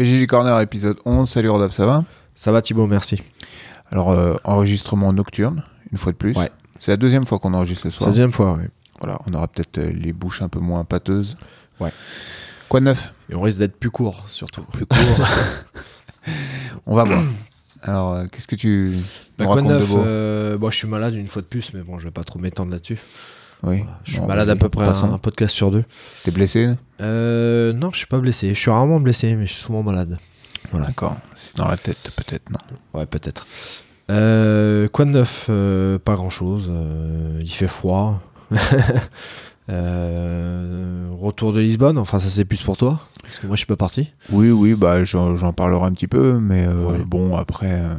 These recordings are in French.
BGG Corner épisode 11. Salut Rodolphe, ça va? Ça va Thibaut, merci. Alors, euh, enregistrement nocturne, une fois de plus. Ouais. C'est la deuxième fois qu'on enregistre le soir. Deuxième fois, oui. Voilà, on aura peut-être euh, les bouches un peu moins pâteuses. Ouais. Quoi de neuf? Et on risque d'être plus court, surtout. Plus court. on va voir. Alors, euh, qu'est-ce que tu Bah, nous quoi de racontes de neuf beau? euh, bon, Je suis malade une fois de plus, mais bon, je vais pas trop m'étendre là-dessus. Oui. Je suis malade à vas-y, peu près un, un podcast sur deux. T'es blessé Euh, non, je suis pas blessé. Je suis rarement blessé, mais je suis souvent malade. Voilà. D'accord. C'est dans la tête, peut-être, non? Ouais, peut-être. Euh, quoi de neuf? Euh, Pas grand-chose. Euh, il fait froid. Euh, retour de Lisbonne, enfin ça c'est plus pour toi, parce que moi je suis pas parti. Oui, oui, bah j'en j'en parlerai un petit peu, mais euh, Ouais. bon, après, euh,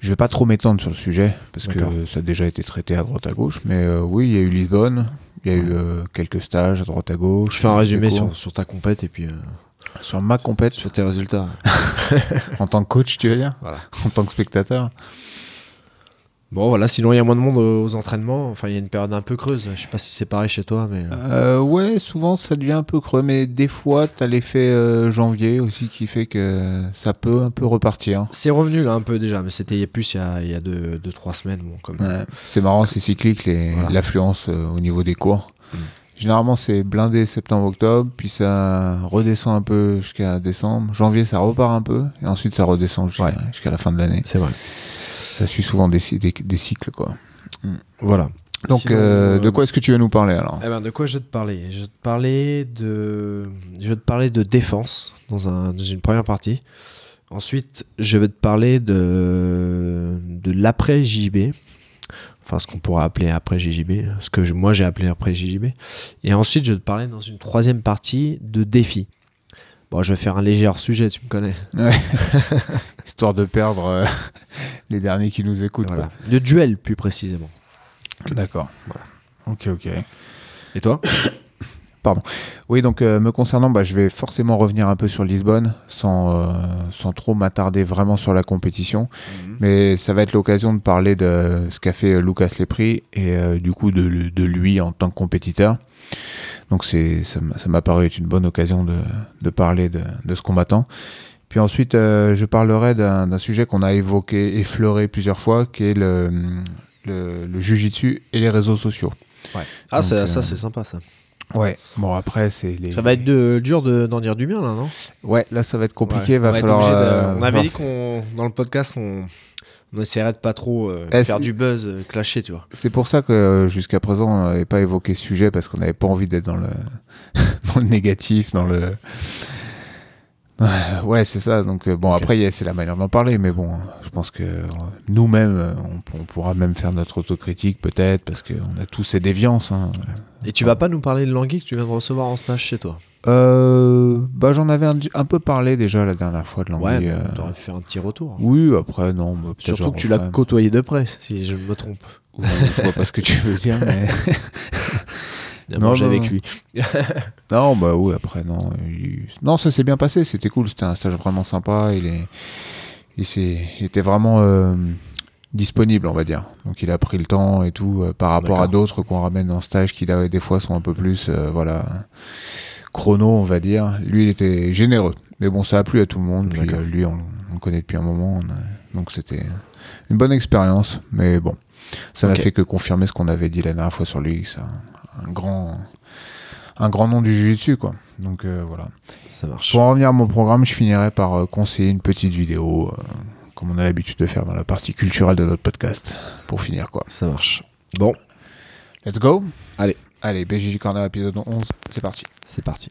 je vais pas trop m'étendre sur le sujet, parce que ça a déjà été traité à droite à gauche, mais euh, oui, il y a eu Lisbonne, il y a eu euh, quelques stages à droite à gauche. Je fais un résumé sur, sur ta compète et puis euh, sur ma compète, sur tes résultats. en tant que coach, tu veux dire? Voilà. En tant que spectateur Bon voilà, sinon il y a moins de monde aux entraînements, enfin il y a une période un peu creuse, je sais pas si c'est pareil chez toi, mais... euh, Euh, ouais, souvent ça devient un peu creux, mais des fois t'as l'effet euh, janvier aussi qui fait que ça peut un peu repartir. C'est revenu là un peu déjà, mais c'était il y a plus il y a, il y a deux, deux, trois semaines. Bon, comme... Ouais, c'est marrant, c'est cyclique Voilà. l'affluence euh, au niveau des cours. Mm. Généralement, c'est blindé septembre-octobre, puis ça redescend un peu jusqu'à décembre. Janvier, ça repart un peu, et ensuite ça redescend jusqu'à Ouais. jusqu'à la fin de l'année. C'est vrai. Ça suit souvent des, cy- des, des cycles, quoi. Voilà. Donc, Sinon, euh, de quoi est-ce que tu vas nous parler alors? Eh ben, de quoi je vais te parler? Je vais te parler de, je vais te parler de défense dans, un, dans une première partie. Ensuite, je vais te parler de, de l'après JJB. Enfin, ce qu'on pourrait appeler après JJB, ce que je- moi j'ai appelé après JJB. Et ensuite, je vais te parler dans une troisième partie de défi. Bon, je vais faire un léger hors sujet, tu me connais. Ouais. Histoire de perdre euh, les derniers qui nous écoutent. Voilà. De duel, plus précisément. D'accord. Ok, ok. Et toi? Oui, donc euh, me concernant, bah, je vais forcément revenir un peu sur Lisbonne, sans, euh, sans trop m'attarder vraiment sur la compétition. Mais ça va être l'occasion de parler de ce qu'a fait euh, Lucas Lepri et euh, du coup de, de lui en tant que compétiteur. Donc ça m'a paru être une bonne occasion de, de parler de, de ce combattant. Puis ensuite, je parlerai d'un, sujet qu'on a évoqué, effleuré plusieurs fois, qui est le, le, le jujitsu et les réseaux sociaux. Ah, Donc, ça, euh, ça c'est sympa ça. Ouais. Bon après c'est les. Ça va être de- dur de- d'en dire du bien là, non? Ouais, là ça va être compliqué. Ouais, va on falloir. de- euh, on avait va- dit qu'on dans le podcast on, on essaierait de pas trop euh, Eh, faire c'est- du buzz, euh, clasher, tu vois. C'est pour ça que euh, jusqu'à présent on n'avait pas évoqué ce sujet parce qu'on n'avait pas envie d'être dans le dans le négatif, dans le. Ouais, c'est ça. Donc euh, bon, après c'est la manière d'en parler, mais bon, je pense que euh, nous-mêmes, euh, on, on pourra même faire notre autocritique peut-être parce qu'on a tous ces déviances. hein. Et tu vas pas nous parler de Langui que tu viens de recevoir en stage chez toi Euh, bah j'en avais un, un peu parlé déjà la dernière fois de l'anglais. Ouais, euh, t'aurais pu faire un petit retour. Oui, après non. bah, Surtout que tu l'as côtoyé de près, si je me trompe. Oui, je vois pas ce que tu veux dire, mais. Non, mangé non, avec lui. Non, bah oui, après, non. il- Non, ça s'est bien passé, c'était cool, c'était un stage vraiment sympa. Il, est... il, s'est- il était vraiment euh, disponible, on va dire. Donc il a pris le temps et tout, euh, par rapport à d'autres qu'on ramène en stage qui, là, des fois, sont un peu plus, euh, voilà, chrono, on va dire. Lui, il était généreux. Mais bon, ça a plu à tout le monde. Puis euh, lui, on, on le connaît depuis un moment. on a- Donc c'était une bonne expérience. Mais bon, ça n'a fait que confirmer ce qu'on avait dit la dernière fois sur lui. C'est un, un grand un grand nom du jiu-jitsu quoi. Donc voilà. Ça marche. Pour en revenir à mon programme, je finirai par conseiller une petite vidéo comme on a l'habitude de faire dans la partie culturelle de notre podcast pour finir quoi. Ça marche. Bon, Let's go. Allez. Allez, BJJ Corner épisode 11, c'est parti. c'est parti.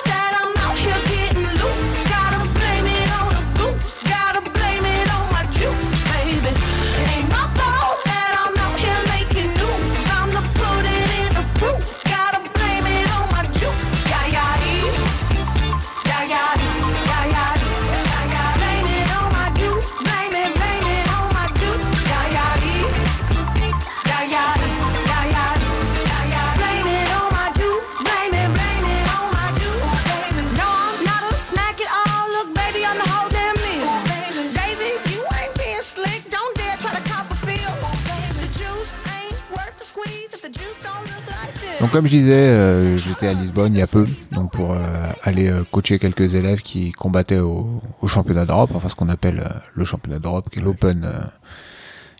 Donc comme je disais, euh, j'étais à Lisbonne il y a peu, donc pour euh, aller euh, coacher quelques élèves qui combattaient au, au championnat d'Europe, enfin ce qu'on appelle euh, le championnat d'Europe, qui est l'Open euh,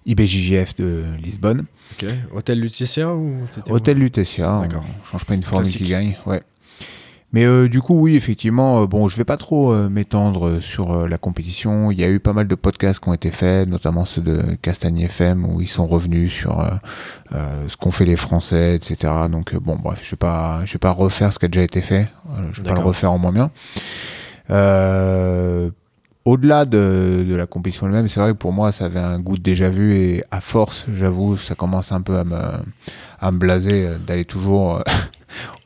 IBJJF de Lisbonne. Ok. Hôtel Lutetia ou Hôtel Lutetia, on change pas une formule qui gagne. Ouais. Mais euh, du coup, oui, effectivement, euh, bon, je vais pas trop euh, m'étendre euh, sur la compétition. Il y a eu pas mal de podcasts qui ont été faits, notamment ceux de Castagne FM, où ils sont revenus sur ce qu'ont fait les Français, etc. Donc, bon, bref, je vais pas, je vais pas refaire ce qui a déjà été fait. Je vais pas le refaire en moins bien. Euh, au-delà de, de la compétition elle-même, c'est vrai que pour moi, ça avait un goût de déjà vu et à force, j'avoue, ça commence un peu à me, à me blaser d'aller toujours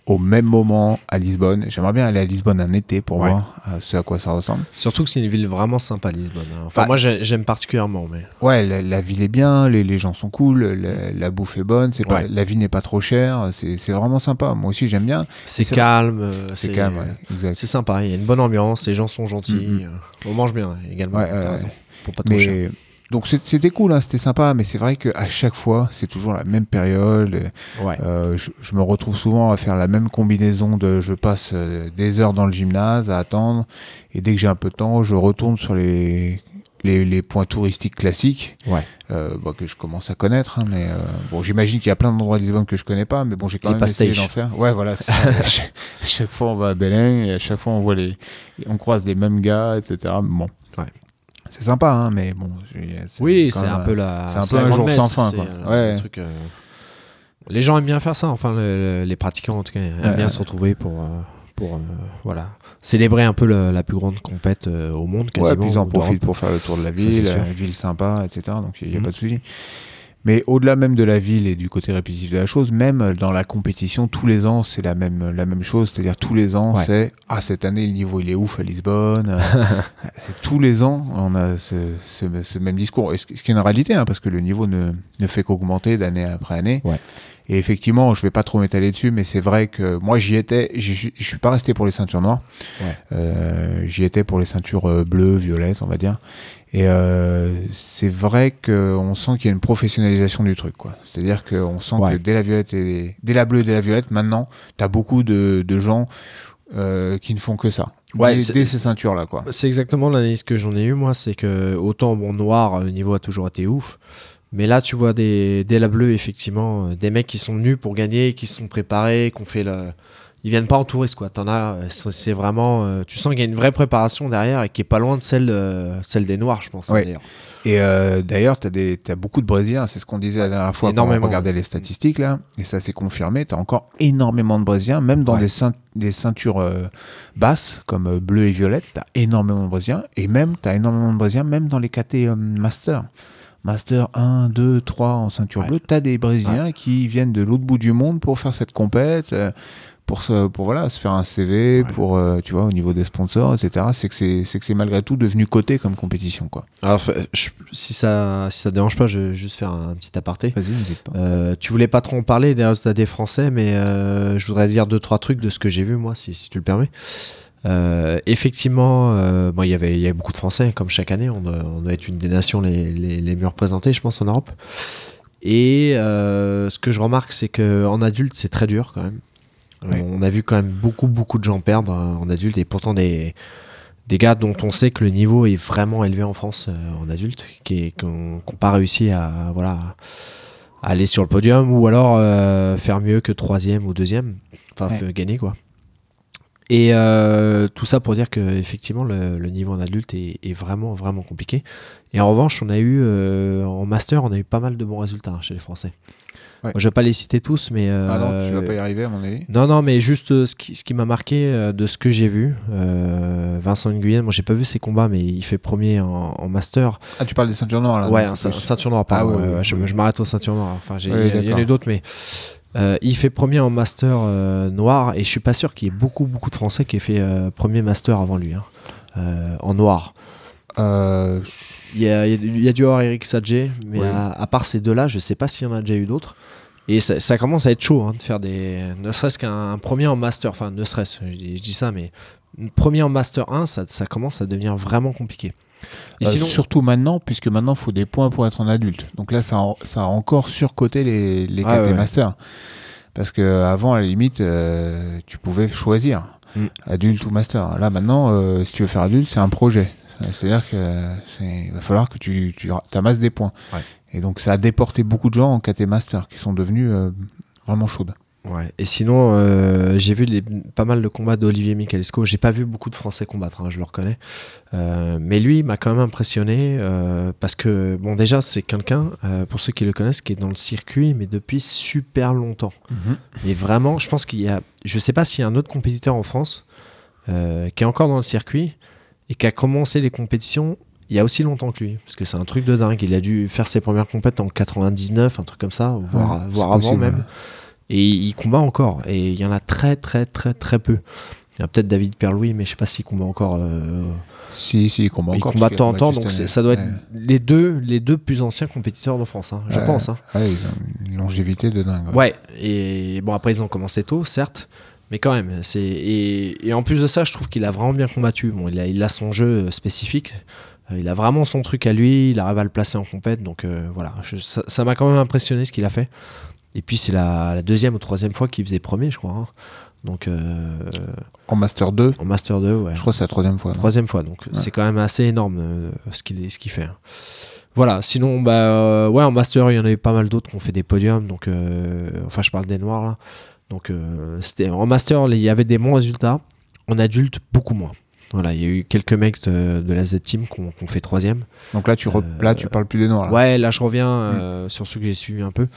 au même moment à Lisbonne. J'aimerais bien aller à Lisbonne un été pour Ouais. voir euh, ce à quoi ça ressemble. Surtout que c'est une ville vraiment sympa, Lisbonne. hein. Enfin, Bah- moi, j'ai- j'aime particulièrement, mais. Ouais, la, la ville est bien, les, les gens sont cool, la, la bouffe est bonne, c'est pas, la vie n'est pas trop chère, c'est vraiment sympa. Moi aussi, j'aime bien. C'est calme. euh, C'est calme, ouais. C'est sympa, il y a une bonne ambiance, les gens sont gentils. Euh, On mange bien également. Raison. Pour pas trop cher. Donc c'était cool, hein, c'était sympa, mais c'est vrai qu'à chaque fois, c'est toujours la même période. Ouais. Euh, je, je me retrouve souvent à faire la même combinaison de je passe euh, des heures dans le gymnase à attendre et dès que j'ai un peu de temps, je retourne sur les les, les points touristiques classiques Ouais. euh, bon, que je commence à connaître. hein, mais euh, bon, j'imagine qu'il y a plein d'endroits de Lisbonne que je connais pas, mais bon, j'ai quand Les même essayé d'en faire. Ouais, voilà. c'est ça. à, chaque, à chaque fois, on va à Belém et à chaque fois, on voit les, on croise les mêmes gars, etc. Bon. Ouais. C'est sympa, hein, mais bon. Oui, c'est un peu la. c'est un peu un jour messe, sans fin, quoi. euh, Ouais. truc, euh, Les gens aiment bien faire ça, enfin, le- le- les pratiquants en tout cas, aiment Ouais. bien se retrouver pour. euh, pour euh, voilà célébrer un peu le- la plus grande compète au monde Ouais, quasiment puis ils en profitent pour faire le tour de la Ça, ville, sûr. euh, ville sympa, etc. Donc il n'y a Mhm. pas de souci. Mais au-delà même de la ville et du côté répétitif de la chose, même dans la compétition, tous les ans, c'est la même, la même chose. C'est-à-dire tous les ans, Ouais. c'est Ah, cette année, le niveau, il est ouf à Lisbonne. Euh, tous les ans, on a ce, ce- ce même discours. Et ce, ce qui est une réalité, hein, parce que le niveau ne, ne fait qu'augmenter d'année après année. Ouais. Et effectivement, je vais pas trop m'étaler dessus, mais c'est vrai que moi, j'y étais. Je suis pas resté pour les ceintures noires. Ouais. Euh, j'y étais pour les ceintures euh, bleues, violettes, on va dire. Et euh, c'est vrai qu'on sent qu'il y a une professionnalisation du truc. quoi. C'est-à-dire qu'on sent Ouais. que dès la violette et dès la bleue et dès la violette, maintenant, tu as beaucoup de, de gens euh, qui ne font que ça. Ouais, dès, ces ceintures-là. quoi. C'est exactement l'analyse que j'en ai eu moi, c'est que autant bon noir, le niveau a toujours été ouf, mais là tu vois des dès la bleue effectivement euh, des mecs qui sont venus pour gagner, qui se sont préparés, qui ont fait le ils viennent pas en touriste quoi. T'en as, euh, c'est vraiment, euh, tu sens qu'il y a une vraie préparation derrière et qui est pas loin de celle euh, celle des noirs, je pense. hein, d'ailleurs. Et euh, d'ailleurs, tu as, as beaucoup de Brésiliens, c'est ce qu'on disait la dernière fois quand on Énormément. regardait les statistiques, là, et ça s'est confirmé, tu as encore énormément de Brésiliens, même dans Ouais. des, ceint- des ceintures basses, comme bleu et violette, tu as énormément de Brésiliens, et même, tu as énormément de Brésiliens, même dans les KT Master. Master 1, 2, 3 en ceinture Ouais. bleue, tu as des Brésiliens qui viennent de l'autre bout du monde pour faire cette compète. Pour se, pour voilà se faire un CV Ouais. pour euh, tu vois au niveau des sponsors etc c'est que c'est c'est que c'est malgré tout devenu coté comme compétition quoi Alors je- si ça si ça te dérange pas, je vais juste faire un petit aparté. vas-y n'hésite pas Euh, tu voulais pas trop en parler des résultats des Français, mais euh, je voudrais dire deux trois trucs de ce que j'ai vu moi, si, si tu le permets. Euh, effectivement, bon, il y avait il y avait beaucoup de Français, comme chaque année. On doit, on doit être une des nations les, les, les mieux représentées, je pense, en Europe. Et euh, ce que je remarque, c'est que en adulte, c'est très dur quand même. Ouais. On a vu quand même beaucoup beaucoup de gens perdre euh, en adulte, et pourtant des des gars dont on sait que le niveau est vraiment élevé en France euh, en adulte, qui qu'on n'ont pas réussi à voilà à aller sur le podium ou alors euh, faire mieux que troisième ou deuxième, enfin Ouais. gagner quoi. Et euh, tout ça pour dire que effectivement le, le niveau en adulte est, est vraiment vraiment compliqué. Et en revanche, on a eu en master, on a eu pas mal de bons résultats hein, chez les Français. Ouais. Je vais pas les citer tous, mais. Ah non, tu euh, vas pas y arriver à mon avis. Non, non, mais juste euh, ce qui, ce qui m'a marqué euh, de ce que j'ai vu, euh, Vincent Nguyen, moi j'ai pas vu ses combats, mais il fait premier en, en master. Ah, tu parles des ceintures noires là ouais, un, ceinture noire, pardon. Ah je je m'arrête aux ceintures noires. Enfin, il y, en a d'autres, mais euh, il fait premier en master euh, noir, et je suis pas sûr qu'il y ait beaucoup, beaucoup de Français qui aient fait euh, premier master avant lui, hein, euh, en noir. Euh, Il y a, il y a du- avoir Eric Sadje, mais à part ces deux-là, je sais pas s'il y en a déjà eu d'autres. Et ça, ça commence à être chaud hein, de faire des. Ne serait-ce qu'un un premier en master, enfin, ne serait-ce, je, dis- je dis ça, mais premier en master 1, ça, ça commence à devenir vraiment compliqué. Et euh, sinon, surtout maintenant, puisque maintenant il faut des points pour être en adulte. Donc là, ça a, ça a encore surcoté les, les Ah ouais. Masters. Parce que avant, à la limite, euh, tu pouvais choisir Mm. adulte ou master. Là, maintenant, euh, si tu veux faire adulte, c'est un projet. C'est-à-dire que il va falloir que tu, tu amasses des points. Ouais. Et donc, ça a déporté beaucoup de gens en KT Master qui sont devenus euh, vraiment chaudes. Ouais. Et sinon, euh, j'ai vu les- pas mal de combats d'Olivier Michalesco. J'ai pas vu beaucoup de Français combattre, hein, je le reconnais. Euh, mais lui, m'a quand même impressionné euh, parce que, bon, déjà, c'est quelqu'un, pour ceux qui le connaissent, qui est dans le circuit, mais depuis super longtemps. Mais vraiment, je pense qu'il y a. Je sais pas s'il y a un autre compétiteur en France qui est encore dans le circuit et qui a commencé les compétitions il y a aussi longtemps que lui. Parce que c'est un truc de dingue. Il a dû faire ses premières compètes en 99, un truc comme ça, voire, Ouais, voire c'est avant possible, même. Et il combat encore. Et il y en a très, très, très, très peu. Il y a peut-être David Perlouis, mais je sais pas s'il combat encore. euh, Si, si, il combat il encore. combat de temps en temps, donc ça doit être Ouais. les deux, les deux plus anciens compétiteurs de France, hein, je Ouais. pense. hein. Ils ont une longévité de dingue. Ouais, et bon, après, ils ont commencé tôt, certes, mais quand même. c'est Et, et en plus de ça, je trouve qu'il a vraiment bien combattu. Bon, il a, il a son jeu euh, spécifique. Euh, Il a vraiment son truc à lui, il arrive à le placer en compète, donc euh, voilà, je- ça m'a quand même impressionné ce qu'il a fait. Et puis c'est la, la deuxième ou troisième fois qu'il faisait premier, je crois. hein. Donc euh, En Master 2, en Master 2, ouais. je crois que c'est la troisième fois. Troisième fois, donc c'est quand même assez énorme euh, ce qu'il ce qu'il fait. hein. Voilà, sinon, bah, euh, ouais, en master, il y en a eu pas mal d'autres qui ont fait des podiums, donc, enfin, je parle des noirs là. Donc, c'était en master, il y avait des bons résultats. En adulte, beaucoup moins. Voilà, il y a eu quelques mecs de, de la Z Team qui ont, ont fait troisième. Donc là, tu, re- Euh, là, tu parles plus des noirs. là. Ouais, là, je reviens euh, sur ceux que j'ai suivis un peu. De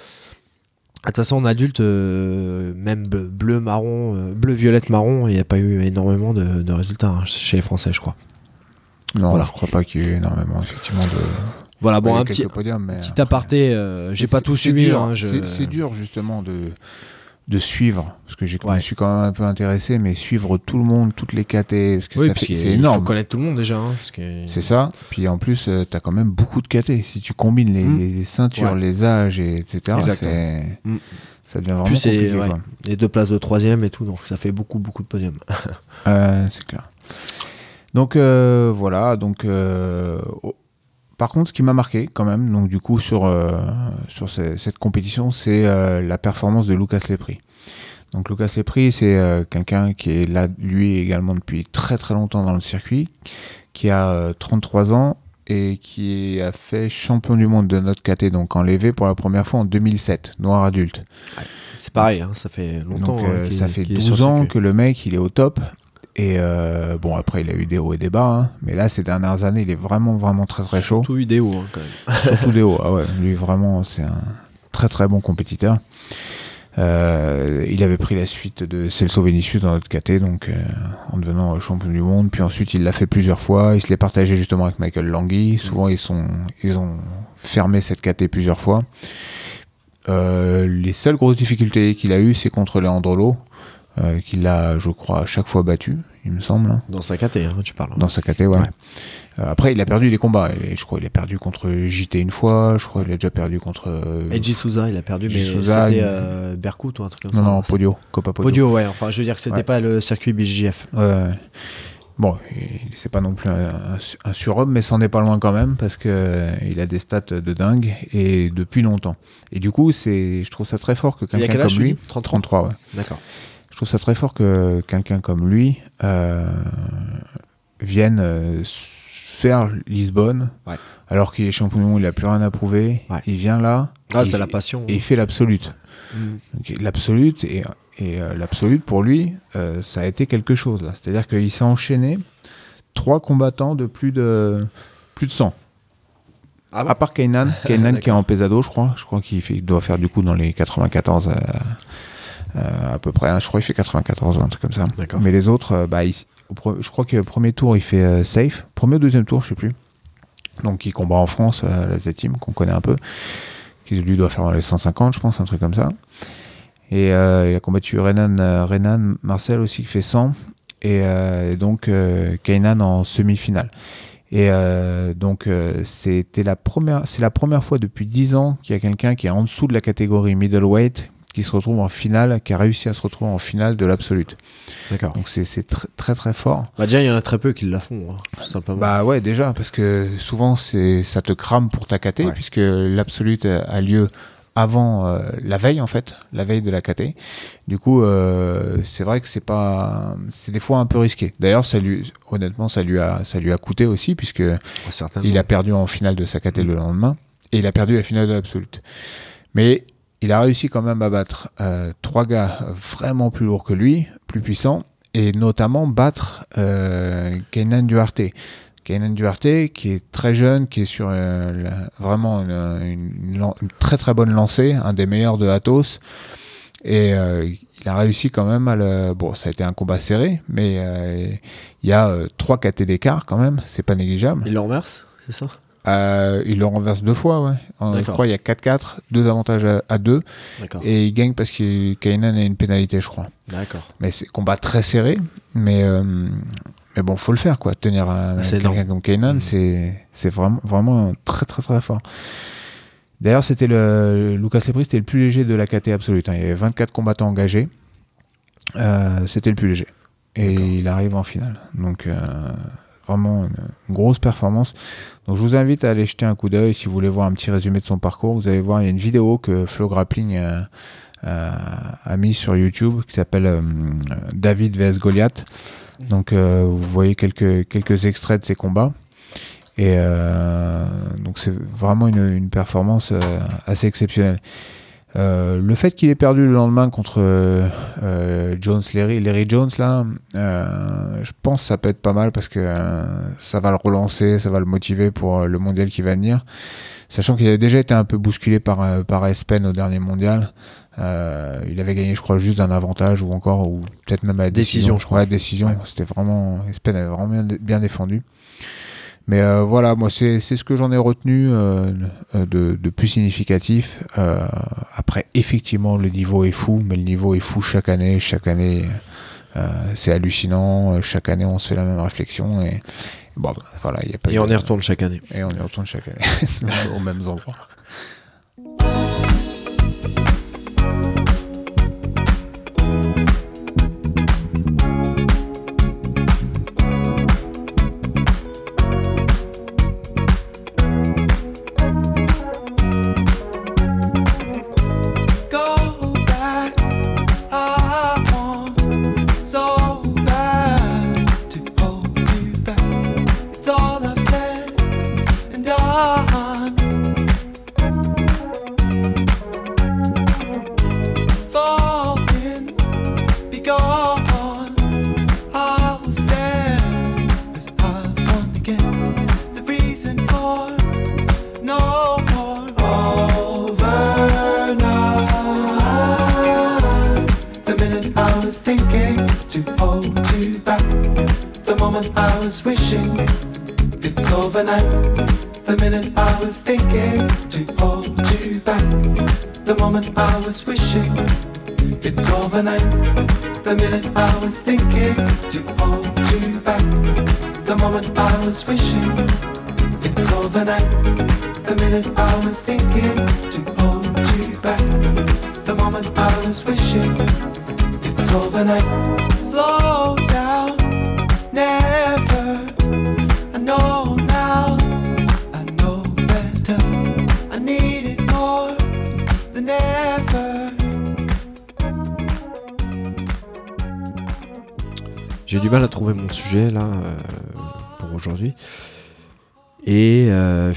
toute façon, en adulte, euh, même bleu, marron, euh, bleu, violette, marron, il n'y a pas eu énormément de, de résultats hein, chez les Français, je crois. Non, Voilà. je crois pas qu'il y ait eu énormément, effectivement, de. Voilà, bon, un petit, podiums, mais petit après- aparté, euh, j'ai pas tout suivi. hein, je- c'est dur, justement, de, de suivre. Parce que je Ouais. suis quand même un peu intéressé, mais suivre tout le monde, toutes les KT, parce que Oui, ça parce fait- qu'il- c'est Il énorme. faut connaître tout le monde déjà. hein, parce que... C'est ça. Puis en plus, tu as quand même beaucoup de KT. Si tu combines les, Mm. les ceintures, Ouais. les âges, et etc., c'est- Mm. ça devient vraiment Plus c'est compliqué. ouais, quoi. les deux places de troisième et tout, donc ça fait beaucoup, beaucoup de podiums. Euh, c'est clair. Donc euh, voilà, donc euh, par contre, ce qui m'a marqué quand même, donc du coup sur euh, sur cette compétition, c'est euh, la performance de Lucas Lepri. Donc Lucas Lepri, c'est euh, quelqu'un qui est là lui également depuis très très longtemps dans le circuit, qui a euh, 33 ans et qui a fait champion du monde de notre KT donc en lévé pour la première fois en 2007, noir adulte. C'est pareil, hein, ça fait longtemps. Donc hein, ça fait qu'il est sur 12 le ans que le mec il est au top. Et euh, bon après il a eu des hauts et des bas, hein. mais là ces dernières années il est vraiment vraiment très très chaud. Surtout vidéo, hein, quand même. Surtout des hauts, ah ouais, lui vraiment c'est un très très bon compétiteur. Euh, il avait pris la suite de Celso Vinicius dans notre KT, donc euh, en devenant champion du monde. Puis ensuite, il l'a fait plusieurs fois. Il se l'est partagé justement avec Michael Langui. Souvent, ils, sont, ils ont fermé cette KT plusieurs fois. Euh, les seules grosses difficultés qu'il a eues, c'est contre Leandrolo, euh, qu'il a, je crois, à chaque fois battu, il me semble, hein, Dans sa KT, hein, tu parles. dans sa KT, ouais. Ouais. Euh, après, il a perdu des combats. Et je crois qu'il a perdu contre JT une fois. Je crois qu'il a déjà perdu contre. euh, Eiji Souza, il a perdu, mais c'était euh, Berkut ou un truc comme non, ça. non, Podio. Copa Podio. Podio, ouais. Enfin, je veux dire que c'était Ouais. pas le circuit BJF. Ouais. Bon, c'est pas non plus un, un su- un surhomme, mais c'en est pas loin quand même parce que euh, il a des stats de dingue et depuis longtemps. Et du coup, c'est, je trouve ça très fort que Il a quelqu'un comme lui, dis? 33 33, ouais. D'accord. Je trouve ça très fort que quelqu'un comme lui euh, vienne euh, faire Lisbonne, Ouais. alors qu'il est champion il a plus rien à prouver. Ouais. Il vient là, Ah, c'est fait- la passion. et il fait l'absolute. L'absolute et, et euh, l'absolute pour lui, ça a été quelque chose. C'est-à-dire qu'il s'est enchaîné trois combattants de plus de plus de 100. Ah bon À part Kainan, Kainan qui est en pesado, je crois. Je crois qu'il doit faire du coup dans les 94 euh, euh, à peu près. hein. Je crois qu'il fait 94 ou un truc comme ça. Mais les autres, euh, bah, il- je crois que premier tour, il fait euh, safe. Premier ou deuxième tour, je sais plus. Donc il combat en France, euh, la Z-Team, qu'on connaît un peu. Qui lui doit faire dans les 150, je pense, un truc comme ça. Et euh, il a combattu Renan, euh, Renan Marcel aussi, qui fait 100. Et, euh, et donc euh, Kainan en demi-finale. Et euh, donc euh, c'était la première, c'est la première fois depuis 10 ans qu'il y a quelqu'un qui est en dessous de la catégorie middleweight qui se retrouve en finale, qui a réussi à se retrouver en finale de l'absolute. D'accord. Donc c'est c'est tr- très très fort. Bah, déjà, il y en a très peu qui la font, hein, tout simplement. Bah ouais déjà parce que souvent ça te crame pour ta KT Ouais. puisque l'absolute a lieu avant euh, la veille en fait, la veille de la KT. Du coup euh, c'est vrai que c'est pas c'est des fois un peu risqué. D'ailleurs ça lui honnêtement ça lui a ça lui a coûté aussi puisque il a perdu en finale de sa KT le lendemain et il a perdu la finale de l'absolute. Mais il a réussi quand même à battre euh, trois gars vraiment plus lourds que lui, plus puissants, et notamment battre euh, Keynan Duarte. Keynan Duarte, qui est très jeune, qui est sur euh, vraiment une, très très bonne lancée, un des meilleurs de Athos. Et il a réussi quand même à le. Bon, ça a été un combat serré, mais il y a trois KT d'écart quand même, c'est pas négligeable. Il le renverse, c'est ça? Euh, il le renverse deux fois, ouais. Je crois qu'il y a 4-4, deux avantages à, à deux, D'accord. et il gagne parce que Kainan a une pénalité, je crois. D'accord. Mais c'est combat très serré, mais, euh, mais bon, faut le faire, quoi. Tenir un, Ah, quelqu'un comme Kainan, Mm. c'est, vraiment, vraiment très, très, très fort. D'ailleurs, c'était le, Lucas Lepri, c'était le plus léger de la KT absolute. hein. Il y avait 24 combattants engagés. Euh, c'était le plus léger. Et il arrive en finale. Donc, euh, vraiment une, grosse performance. Donc, je vous invite à aller jeter un coup d'œil si vous voulez voir un petit résumé de son parcours. Vous allez voir, il y a une vidéo que Flow Grappling euh, a mise sur YouTube qui s'appelle euh, David vs Goliath. Donc, euh, vous voyez quelques, quelques extraits de ses combats. Et euh, donc, c'est vraiment une, performance assez exceptionnelle. Euh, le fait qu'il ait perdu le lendemain contre euh, euh, Jones, Larry, Larry Jones, là, euh, je pense que ça peut être pas mal parce que ça va le relancer, ça va le motiver pour le mondial qui va venir. Sachant qu'il avait déjà été un peu bousculé par, par Espen au dernier mondial. Il avait gagné, je crois, juste d'un avantage ou encore, ou peut-être même à la Décision, décision. je crois. Ouais, décision. Ouais. C'était vraiment. Espen avait vraiment bien, bien défendu. Mais euh, voilà, moi, c'est c'est ce que j'en ai retenu euh, de, de plus significatif. Euh, après, effectivement, le niveau est fou, mais le niveau est fou chaque année. Chaque année, euh, c'est hallucinant. Euh, Chaque année, on se fait la même réflexion. Et bon, voilà, il y a pas Et de- on y retourne chaque année. Et on y retourne chaque année, aux mêmes endroits.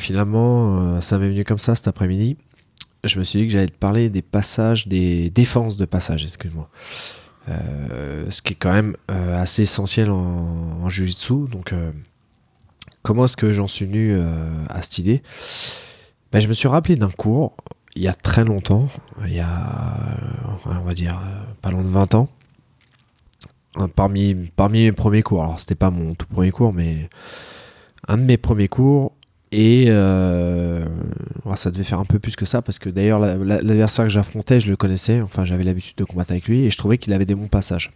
Finalement, euh, ça m'est venu comme ça cet après-midi. Je me suis dit que j'allais te parler des passages, des défenses de passage, excuse-moi. Euh, ce qui est quand même euh, assez essentiel en, en jiu-jitsu. Donc, comment est-ce que j'en suis venu à cette idée? Bah, je me suis rappelé d'un cours il y a très longtemps, il y a, on va dire, pas loin de 20 ans. Parmi, parmi mes premiers cours, alors c'était pas mon tout premier cours, mais un de mes premiers cours. Et euh, ça devait faire un peu plus que ça, parce que d'ailleurs, la- la- l'adversaire que j'affrontais, je le connaissais, enfin j'avais l'habitude de combattre avec lui, et je trouvais qu'il avait des bons passages.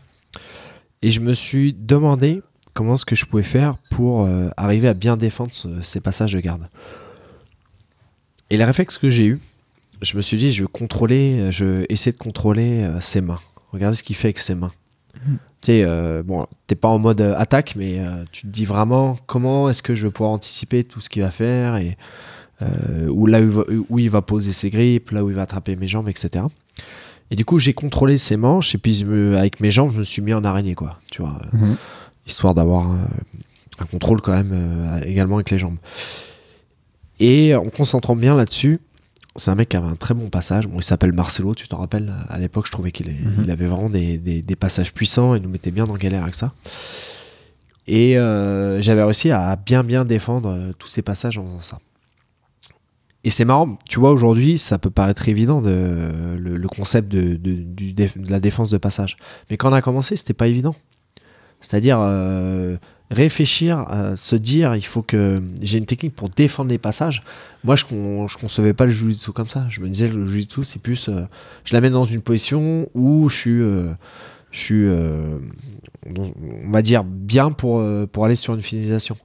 Et je me suis demandé comment est-ce que je pouvais faire pour euh, arriver à bien défendre ce- ces passages de garde. Et le réflexe que j'ai eu, je me suis dit, je vais contrôler, je vais essayer de contrôler euh, ses mains. Regardez ce qu'il fait avec ses mains. Tu sais, euh, bon, t'es pas en mode euh, attaque, mais euh, tu te dis vraiment comment est-ce que je vais pouvoir anticiper tout ce qu'il va faire et euh, où, là, où, il va, où il va poser ses grippes, là où il va attraper mes jambes, etc. Et du coup, j'ai contrôlé ses manches et puis me- avec mes jambes, je me suis mis en araignée, quoi. Tu vois, Mhm. histoire d'avoir un, un contrôle quand même également avec les jambes. Et en concentrant bien là-dessus, c'est un mec qui avait un très bon passage. Bon, il s'appelle Marcelo, tu t'en rappelles À l'époque, je trouvais qu'il Mhm. avait vraiment des, des- des passages puissants et nous mettait bien dans galère avec ça. Et euh, j'avais réussi à bien bien défendre euh, tous ces passages en faisant ça. Et c'est marrant, tu vois, aujourd'hui, ça peut paraître évident de, le, le concept de, de- du déf- de la défense de passage. Mais quand on a commencé, c'était pas évident. C'est-à-dire euh, réfléchir, euh, se dire, il faut que j'ai une technique pour défendre les passages. Moi, je, con- concevais pas le jiu-jitsu comme ça. Je me disais, le jiu-jitsu, c'est plus, euh, je la mets dans une position où je suis, euh, on va dire bien pour pour aller sur une finalisation.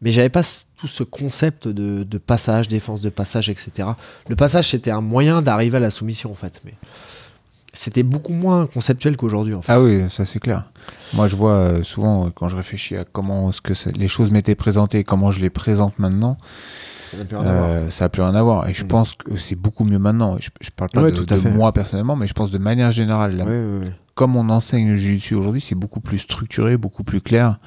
Mais j'avais pas tout ce concept de, de passage, défense de passage, etc. Le passage, c'était un moyen d'arriver à la soumission, en fait. Mais c'était beaucoup moins conceptuel qu'aujourd'hui, en fait. Ah oui, ça c'est clair. Moi je vois euh, souvent euh, quand je réfléchis à comment est-ce que ça- les choses m'étaient présentées comment je les présente maintenant, Ça n'a plus rien à voir. euh, plus rien à voir. Et je Mm. pense que c'est beaucoup mieux maintenant. Je, je parle pas Ouais, de, tout à de fait. moi personnellement, mais je pense de manière générale. là, Ouais, ouais, ouais. comme on enseigne le jiu-jitsu aujourd'hui, c'est beaucoup plus structuré, beaucoup plus clair.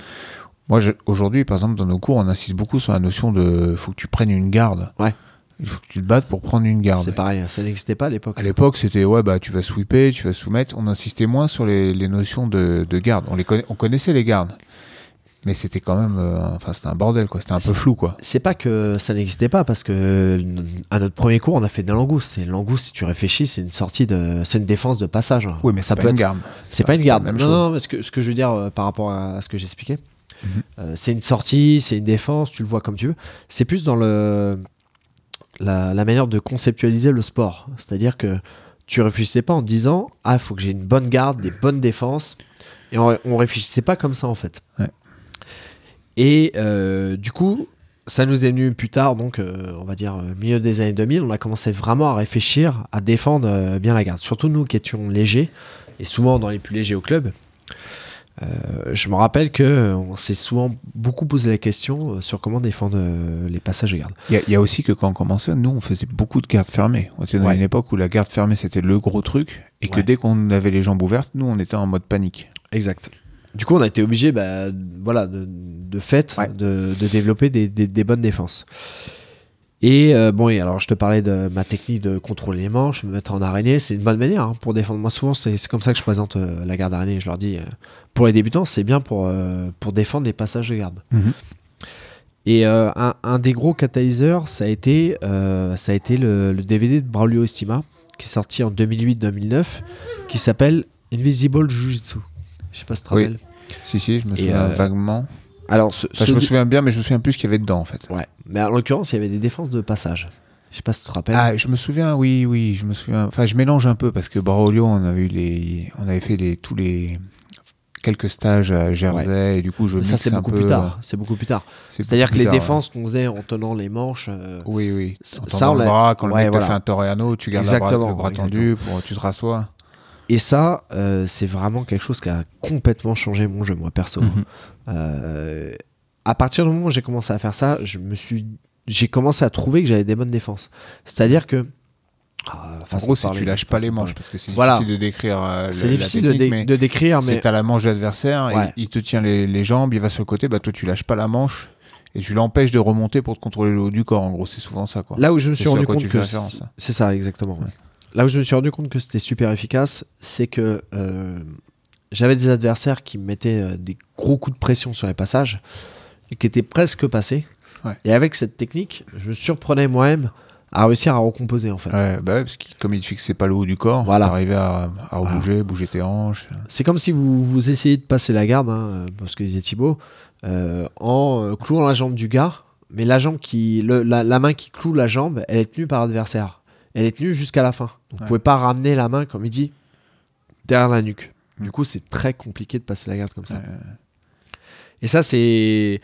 Moi, aujourd'hui, par exemple, dans nos cours, on insiste beaucoup sur la notion de faut que tu prennes une garde. Ouais. Il faut que tu te battes pour prendre une garde. C'est pareil, ça n'existait pas à l'époque. À l'époque, c'était ouais, bah tu vas sweeper, tu vas soumettre. On insistait moins sur les, les notions de, de garde. On les connaît, on connaissait les gardes, mais c'était quand même, euh, enfin, c'était un bordel, quoi. C'était un peu flou, quoi. C'est pas que ça n'existait pas parce que à notre premier cours on a fait de la langouste. Et langouste, si tu réfléchis, c'est une sortie de, c'est une défense de passage. Oui, mais ça peut être une garde. C'est pas une garde. Non, chose. non, que ce que je veux dire euh, par rapport à, à ce que j'expliquais, Mhm. euh, c'est une sortie, c'est une défense, tu le vois comme tu veux. C'est plus dans le la, la manière de conceptualiser le sport. C'est-à-dire que tu réfléchissais pas en te disant ah il faut que j'ai une bonne garde, des bonnes défenses, et on, on réfléchissait pas comme ça en fait. Ouais. Et euh, du coup. Ça nous est venu plus tard, donc euh, on va dire euh, milieu des années 2000, on a commencé vraiment à réfléchir, à défendre euh, bien la garde. Surtout nous qui étions légers, et souvent dans les plus légers au club. Euh, je me rappelle que euh, on s'est souvent beaucoup posé la question euh, sur comment défendre les passages de garde. Il y, a- il y a aussi que quand on commençait, nous, on faisait beaucoup de gardes fermées. On était dans Ouais. une époque où la garde fermée, c'était le gros truc, et que dès qu'on avait les jambes ouvertes, nous, on était en mode panique. Exact. Du coup, on a été obligé, bah, voilà, de, de fait, Ouais. de, de développer des, des- des bonnes défenses. Et euh, bon, et alors je te parlais de ma technique de contrôler les manches, me mettre en araignée, c'est une bonne manière hein, pour défendre. Moi, souvent, c'est comme ça que je présente euh, la garde araignée. Je leur dis, euh, pour les débutants, c'est bien pour, euh, pour défendre les passages de garde. Mhm. Et euh, un, un des gros catalyseurs, ça a été, euh, ça a été le, le DVD de Braulio Estima, qui est sorti en 2008-2009, qui s'appelle Invisible Jiu-Jitsu. Je sais pas si tu te Oui. rappelles. Si, si, je me souviens euh, vaguement. Alors, ce, Enfin, ce je me souviens bien, mais je me souviens plus ce qu'il y avait dedans, en fait. Ouais, mais en l'occurrence, il y avait des défenses de passage. Je sais pas si tu te rappelles. Ah, je me souviens, oui, oui, je me souviens. Enfin, je mélange un peu parce que Braulio, on avait eu les, on avait fait les, tous les quelques stages à Jersey et du coup, je Mais ça, mixe c'est beaucoup peu, plus euh, tard. C'est beaucoup plus tard. c'est C'est-à-dire beaucoup que les tard, défenses qu'on faisait en tenant les manches. euh. Oui, oui. En ça, on le bras, quand le mec voilà. fait un Toreano, tu gardes la bras- Exactement, le bras tendu, pour, tu te rassois. Et ça, euh, c'est vraiment quelque chose qui a complètement changé mon jeu, moi, perso. Mhm. Euh, à partir du moment où j'ai commencé à faire ça, je me suis, j'ai commencé à trouver que j'avais des bonnes défenses. C'est-à-dire que. Ah, En gros, si tu lâches pas les manches, parce que c'est Voilà. difficile de décrire euh, C'est difficile de, technique, dé- mais de décrire, c'est t'as la manche de l'adversaire, il te tient les, jambes, il va sur le côté, bah toi tu lâches pas la manche et tu l'empêches de remonter pour te contrôler le haut du corps. En gros, c'est souvent ça, quoi. Là où je me suis à rendu compte que c'est ça exactement. Là où je me suis rendu compte que c'était super efficace, c'est que euh, j'avais des adversaires qui me mettaient euh, des gros coups de pression sur les passages et qui étaient presque passés. Ouais. Et avec cette technique, je me surprenais moi-même à réussir à recomposer en fait. Ouais, bah ouais, parce que comme il te fixait pas le haut du corps, Voilà. t'arrivais à, à Voilà. bouger, tes hanches. C'est comme si vous, vous essayez de passer la garde, hein, parce que disait Thibaut, euh, en clouant la jambe du gars, mais la jambe qui, le- la, la main qui cloue la jambe, elle est tenue par l'adversaire. Elle est tenue jusqu'à la fin. Donc, Vous Ouais. pouvez pas ramener la main, comme il dit, derrière la nuque. Mm. Du coup, c'est très compliqué de passer la garde comme ça. Ouais. Et ça, c'est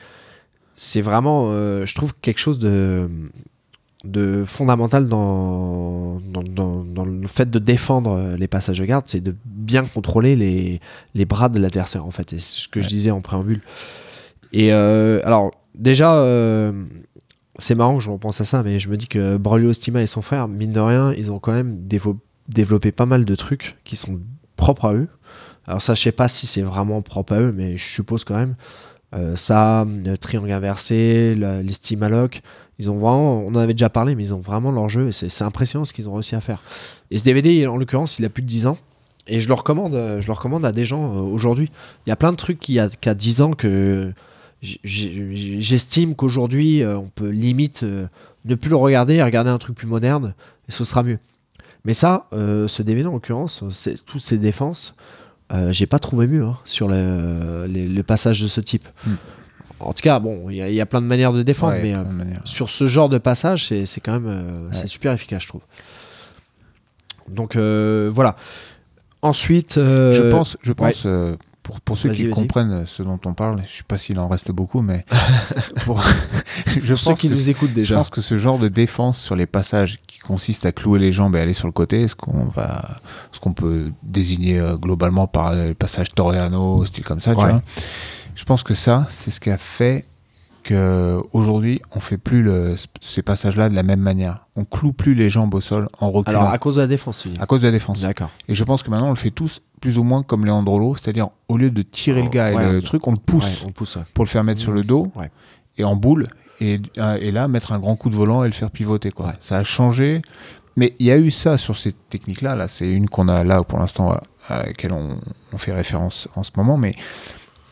c'est vraiment, euh, je trouve, quelque chose de, de fondamental dans, dans, dans- dans le fait de défendre euh, les passages de garde, c'est de bien contrôler les, les bras de l'adversaire, en fait. Et c'est ce que je disais en préambule. Et euh, alors, déjà, euh, c'est marrant que je repense à ça, mais je me dis que Braulio Stima et son frère, mine de rien, ils ont quand même développé pas mal de trucs qui sont propres à eux. Alors ça, je sais pas si c'est vraiment propre à eux, mais je suppose quand même. Euh, ça, le triangle inversé, la- les ils ont vraiment, on en avait déjà parlé, mais ils ont vraiment leur jeu et c'est impressionnant ce qu'ils ont réussi à faire. Et ce DVD, en l'occurrence, il a plus de 10 ans. Et je le recommande, euh, je le recommande à des gens euh, aujourd'hui. Il y a plein de trucs qui y a, qui a 10 ans que j'estime qu'aujourd'hui, euh, on peut limite euh, ne plus le regarder et regarder un truc plus moderne et ce sera mieux. Mais ça, euh, ce DVD en l'occurrence, toutes ces défenses, euh, j'ai pas trouvé mieux hein, sur le, le passage de ce type. Hmm. En tout cas, bon, il y, a- il y a plein de manières de défendre, Ouais, mais euh, sur ce genre de passage, c'est quand même c'est super efficace, je trouve. Donc voilà. Ensuite, je pense, je pense pour, pour ceux qui comprennent ce dont on parle, je sais pas s'il en reste beaucoup, mais pour, je pour ceux pense qui que nous écoutent Je déjà. pense que ce genre de défense sur les passages qui consiste à clouer les jambes et aller sur le côté, ce qu'on va, ce qu'on peut désigner euh, globalement par euh, le passage Toreano, style comme ça, tu vois? Je pense que ça, c'est ce qui a fait que aujourd'hui, on fait plus le, ces passages-là de la même manière. On cloue plus les jambes au sol en reculant Alors à cause de la défense, tu dis. à cause de la défense. D'accord. Et je pense que maintenant, on le fait tous plus ou moins comme Leandrolo, c'est-à-dire au lieu de tirer le gars et Ouais, le on- truc, on le pousse Ouais, on pousse. ouais. pour le faire mettre sur le dos et en boule et, et là mettre un grand coup de volant et le faire pivoter quoi. Ça a changé, mais il y a eu ça sur ces techniques là. Là, c'est une qu'on a là pour l'instant à, à laquelle on, on fait référence en ce moment, mais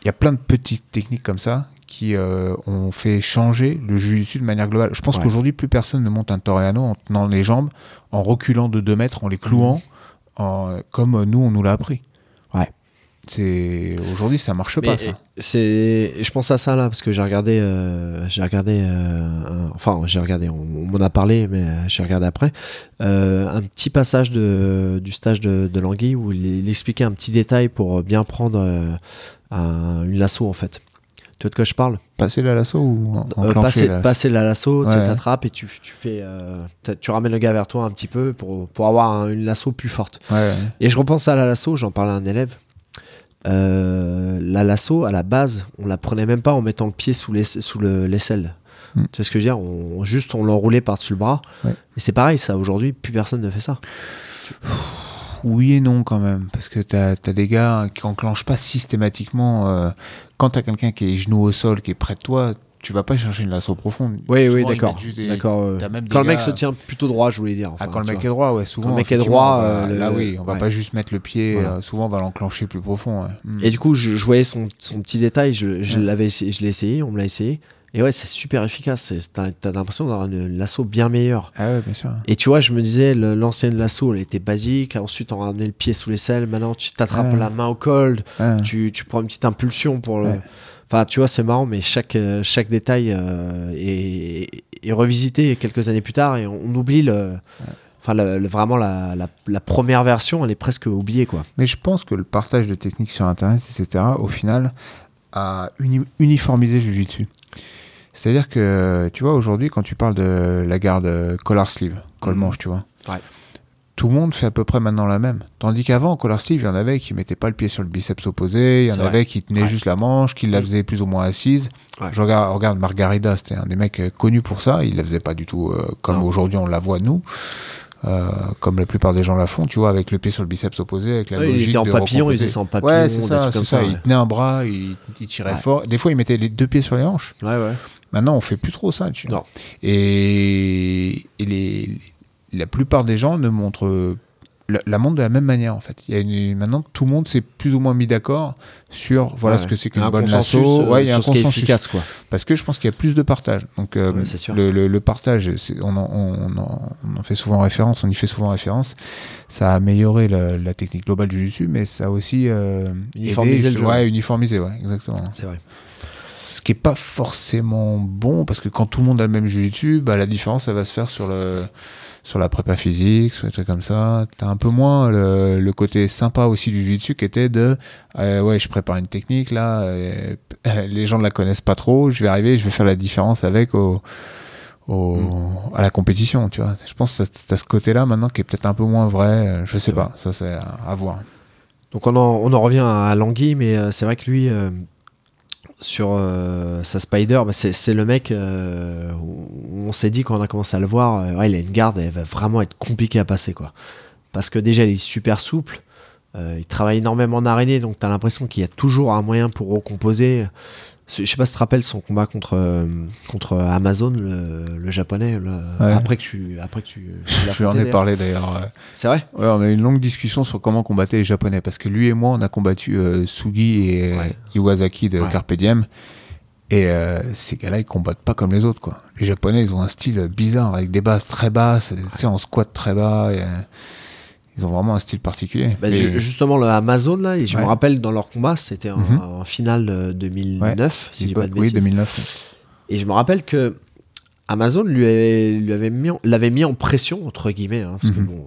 il y a plein de petites techniques comme ça qui euh, ont fait changer le jiu-jitsu de manière globale. Je pense Ouais. qu'aujourd'hui plus personne ne monte un toreano en tenant les jambes, en reculant de 2 mètres, en les clouant, en- comme nous on nous l'a appris. Ouais. C'est aujourd'hui ça marche pas ça. c'est, je pense à ça là parce que j'ai regardé, euh, j'ai regardé, euh, un- enfin j'ai regardé, on, on m'en a parlé, mais j'ai regardé après euh, un petit passage de, du stage de, de Langui où il, il expliquait un petit détail pour bien prendre un- une lasso en fait. Tu vois de quoi je parle Passer la lasso ou Euh, passer, la- passer la lasso, tu t'attrapes et tu, tu fais, euh, tu ramènes le gars vers toi un petit peu pour, pour avoir un- une lasso plus forte. Ouais. Et je repense à la lasso, j'en parlais à un élève. Euh, la lasso, à la base, on la prenait même pas en mettant le pied sous les- sous le- l'aisselle. Hmm. Tu sais ce que je veux dire? On, Juste, on l'enroulait par-dessus le bras. Ouais. Et c'est pareil, ça, aujourd'hui, plus personne ne fait ça. Oui et non quand même, parce que t'as as des gars qui enclenchent pas systématiquement. euh, quand t'as quelqu'un qui est genou au sol, qui est près de toi, tu vas pas chercher une lasso profonde. Oui, Souvent, oui, d'accord. des- D'accord. euh, Quand le mec se tient plutôt droit, je voulais dire. Ah, quand le tu mec vois. est droit, ouais, souvent. le mec est droit, euh, là le- oui, on va ouais. pas juste mettre le pied. Voilà. euh, souvent, on va l'enclencher plus profond. ouais. Mm. Et du coup, je, je voyais son, son petit détail, je, l'avais je l'ai essayé, on me l'a essayé. Et ouais, c'est super efficace. T'as t'as l'impression d'avoir une lasso bien meilleure. Ah ouais, bien sûr. Et tu vois, je me disais, l'ancienne lasso, elle était basique. Ensuite, on ramenait le pied sous l'aisselle. Maintenant, tu t'attrapes Ouais. la main au col. Ouais. Tu, tu prends une petite impulsion pour le. Enfin, tu vois, c'est marrant, mais chaque, euh, chaque détail euh, est, est revisité quelques années plus tard et on, on oublie le. Enfin, le- le- vraiment, la, la, la première version, elle est presque oubliée, quoi. Mais je pense que le partage de techniques sur Internet, etc., au final, a uni- uniformisé Jiu-Jitsu. C'est-à-dire que, tu vois, aujourd'hui, quand tu parles de la garde collar sleeve, col Mhm. manche, tu vois, Ouais. tout le monde fait à peu près maintenant la même. Tandis qu'avant, collar sleeve, il y en avait qui mettaient pas le pied sur le biceps opposé, il y en vrai. avait qui tenaient Ouais. juste la manche, qui la faisaient plus ou moins assise. Ouais. Je regarde, regarde Margarida, c'était un des mecs euh, connus pour ça, il la faisait pas du tout euh, comme aujourd'hui on la voit nous. Euh, comme la plupart des gens la font, tu vois, avec le pied sur le biceps opposé, avec la Ouais, il logique était en de papillon, il recomposer. faisait ça en papillon, Ouais, c'est ça, ça. ça, Il tenait un bras, il, il tirait Ouais. fort. Des fois, il mettait les deux pieds sur les hanches. Ouais, ouais. Maintenant, on fait plus trop ça. Tu. Non. Et, et les, la plupart des gens ne montrent la, la montre de la même manière en fait. Il y a une, maintenant tout le monde s'est plus ou moins mis d'accord sur voilà Ouais, ce que c'est qu'une un bonne lasso. euh, Ouais, il y a un qui est consensus efficace, quoi. parce que je pense qu'il y a plus de partage. Donc euh, Ouais, c'est sûr. le, le- le partage, on en, on, en, on en fait souvent référence, on y fait souvent référence. Ça a amélioré la, la technique globale du jiu mais ça a aussi euh, Uniformisé aidé- le jeu. Ouais, uniformisé, ouais, exactement. C'est vrai. Ce qui est pas forcément bon parce que quand tout le monde a le même jiu bah la différence, elle va se faire sur le sur la prépa physique, sur des trucs comme ça. T'as un peu moins le, le côté sympa aussi du jiu qui était de euh, ouais, je prépare une technique là, euh, les gens ne la connaissent pas trop, je vais arriver, je vais faire la différence avec au, au- Mm. à la compétition, tu vois. Je pense que t'as ce côté-là maintenant qui est peut-être un peu moins vrai, euh, je sais pas, ça c'est à, à voir. Donc on en, on en revient à Langui, mais c'est vrai que lui, euh, sur euh, sa Spider, c'est le mec euh, où on s'est dit quand on a commencé à le voir, euh, ouais, il a une garde, elle va vraiment être compliquée à passer. quoi. Parce que déjà, il est super souple, euh, il travaille énormément en araignée, donc tu as l'impression qu'il y a toujours un moyen pour recomposer. Je sais pas si tu te rappelles son combat contre, euh, contre Amazon, le, le japonais, le- Ouais. après que tu, après que tu, tu Je lui en ai d'ailleurs. parlé d'ailleurs. C'est vrai? Ouais, on a eu une longue discussion sur comment combattre les Japonais parce que lui et moi, on a combattu euh, Sugi et. Iwasaki de. Carpe Diem. Et euh, ces gars-là, ils combattent pas comme les autres, quoi. Les Japonais, ils ont un style bizarre avec des bases très basses, tu sais, en squat très bas. et, ils ont vraiment un style particulier. Bah, Et- justement, le Amazon, là, et je me Ouais. rappelle dans leur combat, c'était en, Mhm. en finale euh, 2009, si je dis pas de oui, bêtises. 2009. Et je me rappelle que Amazon lui avait, lui avait mis l'avait mis en pression, entre guillemets, hein, parce que Mhm. bon,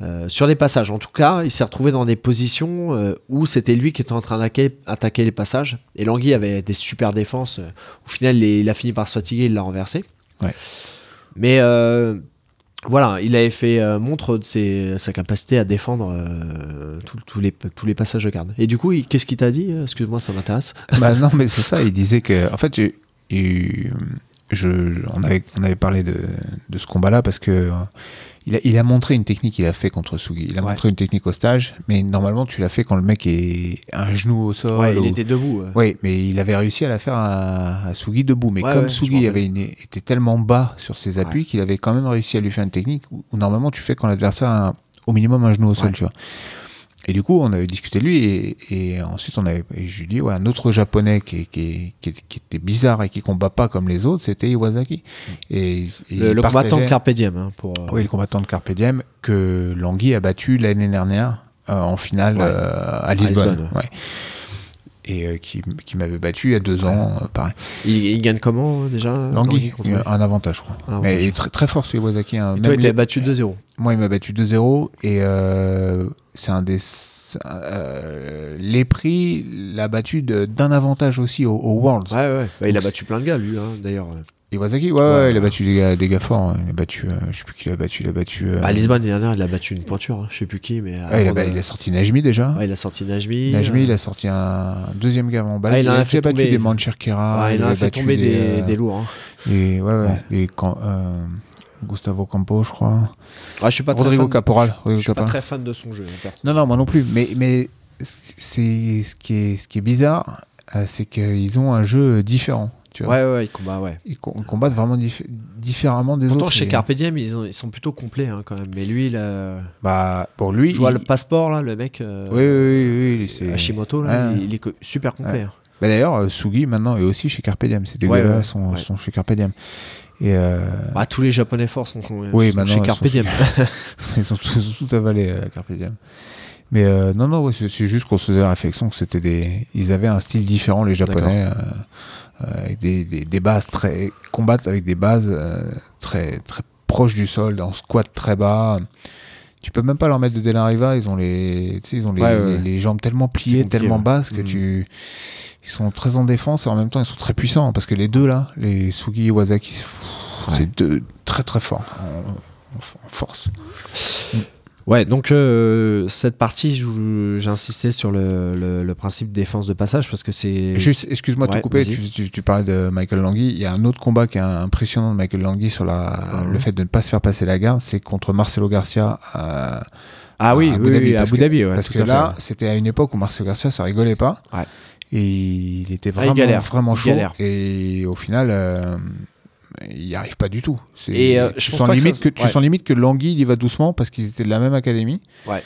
euh, sur les passages. En tout cas, il s'est retrouvé dans des positions euh, où c'était lui qui était en train d'attaquer attaquer les passages. Et Langui avait des super défenses. Au final, il, il a fini par se fatiguer, il l'a renversé. Ouais. Mais euh, voilà, il avait fait euh, montre de sa capacité à défendre euh, tous- les, passages de garde. Et du coup, qu'est-ce qu'il t'a dit Excuse-moi, ça m'intéresse. bah non, mais c'est ça. Il disait que, en fait, on avait, parlé de, ce combat-là parce que euh, il a, il a montré une technique qu'il a fait contre Sugi. Il a Ouais. montré une technique au stage, mais normalement, tu l'as fait quand le mec est un genou au sol. Ouais, il ou- était debout. Oui, mais il avait réussi à la faire à, à Sugi debout. Mais comme Sugi avait une- était tellement bas sur ses appuis qu'il avait quand même réussi à lui faire une technique où, où normalement tu fais quand l'adversaire a un- au minimum un genou au sol, tu vois. Et du coup, on avait discuté de lui et, et ensuite on avait, et je lui dis, ouais, un autre japonais qui, qui, qui, qui était bizarre et qui combat pas comme les autres, c'était Iwasaki. Et, et Le, le combattant de Carpe Diem. hein, pour, euh, oui, le combattant de Carpe Diem que Langui a battu l'année dernière euh, en finale Ouais. euh, à Lisbonne. Lisbonne, ouais. Et euh, qui, qui m'avait battu il y a deux ans, euh, pareil. Il, il gagne comment euh, déjà Langui, un avantage, je crois. Mais il est très, très fort, ce Iwasaki. hein. Et toi, il t'a battu 2-0. Moi, il m'a battu 2-0 et euh, c'est un des. euh, les prix l'a battu d'un avantage aussi au, au Worlds. Ouais, ouais. Bah, il a battu plein de gars, lui, hein, d'ailleurs. Iwasaki, ouais, ouais, Ouais. il a battu des gars, des gars forts. hein. Il a battu, euh, je sais plus qui il a battu, il a battu. euh, À Lisbonne, l'année dernière, il a battu une pointure. hein, Je sais plus qui, mais. ouais, il, a, avant de- il a sorti Najmi déjà. Ouais, il a sorti Najmi. Najmi, euh, il a sorti un deuxième gars en base. Ah, il a fait battu tomber. des Mancherkira. il a fait tomber des, euh, des lourds. hein. des- ouais, ouais, Cam- euh, Gustavo Campo, je crois. Ah, je suis pas très Rodrigo fan- Caporal. Je, suis pas très fan de son jeu. perso. Non, non, moi non plus. Mais, mais c'est ce qui est, ce qui est bizarre, euh, c'est qu'ils ont un jeu différent. Tu vois. Ouais, ouais. Ils com- combattent vraiment dif- différemment des Pourtant, autres. chez et- Carpe Diem, ils, ont- ils sont plutôt complets hein, quand même. Mais lui, il a... Bah, pour lui. je vois il- le passeport, là, le mec. euh, Oui, oui, oui. oui, Hashimoto, là, il, il est super complet. hein. Bah, D'ailleurs, euh, Sugi maintenant est aussi chez Carpe Diem. Ces Ouais, ouais, sont, chez Carpe Diem. Et euh, Ah, tous les japonais forts sont, sont Oui, sont maintenant, chez Carpe Diem. ils sont tous tout avalés, euh, Carpe Diem. Mais euh, non, non, ouais, c'est juste qu'on se faisait la réflexion que c'était des. Ils avaient un style différent, les Japonais, euh, avec des, des, des bases très. combattent avec des bases euh, très, très proches du sol, en squat très bas. Tu peux même pas leur mettre de Delariva, ils ont les, ils ont les, Ouais, les, les jambes tellement pliées, tellement basses que Mhm. tu. Ils sont très en défense et en même temps ils sont très puissants parce que les deux là, les Sugi et Wazaki, c'est deux très très forts en, en- en force. Ouais, donc euh, cette partie, insisté sur le, le- le principe défense de passage parce que c'est. Juste, excuse-moi de Ouais, te couper, tu, tu- tu parlais de Michael Langui. Il y a un autre combat qui est impressionnant de Michael Langui sur la, le fait de ne pas se faire passer la garde, c'est contre Marcelo Garcia à, Ah oui, à oui, oui, à parce Abu que- Dhabi, ouais, parce que à là, c'était à une époque où Marcelo Garcia, ça rigolait pas. Ouais. Et il était Ah, il vraiment, galère, vraiment chaud. galère. Et au final, euh, il n'y arrive pas du tout. Et, euh, je tu sens pas que limite ça- que, tu ouais. sens limite que Langui il y va doucement parce qu'ils étaient de la même académie. Ouais.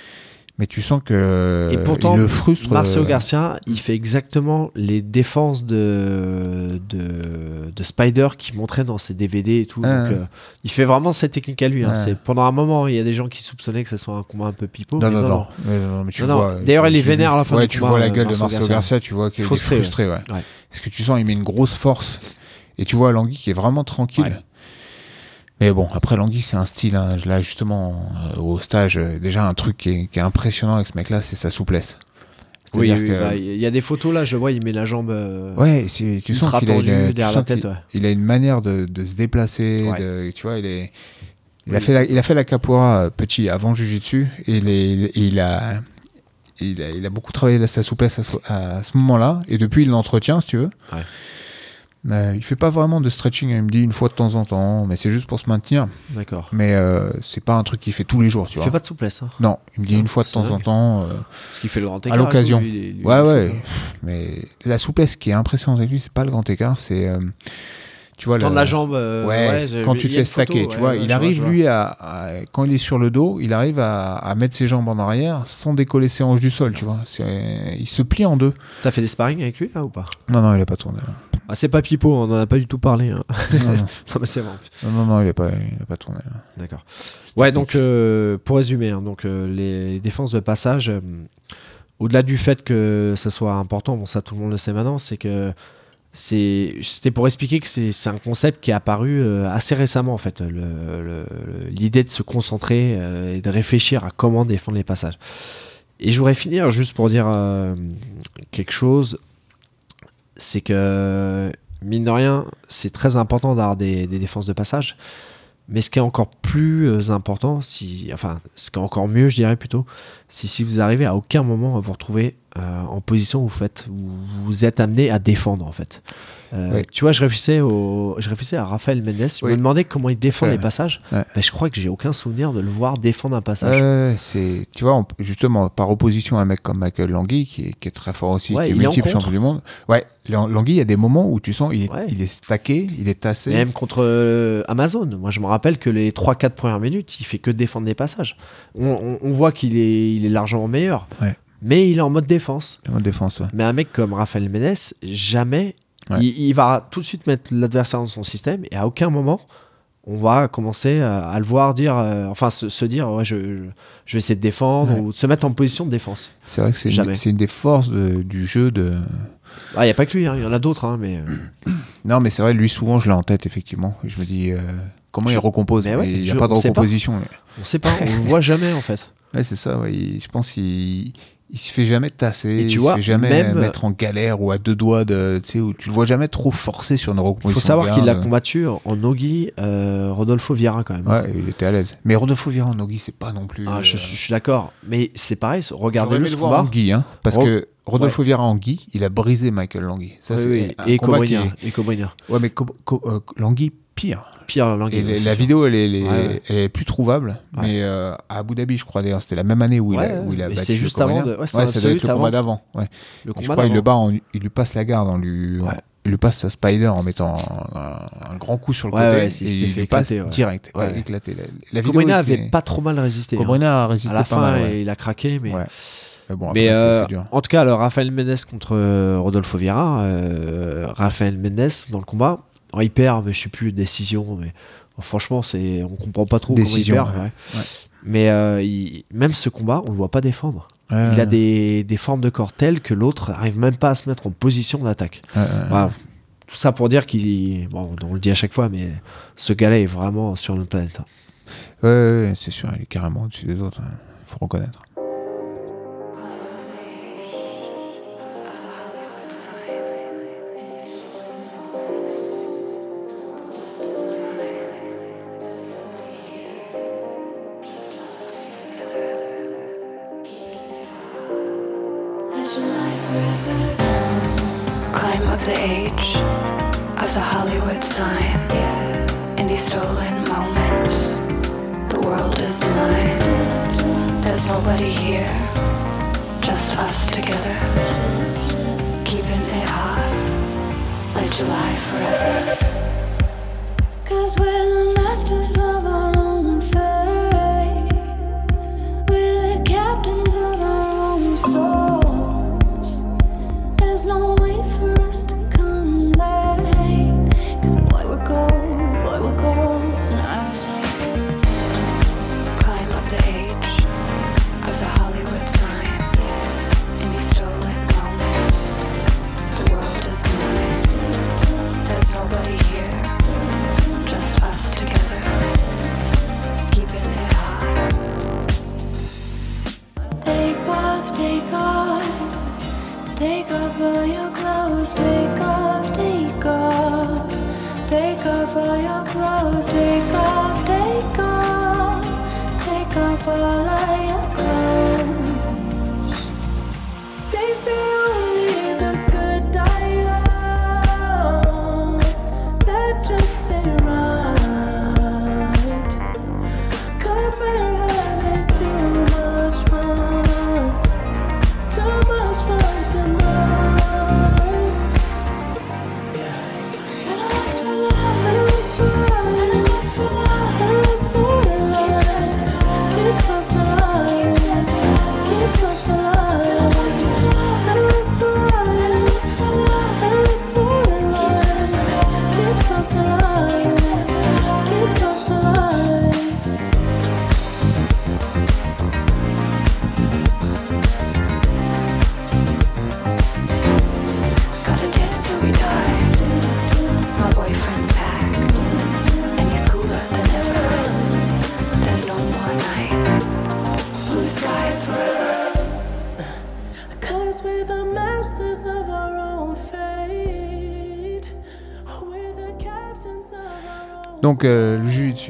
Mais tu sens que Et pourtant, il le frustre. Marcelo euh, Garcia, il fait exactement les défenses de, de, de Spider qu'il montrait dans ses DVD et tout. Ah. Donc, euh, il fait vraiment cette technique à lui. hein. C'est pendant un moment, il y a des gens qui soupçonnaient que ce soit un combat un peu pipeau. Non, non, non, Mais non, mais tu Non, non. vois, D'ailleurs, il est vénère à la fin Ouais, du tu combat, vois la gueule de Marcelo Garcia. Garcia, tu vois qu'il est Frustré, frustré. ouais. Ouais. Parce que tu sens, il met une grosse force. Et tu vois Langui qui est vraiment tranquille. Ouais. Mais bon, après Langui, c'est un style. hein. Là, justement, euh, au stage, euh, déjà, un truc qui est, qui est impressionnant avec ce mec-là, c'est sa souplesse. Oui, C'est-à-dire oui, que- bah, il y a des photos là, je vois, il met la jambe. euh, Ouais, tu sens qu'il a, une- derrière la tête, ouais. il a une manière de, de se déplacer. Ouais. de- tu vois, il est. Il, Oui, a fait la, il a fait la capoeira euh, petit avant Jiu-Jitsu et il, est- il, il a, il, a, il a beaucoup travaillé sa souplesse à ce, moment-là et depuis il l'entretient si tu veux. Ouais. Euh, il fait pas vraiment de stretching, il me dit une fois de temps en temps, mais c'est juste pour se maintenir. D'accord. Mais euh, c'est pas un truc qu'il fait tous les jours, tu Il vois. fait pas de souplesse. Hein. Non, il me dit une fois de temps en temps. euh, Parce qu'il fait le grand À écart. l'occasion. lui, lui, Ouais, ouais. Mais la souplesse qui est impressionnante avec lui, c'est pas le grand écart, c'est. Tu vois, Tendre le- la jambe. euh, Ouais, quand tu te a fais une photo, tu vois, il arrive vois. lui à, à- quand il est sur le dos, il arrive à, à mettre ses jambes en arrière sans décoller ses hanches du sol, tu vois. Il se plie en deux. T'as fait des sparring avec lui là ou pas? Non, non, il est pas tourné. Là. ah, C'est pas pipeau, on en a pas du tout parlé. hein. Non, non, non, mais c'est vrai. non, non, non, il est pas, il est pas tourné. D'accord. Ouais, donc euh, pour résumer, hein, donc euh, les, les défenses de passage, euh, au-delà du fait que ça soit important, bon ça tout le monde le sait maintenant, c'est que c'était pour expliquer que c'est un concept qui est apparu euh, assez récemment en fait, l'idée de se concentrer euh, et de réfléchir à comment défendre les passages. Et je voudrais finir juste pour dire euh, quelque chose, c'est que mine de rien, c'est très important d'avoir des, défenses de passage. Mais ce qui est encore plus important, si, enfin, ce qui est encore mieux, je dirais plutôt, c'est si vous arrivez à aucun moment à vous retrouver euh, en position où vous faites, où vous êtes amené à défendre en fait. Euh, Oui. Tu vois, je réfléchissais, au, je réfléchissais à Raphaël Mendes. Je Oui. me demandais comment il défend Ouais, les passages. Ouais. Ben, je crois que j'ai aucun souvenir de le voir défendre un passage. Euh, c'est, tu vois, on- justement, par opposition à un mec comme Michael Langui, qui est, qui est très fort aussi, Ouais, qui est multiple champion du monde. Ouais, Lang- Langui, il y a des moments où tu sens, il est, il est stacké, il est tassé. Et Même contre euh, Amazon. Moi, je me rappelle que les 3-4 premières minutes, il fait que défendre des passages. On, on- on voit qu'il est, il est largement meilleur. Mais il est en mode défense. En défense, ouais. Mais un mec comme Rafael Mendes, jamais. Ouais. Il, il va tout de suite mettre l'adversaire dans son système et à aucun moment on va commencer à, à le voir dire, euh, enfin se, se dire, ouais, je, je, vais essayer de défendre Ouais. ou de se mettre en position de défense. C'est vrai que c'est une, une des forces de- du jeu de. Ah, il n'y a pas que lui, hein, il y en a d'autres, hein, mais euh, Non, mais c'est vrai, lui, souvent, je l'ai en tête, effectivement. Je me dis, euh, comment Je- il recompose? Il n'y a je- pas de pas. recomposition. on sait pas, on le voit jamais en fait. Ouais, c'est ça. ouais, je pense qu'il il se fait jamais tasser. Et tu il vois, se fait jamais même- mettre en galère ou à deux doigts de. Tu sais, où tu le vois jamais trop forcé sur une Il recomposition. faut savoir qu'il a garde. combattu en Nogi euh, Rodolfo Vieira quand même. Ouais, il était à l'aise. Mais Rodolfo Vieira en Nogi, c'est pas non plus. Ah, je, euh, suis- je suis d'accord, mais c'est pareil, regardez-le ce le combat. en Guy, hein, parce Ro- que Rodolfo Vieira en Guy, il a brisé Michael Langui. Ça, Oui, oui, et est- et. Ouais, mais Co- Co- euh, Langui, pire. Pire Langui. Et ouais, la- vidéo, elle est, elle est- Ouais, ouais. elle est plus trouvable. Ouais. Mais euh, à Abu Dhabi, je crois d'ailleurs, c'était la même année où il Ouais, a, où il a battu c'est juste avant de- ouais, Ouais, ça doit être le combat d'avant. Ouais. Le Je crois qu'il le bat, en- il lui passe la garde, en lui, Ouais. il lui passe sa spider en mettant un, un grand coup sur le Ouais, côté. ouais, il et s'était il fait lui passe éclater, ouais. direct. Ouais, Ouais. éclaté. La, la vidéo avait pas trop mal résisté. hein. Cobrinha a résisté À la fin, ouais. il a craqué, mais. Mais bon, après, Mais c'est- euh, dur. en tout cas, alors Rafael Mendes contre euh, Rodolfo Vieira, euh, Rafael Mendes dans le combat, il perd, mais je sais plus décision, mais oh, franchement, c'est on comprend pas trop Décision, comment il perd. ouais. ouais. Ouais. Mais euh, il- même ce combat, on le voit pas défendre. Ouais, Il a des, des formes de corps telles que l'autre arrive même pas à se mettre en position d'attaque. Voilà. Tout ça pour dire qu'il, bon, on le dit à chaque fois, mais ce gars-là est vraiment sur notre planète. hein. Ouais, c'est sûr, il est carrément au-dessus des autres. hein. Faut reconnaître.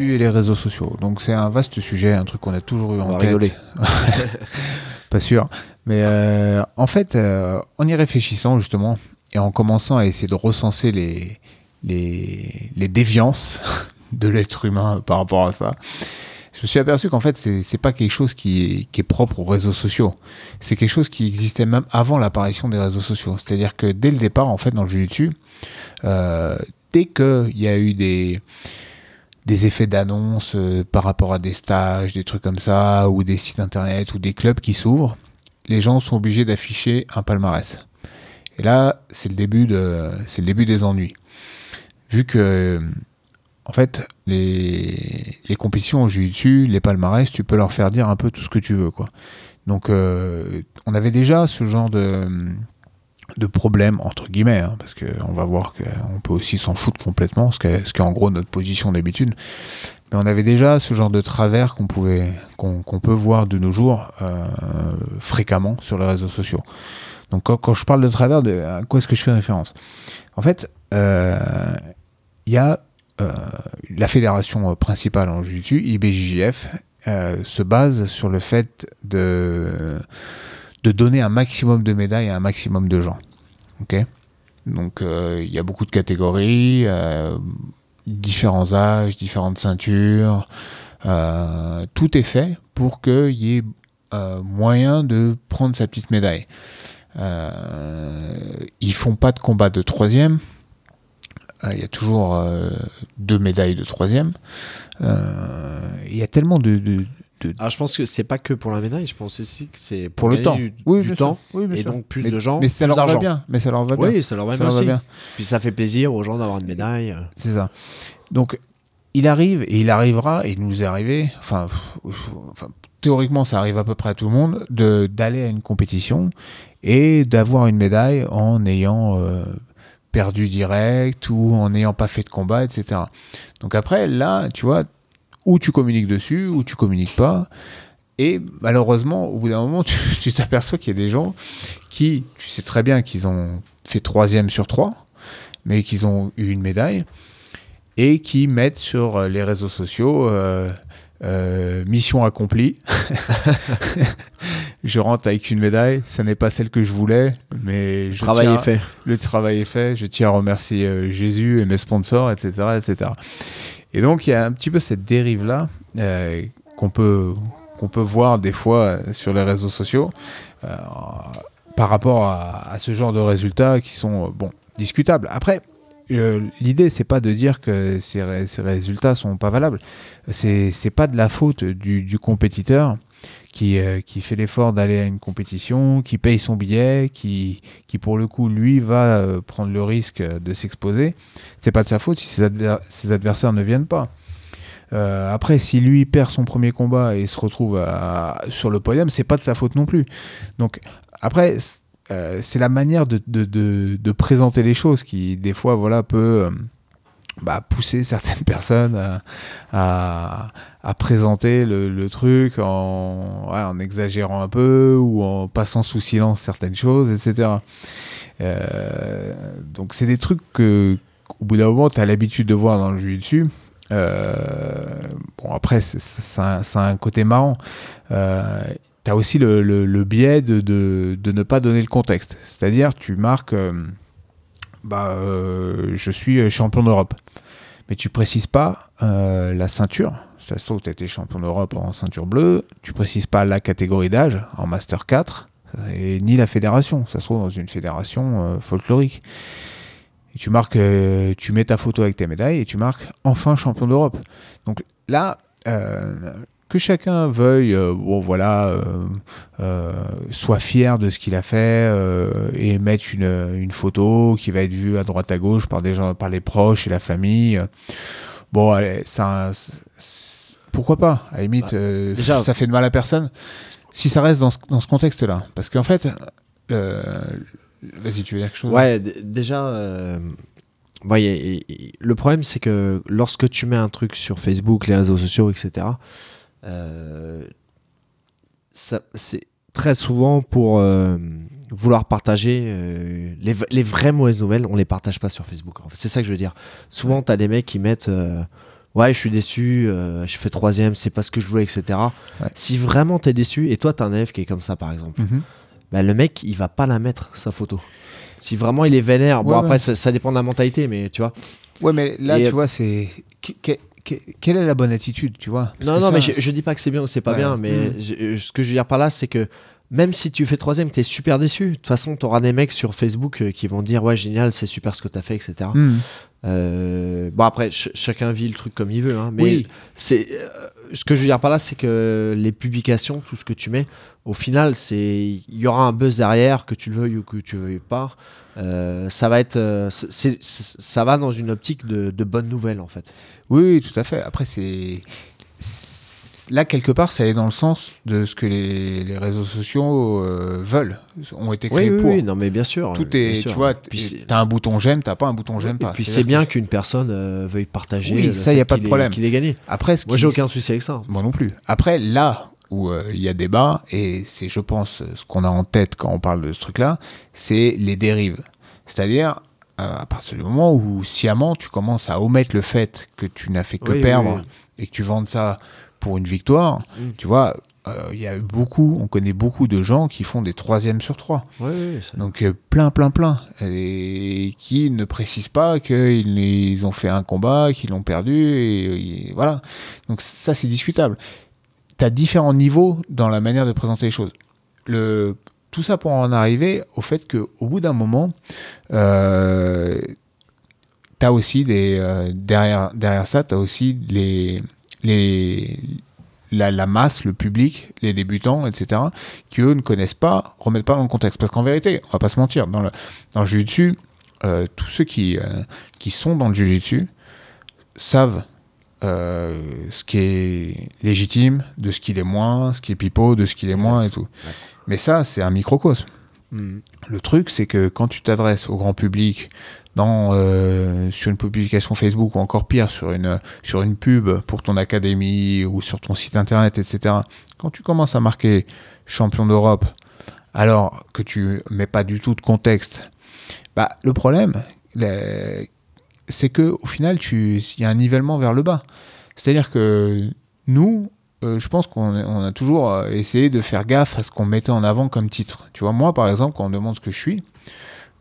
Et les réseaux sociaux. Donc c'est un vaste sujet, un truc qu'on a toujours eu On en va tête. rigoler. Pas sûr. Mais euh, en fait, euh, en y réfléchissant justement et en commençant à essayer de recenser les, les, les déviances de l'être humain par rapport à ça, je me suis aperçu qu'en fait, c'est c'est pas quelque chose qui est, qui est propre aux réseaux sociaux. C'est quelque chose qui existait même avant l'apparition des réseaux sociaux. C'est-à-dire que dès le départ, en fait, dans le jiu-jitsu, euh, dès qu'il y a eu des, des effets d'annonce euh, par rapport à des stages, des trucs comme ça, ou des sites internet, ou des clubs qui s'ouvrent, les gens sont obligés d'afficher un palmarès. Et là, c'est le début de, des ennuis. Vu que, en fait, les, les compétitions au jiu-jitsu, les palmarès, tu peux leur faire dire un peu tout ce que tu veux, quoi. Donc, euh, on avait déjà ce genre de, de problème, entre guillemets, hein, parce qu'on va voir qu'on peut aussi s'en foutre complètement, ce ce qui est en gros notre position d'habitude. Mais on avait déjà ce genre de travers qu'on pouvait, qu'on peut voir de nos jours euh, fréquemment sur les réseaux sociaux. Donc quand, quand je parle de travers, de, à quoi est-ce que je fais référence? En fait, euh, il y a euh, la fédération principale en jiu-jitsu, IBJJF, se base sur le fait de, de donner un maximum de médailles à un maximum de gens. Ok Donc euh, il y a beaucoup de catégories, euh, différents âges, différentes ceintures. euh, tout est fait pour qu'il y ait moyen de prendre sa petite médaille. Ils font pas de combat de troisième. Il y a toujours deux médailles de troisième. Il y a tellement de- de- Alors je pense que c'est pas que pour la médaille, je pense aussi que c'est pour le temps. du, Oui, du bien temps. sûr. Oui, bien et sûr. donc plus mais, de gens, Mais ça plus leur va bien. Mais ça leur va bien. Oui, ça leur va Ça bien leur va aussi. bien. Puis ça fait plaisir aux gens d'avoir une médaille. C'est ça. Donc, il arrive et il arrivera, et il nous est arrivé, enfin, enfin, théoriquement, ça arrive à peu près à tout le monde, de- d'aller à une compétition et d'avoir une médaille en ayant euh, perdu direct ou en n'ayant pas fait de combat, etc. Donc après, là, tu vois, ou tu communiques dessus, ou tu communiques pas. Et malheureusement, au bout d'un moment, tu t'aperçois qu'il y a des gens qui, tu sais très bien qu'ils ont fait troisième sur trois, mais qu'ils ont eu une médaille, et qui mettent sur euh, les réseaux sociaux euh, euh, mission accomplie. je rentre avec une médaille, ça n'est pas celle que je voulais, mais je Le travail tiens- est fait. le travail est fait. Je tiens à remercier Jésus et mes sponsors, etc., etc. Et donc il y a un petit peu cette dérive là qu'on peut qu'on peut voir des fois euh, sur les réseaux sociaux euh, par rapport à, ce genre de résultats qui sont euh, bon discutables. Après, euh, l'idée, c'est pas de dire que ces, ré- ces résultats sont pas valables. C'est pas de la faute du, du compétiteur qui, euh, qui fait l'effort d'aller à une compétition, qui paye son billet, qui, qui pour le coup, lui, va euh, prendre le risque de s'exposer. C'est pas de sa faute si ses, adver- ses adversaires ne viennent pas. Euh, après, si lui perd son premier combat et se retrouve sur le podium, c'est pas de sa faute non plus. Donc, après, euh, c'est la manière de, de- de- de présenter les choses qui, des fois, voilà, peut euh, bah, pousser certaines personnes à, à- présenter le, le truc en, en exagérant un peu ou en passant sous silence certaines choses, etc. Euh, donc, c'est des trucs que, au bout d'un moment, tu as l'habitude de voir dans le jeu dessus. bon, après, c'est un côté marrant. Euh, tu as aussi le, le- le biais de, de- de ne pas donner le contexte. C'est-à-dire, tu marques, euh, bah, euh, je suis champion d'Europe. Mais tu précises pas euh, la ceinture. Ça se trouve, tu été champion d'Europe en ceinture bleue. Tu précises pas la catégorie d'âge en Master 4. Et ni la fédération. Ça se trouve dans une fédération euh, folklorique. Tu marques, euh, tu mets ta photo avec tes médailles et tu marques enfin champion d'Europe. Donc là, euh, que chacun veuille, euh, bon voilà, euh, euh, soit fier de ce qu'il a fait et mettre une, une photo qui va être vue à droite à gauche par des gens, par les proches et la famille. Bon, allez, ça, pourquoi pas? À la limite, Bah, déjà- ça fait de mal à personne. Si ça reste dans ce, dans ce contexte-là, parce qu'en fait, vas-y, tu veux dire quelque chose? Ouais, déjà, bon, y a- y- y- le problème c'est que lorsque tu mets un truc sur Facebook, les réseaux sociaux, etc., c'est très souvent pour euh, vouloir partager euh, les, les vraies mauvaises nouvelles, on les partage pas sur Facebook. En fait, c'est ça que je veux dire. Souvent, tu as des mecs qui mettent euh, Ouais, je suis déçu, euh, je fais troisième, c'est pas ce que je voulais, etc. Ouais. Si vraiment t'es déçu, et toi t'as un élève qui est comme ça par exemple, bah, le mec, il va pas la mettre, sa photo. Si vraiment il est vénère, bon Ouais, après ça, ça dépend de la mentalité, mais tu vois. Ouais, mais là, Et- tu vois, c'est. Que- que- que- Quelle est la bonne attitude, tu vois? Parce non, non, ça- mais je, je dis pas que c'est bien ou c'est pas Ouais. bien, mais Mm. je- ce que je veux dire par là, c'est que même si tu fais troisième, t'es super déçu. De toute façon, t'auras des mecs sur Facebook euh, qui vont dire ouais génial, c'est super ce que t'as fait, etc. Mhm. Euh, bon après, ch- chacun vit le truc comme il veut, hein, mais Oui. c'est euh, ce que je veux dire par là, c'est que les publications, tout ce que tu mets, au final, c'est il y aura un buzz derrière, que tu le veuilles ou que tu le veuilles pas. Euh, ça va être, euh, ça va dans une optique de, de bonnes nouvelles en fait. Oui, tout à fait. Après, c'est. Là, quelque part, ça est dans le sens de ce que les, les réseaux sociaux euh, veulent, ont été créés Oui, oui, pour. oui, non mais bien sûr. Tout bien est, sûr. tu vois, t'as un bouton j'aime, t'as pas un bouton j'aime Et pas. puis c'est bien qu'une personne euh, veuille partager. Oui, ça, y a fait pas de problème. Qu'il ait gagné. Après, Moi, j'ai aucun souci avec ça. Moi non plus. Après, là où euh, il y a débat, et c'est, je pense, ce qu'on a en tête quand on parle de ce truc-là, c'est les dérives. C'est-à-dire, euh, à partir du moment où sciemment tu commences à omettre le fait que tu n'as fait que Oui, oui, perdre oui. et que tu vendes ça pour une victoire, Mm. tu vois, euh, il y a beaucoup, on connaît beaucoup de gens qui font des troisièmes sur trois. Ça- Donc euh, plein, plein, plein. Et qui ne précisent pas qu'ils ils ont fait un combat, qu'ils l'ont perdu, et, et voilà. Donc ça, c'est discutable. Tu as différents niveaux dans la manière de présenter les choses. Le, tout ça pour en arriver au fait qu'au bout d'un moment, euh, tu as aussi des... euh, derrière, derrière ça, tu as aussi les... les la, la masse, le public, les débutants, etc., qui eux ne connaissent pas, remettent pas dans le contexte. Parce qu'en vérité, on va pas se mentir, dans le, dans le jiu-jitsu, euh, tous ceux qui, euh, qui sont dans le jiu-jitsu savent euh, ce qui est légitime, de ce qui est moins, ce qui est pipeau, de ce qui est moins et tout. Ouais. Mais ça, c'est un microcosme. Mm. Le truc, c'est que quand tu t'adresses au grand public euh, sur une publication Facebook ou encore pire sur une, sur une pub pour ton académie ou sur ton site internet, etc., quand tu commences à marquer champion d'Europe alors que tu mets pas du tout de contexte, bah, le problème, c'est que au final, il y a un nivellement vers le bas. C'est-à-dire que nous, euh, je pense qu'on on a toujours euh, essayé de faire gaffe à ce qu'on mettait en avant comme titre. Tu vois, moi, par exemple, quand on me demande ce que je suis,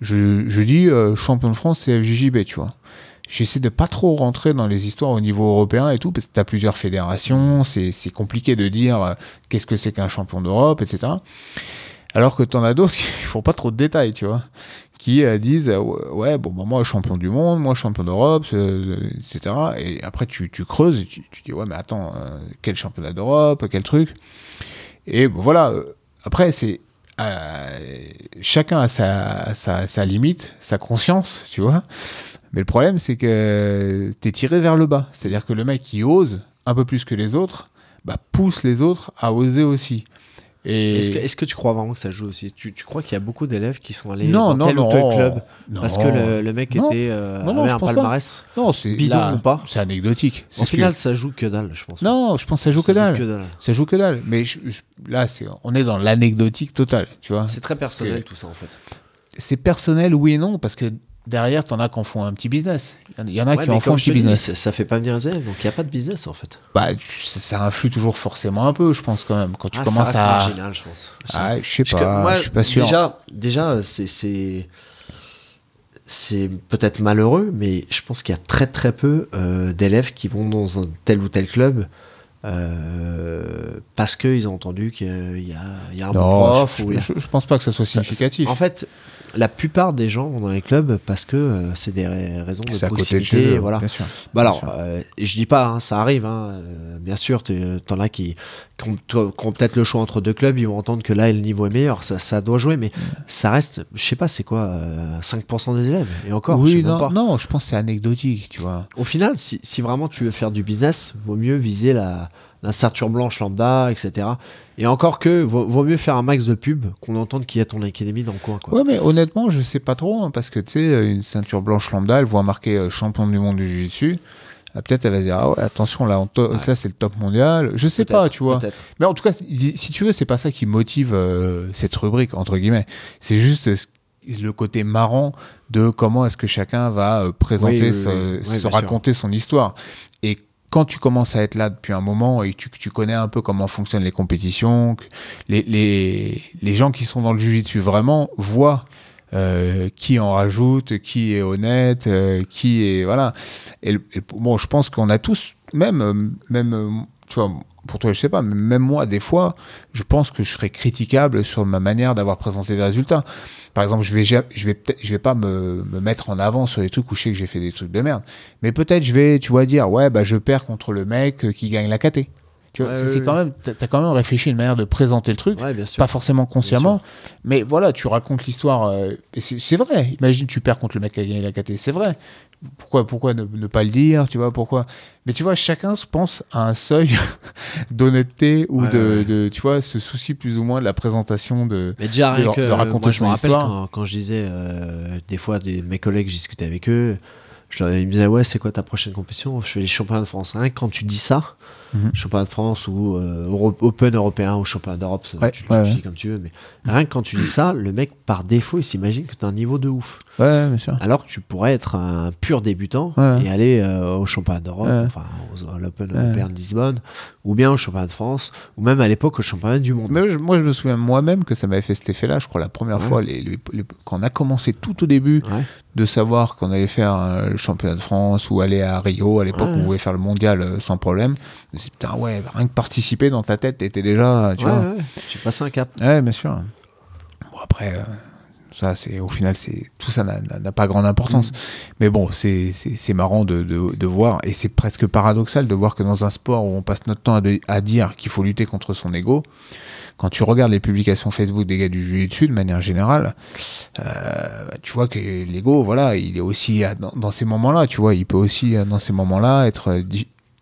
je, dis euh, champion de France CFJJB, tu vois. J'essaie de pas trop rentrer dans les histoires au niveau européen et tout, parce que tu as plusieurs fédérations, c'est c'est compliqué de dire euh, qu'est-ce que c'est qu'un champion d'Europe, etc. Alors que t'en as d'autres qui font pas trop de détails, tu vois. Qui euh, disent, ouais, bon, bah, moi, champion du monde, moi, champion d'Europe, etc. Et après, tu, creuses et tu, dis, ouais, mais attends, quel championnat d'Europe, quel truc. Et voilà. Après, c'est. Euh, chacun a sa, sa, sa limite, sa conscience, tu vois. Mais le problème, c'est que t'es tiré vers le bas. C'est-à-dire que le mec qui ose un peu plus que les autres, bah, pousse les autres à oser aussi. Et Est-ce que, tu crois vraiment que ça joue aussi? Tu, tu crois qu'il y a beaucoup d'élèves qui sont allés non, dans non, tel non, ou tel club non. parce que le, le mec était euh, Non, non, avait un pas. palmarès Non, c'est bidon là, ou pas? C'est anecdotique. Au que- final, ça joue que dalle, je pense. Non, je pense que ça joue que dalle. que dalle. Ça joue que dalle. Mais je- je- là, c'est, on est dans l'anecdotique totale, tu vois. C'est très personnel tout ça en fait. C'est personnel, oui et non, parce que derrière, t'en as qui en font un petit business. Il y en- a Ouais, qui en font un petit te dis, business. ça, ça fait pas venir élèves, donc il n'y a pas de business en fait. Bah, ça, ça influe toujours forcément un peu, je pense quand même. Quand tu Ah, ça commences reste à. marginal, je pense. Ah, je sais pas, moi, je suis pas sûr. Déjà, déjà c'est- c'est peut-être malheureux, mais je pense qu'il y a très très peu euh, d'élèves qui vont dans un tel ou tel club euh, parce qu'ils ont entendu qu'il y a, il y a un bon non, prof. je, ou je- je pense pas que ça soit Ça- significatif. En fait, la plupart des gens vont dans les clubs parce que euh, c'est des ra- raisons de de proximité. eux, voilà. bien sûr. Bah alors, Bien euh, je dis pas, hein, ça arrive, hein, euh, bien sûr, t'en as qui, qui ont, peut-être le choix entre deux clubs, ils vont entendre que là, le niveau est meilleur, ça, ça doit jouer, mais ça reste, je sais pas, c'est quoi, euh, 5% des élèves, et encore, oui, non, non, je pense que c'est anecdotique, tu vois. Au final, si, si vraiment tu veux faire du business, vaut mieux viser la, la ceinture blanche lambda, etc. Et encore que, vaut, vaut mieux faire un max de pub qu'on entende qu'il y a ton académie dans le coin, quoi. Ouais, mais honnêtement, je sais pas trop, hein, parce que tu sais, une ceinture blanche lambda, elle voit marqué euh, champion du monde du jiu-jitsu. Ah, Peut-être elle va dire, ah ouais, attention, là, Ouais. ça c'est le top mondial. Je sais pas, tu vois. Mais en tout cas, si tu veux, c'est pas ça qui motive euh, cette rubrique, entre guillemets. C'est juste euh, le côté marrant de comment est-ce que chacun va euh, présenter, Oui, oui, se, oui. Oui, se bien sûr. raconter son histoire. Et quand tu commences à être là depuis un moment et que tu, connais un peu comment fonctionnent les compétitions, les, les, les gens qui sont dans le jiu-jitsu vraiment voient euh, qui en rajoute, qui est honnête, euh, qui est voilà. Et, bon, je pense qu'on a tous, même même tu vois, pour toi je sais pas, mais même moi des fois, je pense que je serais critiquable sur ma manière d'avoir présenté des résultats. Par exemple, je vais je vais je vais pas me, me mettre en avant sur les trucs où je sais que j'ai fait des trucs de merde, mais peut-être je vais tu vois dire ouais bah je perds contre le mec euh, qui gagne la KT. Tu vois, Ouais, c'est quand même t'as quand même réfléchi à une manière de présenter le truc Ouais, bien sûr. pas forcément consciemment, mais voilà, tu racontes l'histoire. euh, et c'est c'est vrai. Imagine, tu perds contre le mec qui a gagné la KT. C'est vrai. Pourquoi, pourquoi ne, ne pas le dire Tu vois, pourquoi? Mais tu vois, chacun se pense à un seuil d'honnêteté ou Ouais, de, ouais. de, tu vois, ce souci plus ou moins de la présentation de. Mais déjà, de- que, de raconter moi, je me rappelle quand, quand je disais, euh, des fois, des, mes collègues, je discutais avec eux, je ils me disaient, ouais, c'est quoi ta prochaine compétition? Je fais les championnats de France. Rien que quand tu dis ça, Mhm. championnat de France ou euh, Euro- Open européen ou championnat d'Europe, Ouais, tu, ouais, tu dis comme tu veux, mais rien que quand tu dis ça, le mec, par défaut, il s'imagine que tu as un niveau de ouf. Ouais, bien sûr. Alors que tu pourrais être un pur débutant et aller euh, au championnat d'Europe, enfin à l'Open européen de Lisbonne, ou bien au championnat de France, ou même à l'époque au championnat du monde. Mais moi, je me souviens moi-même que ça m'avait fait cet effet-là. Je crois la première fois, les, les- les- quand on a commencé tout au début, de savoir qu'on allait faire euh, le championnat de France ou aller à Rio. À l'époque, on pouvait faire le mondial sans problème. Me suis dit, putain, ouais, rien que participer dans ta tête, t'étais déjà, tu Ouais, vois. ouais, tu passes un cap. Ouais, bien sûr. Bon, après, euh, ça, c'est au final, c'est tout ça n'a- pas grande importance. Mais bon, c'est c'est- c'est marrant de, de, de voir, et c'est presque paradoxal de voir que dans un sport où on passe notre temps à, de- à dire qu'il faut lutter contre son ego, quand tu regardes les publications Facebook des gars du jiu-jitsu de manière générale, euh, tu vois que l'ego, voilà, il est aussi à- dans, dans ces moments-là, tu vois, il peut aussi euh, dans ces moments-là être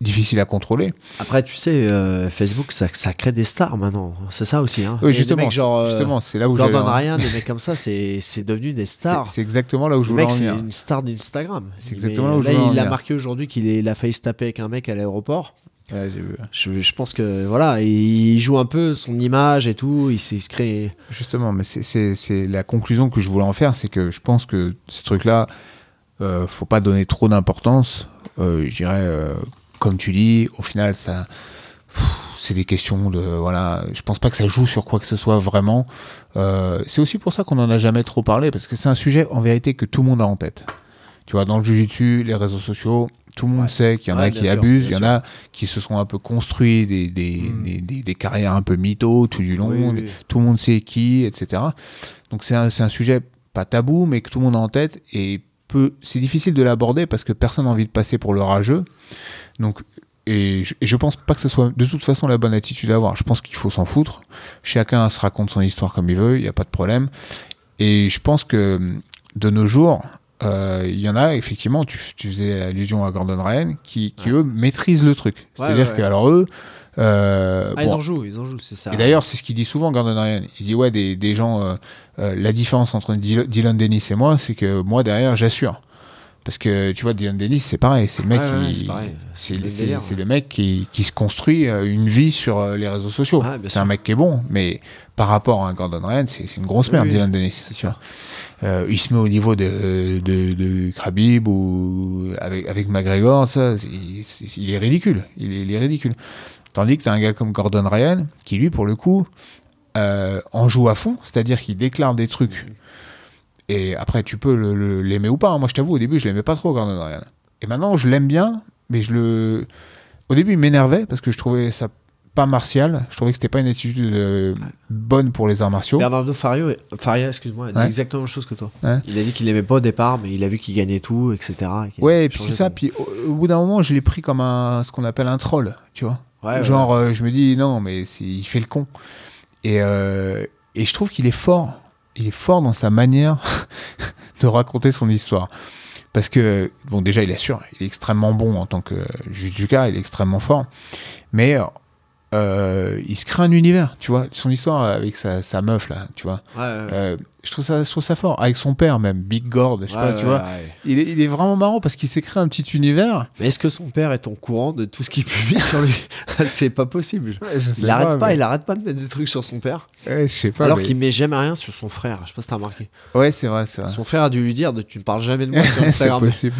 difficile à contrôler. Après, tu sais, euh, Facebook, ça, ça crée des stars maintenant. C'est ça aussi. Hein. Oui, Il justement, mecs genre, euh, justement, c'est là où Gordon en- Ryan, des mecs comme ça, c'est c'est devenu des C'est stars. c'est exactement là où je Le voulais mec, en c'est venir. une star d'Instagram. C'est Mais exactement là où je voulais en il a venir. marqué aujourd'hui qu'il il a failli se taper avec un mec à l'aéroport. Ouais. Je, je pense que voilà, il joue un peu son image et tout. Il s'est créé. Justement, mais c'est- c'est c'est la conclusion que je voulais en faire, c'est que je pense que ce truc-là, euh, faut pas donner trop d'importance. Euh, je dirais, euh, comme tu dis, au final, ça, c'est des questions de, voilà. Je pense pas que ça joue sur quoi que ce soit vraiment. Euh, c'est aussi pour ça qu'on en a jamais trop parlé, parce que c'est un sujet en vérité que tout le monde a en tête. Tu vois, dans le jujitsu, les réseaux sociaux, Tout le monde Ouais. sait qu'il y en Ouais, a qui sûr, abusent, il y en a qui se sont un peu construits des, des, Mm. des, des- des carrières un peu mythos tout du long. Oui, oui, oui. Tout le monde sait qui, etc. Donc c'est un, c'est un sujet pas tabou, mais que tout le monde a en tête et peu, c'est difficile de l'aborder parce que personne n'a envie de passer pour le rageux. Donc et je, et je pense pas que ce soit de toute façon la bonne attitude à avoir. Je pense qu'il faut s'en foutre. Chacun se raconte son histoire comme il veut, il n'y a pas de problème. Et je pense que de nos jours, euh, il y en a effectivement, tu, tu faisais allusion à Gordon Ryan, qui, qui eux maîtrisent le truc. C'est-à-dire ouais, que ouais. alors eux, euh, Ah, ils en jouent, ils en jouent, c'est ça. et d'ailleurs, c'est ce qu'il dit souvent, Gordon Ryan. Il dit Ouais, des, des gens, euh, euh, la différence entre Dylan Dennis et moi, c'est que moi, derrière, j'assure. Parce que tu vois, Dylan Dennis, c'est pareil. C'est le mec qui. c'est le ouais. mec qui, qui se construit une vie sur les réseaux sociaux. C'est un mec qui est bon, mais par rapport à un Gordon Ryan, c'est une grosse merde, oui, Dylan Dennis. c'est sûr. Euh, il se met au niveau de, de, de Khabib ou avec, avec McGregor, ça, il est ridicule. Il est, il est ridicule. Tandis que tu as un gars comme Gordon Ryan qui, lui, pour le coup, euh, en joue à fond, c'est-à-dire qu'il déclare des trucs. Et après, tu peux l'aimer ou pas. hein. Moi, je t'avoue, au début, je l'aimais pas trop, Gordon Ryan. Et maintenant, je l'aime bien, mais je le. Au début, il m'énervait parce que je trouvais ça pas martial. Je trouvais que c'était pas une attitude euh, bonne pour les arts martiaux. Bernardo Fario, Faria, excuse-moi, a dit Ouais. exactement la même chose que toi. Ouais. Il a dit qu'il aimait pas au départ, mais il a vu qu'il gagnait tout, etc. et Ouais, et puis c'est ça. son- Puis au, au bout d'un moment, je l'ai pris comme un, ce qu'on appelle un troll, tu vois. Genre, euh, je me dis, non, mais il fait le con. Et, euh, et je trouve qu'il est fort. Il est fort dans sa manière de raconter son histoire. Parce que, bon, déjà, il assure, il est extrêmement bon en tant que judoka, il est extrêmement fort. Mais euh, il se crée un univers, tu vois. Son histoire avec sa, sa meuf, là, tu vois. Ouais, ouais, ouais. Euh, je, trouve ça, je trouve ça fort. Avec son père, même, Big Gord, je sais pas, tu vois. Il est, il est vraiment marrant parce qu'il s'est créé un petit univers. Mais est-ce que son père est au courant de tout ce qu'il publie sur lui? C'est pas possible. je sais Il arrête pas, mais- il arrête pas de mettre des trucs sur son père, je sais pas. alors mais- qu'il met jamais rien sur son frère. Je sais pas si t'as remarqué. Ouais, c'est vrai, c'est vrai. Son frère a dû lui dire de, tu ne parles jamais de moi sur c'est Instagram. possible.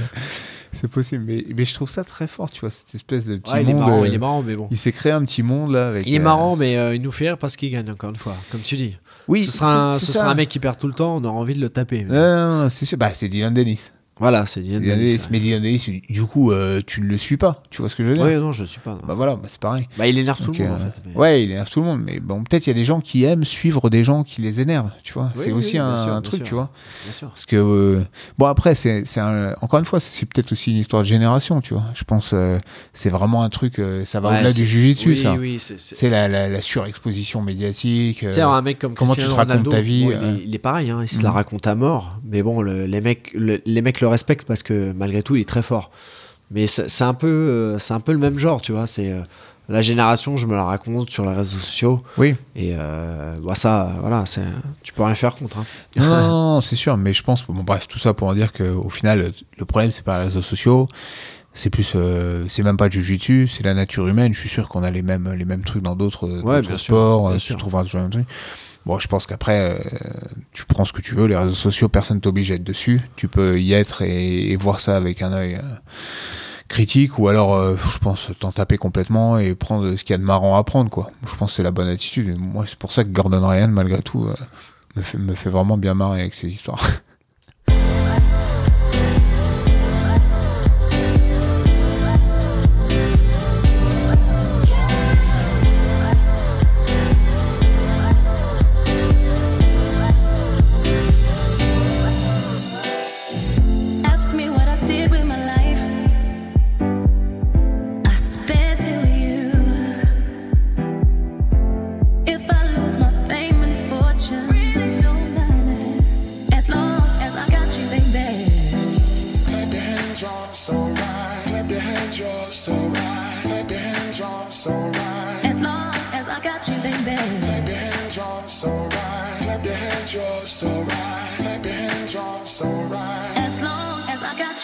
C'est possible. Mais, mais je trouve ça très fort, tu vois, cette espèce de petit Ouais, il est monde. marrant, euh, il est marrant, mais bon. il s'est créé un petit monde là. Avec, Il est euh, marrant, mais euh, il nous fait rire parce qu'il gagne encore une fois, comme tu dis. Oui, ce sera, un, ce sera mec qui perd tout le temps, on aura envie de le taper. mais- c'est sûr. Bah, c'est Dylan Dennis. Voilà, c'est Dennis. Mais Dylan Dennis, du coup, euh, tu ne le suis pas. Tu vois ce que je veux dire Ouais, non, je suis pas. non. Bah voilà, bah, c'est pareil. Bah, il énerve tout le monde, euh, en fait. mais- Ouais, il énerve tout le monde. Mais bon, peut-être il y a des gens qui aiment suivre des gens qui les énervent. Tu vois, Oui, c'est oui, aussi un, sûr, un bien truc, sûr. tu vois. Bien sûr. Parce que euh, bon après c'est c'est un- encore une fois c'est peut-être aussi une histoire de génération tu vois je pense euh, c'est vraiment un truc euh, ça va Ouais, au-delà du jujitsu oui, ça oui, c'est. c'est- c'est la, la, la surexposition médiatique euh, Tu sais, un mec comme comment tu te racontes Ronaldo, ta vie, euh. il, est, il est pareil, hein, il se la Mhm. raconte à mort. Mais bon, le- les, mecs, le- le respectent parce que malgré tout, il est très fort. Mais c'est un, peu, euh, c'est un peu le même genre, tu vois. C'est euh, la génération, je me la raconte sur les réseaux sociaux. oui Et euh, bah, ça, voilà, c'est- tu peux rien faire contre. hein. non, non, non, non, c'est sûr mais je pense bon bref tout ça pour en dire que au final le problème c'est pas les réseaux sociaux c'est plus euh, c'est même pas du jujitsu c'est la nature humaine je suis sûr qu'on a les mêmes les mêmes trucs dans d'autres Ouais, d'autres bien sûr, sports bien sûr. tu trouveras toujours le même truc Bon, je pense qu'après, euh, tu prends ce que tu veux. Les réseaux sociaux, personne t'oblige à être dessus. Tu peux y être et, et voir ça avec un œil euh, critique, ou alors, euh, je pense, t'en taper complètement et prendre ce qu'il y a de marrant à prendre, quoi. Je pense que c'est la bonne attitude. Et moi, c'est pour ça que Gordon Ryan, malgré tout, euh, me, fait, me fait vraiment bien marrer avec ses histoires.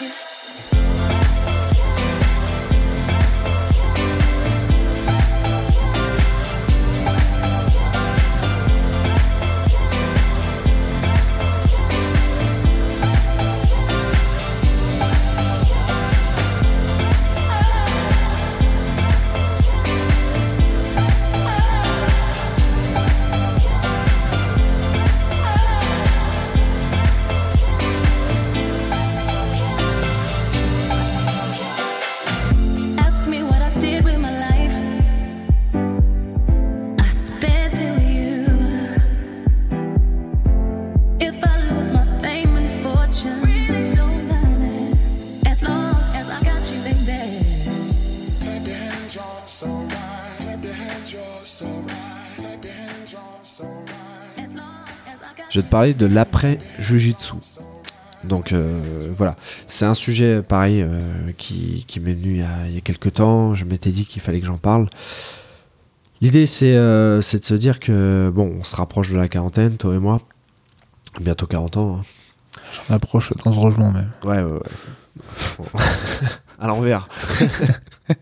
you. Je vais te parler de l'après Jujitsu. Donc euh, voilà, c'est un sujet pareil euh, qui, qui m'est venu il y, a, il y a quelques temps. Je m'étais dit qu'il fallait que j'en parle. L'idée c'est euh, c'est de se dire que bon, on se rapproche de la quarantaine, toi et moi. Bientôt 40 ans. hein. J'en approche dangereusement même. Ouais, ouais, ouais. à l'envers.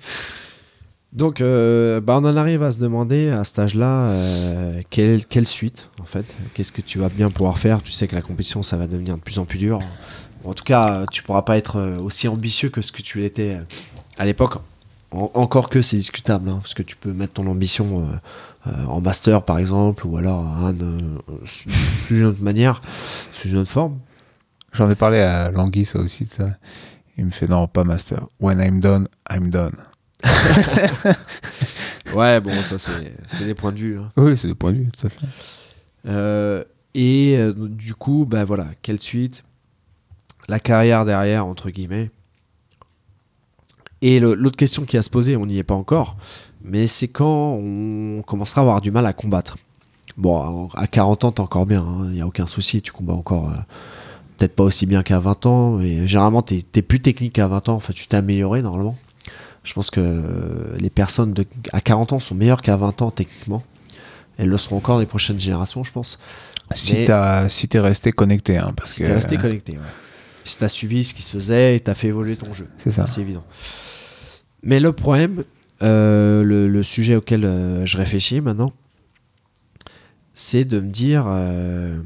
Donc, euh, bah, on en arrive à se demander à cet âge-là euh, quelle, quelle suite, en fait. Qu'est-ce que tu vas bien pouvoir faire? Tu sais que la compétition, ça va devenir de plus en plus dur. En tout cas, tu pourras pas être euh, aussi ambitieux que ce que tu l'étais à l'époque. En- encore que c'est discutable, hein, parce que tu peux mettre ton ambition en master, par exemple, ou alors euh, sous une autre manière, sous une autre forme. J'en ai parlé à Langui, ça aussi, ça. Il me fait non, pas master. When I'm done, I'm done. Ouais, bon, ça, c'est des points de vue. hein. Oui, c'est le point de vue, tout à fait. Euh, et euh, du coup, bah voilà, quelle suite? La carrière derrière, entre guillemets. Et l'autre question qui a à se poser, on n'y est pas encore, mais c'est quand on commencera à avoir du mal à combattre. Bon, à 40 ans, t'es encore bien, il n'y a aucun souci, tu combats encore euh, peut-être pas aussi bien qu'à 20 ans, et généralement, t'es es plus technique qu'à 20 ans, enfin, tu t'es amélioré normalement. Je pense que euh, les personnes de, à 40 ans sont meilleures qu'à 20 ans techniquement. Elles le seront encore les prochaines générations, je pense. Si t'as- si t'es resté connecté, hein, parce Si que t'es resté connecté, ouais. Si t'as suivi ce qui se faisait et t'as fait évoluer ton jeu. c'est ça. C'est évident. Mais le problème, euh, le, le sujet auquel euh, je réfléchis maintenant, c'est de me dire euh,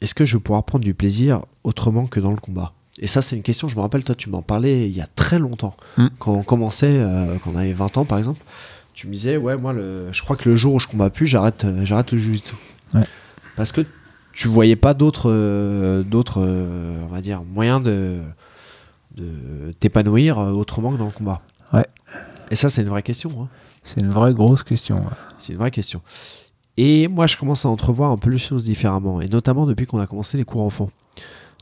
est-ce que je vais pouvoir prendre du plaisir autrement que dans le combat? Et ça, c'est une question, je me rappelle, toi, tu m'en parlais il y a très longtemps. Mm. Quand on commençait, euh, quand on avait 20 ans par exemple, tu me disais ouais, moi, le, je crois que le jour où je combats plus, j'arrête euh, j'arrête le jiu-jitsu. Ouais. Parce que tu voyais pas d'autres, euh, d'autres euh, on va dire, moyens de, de t'épanouir autrement que dans le combat. Ouais. Et ça, c'est une vraie question. hein. C'est une vraie grosse question. ouais. C'est une vraie question. Et moi, je commence à entrevoir un peu les choses différemment, et notamment depuis qu'on a commencé les cours enfants.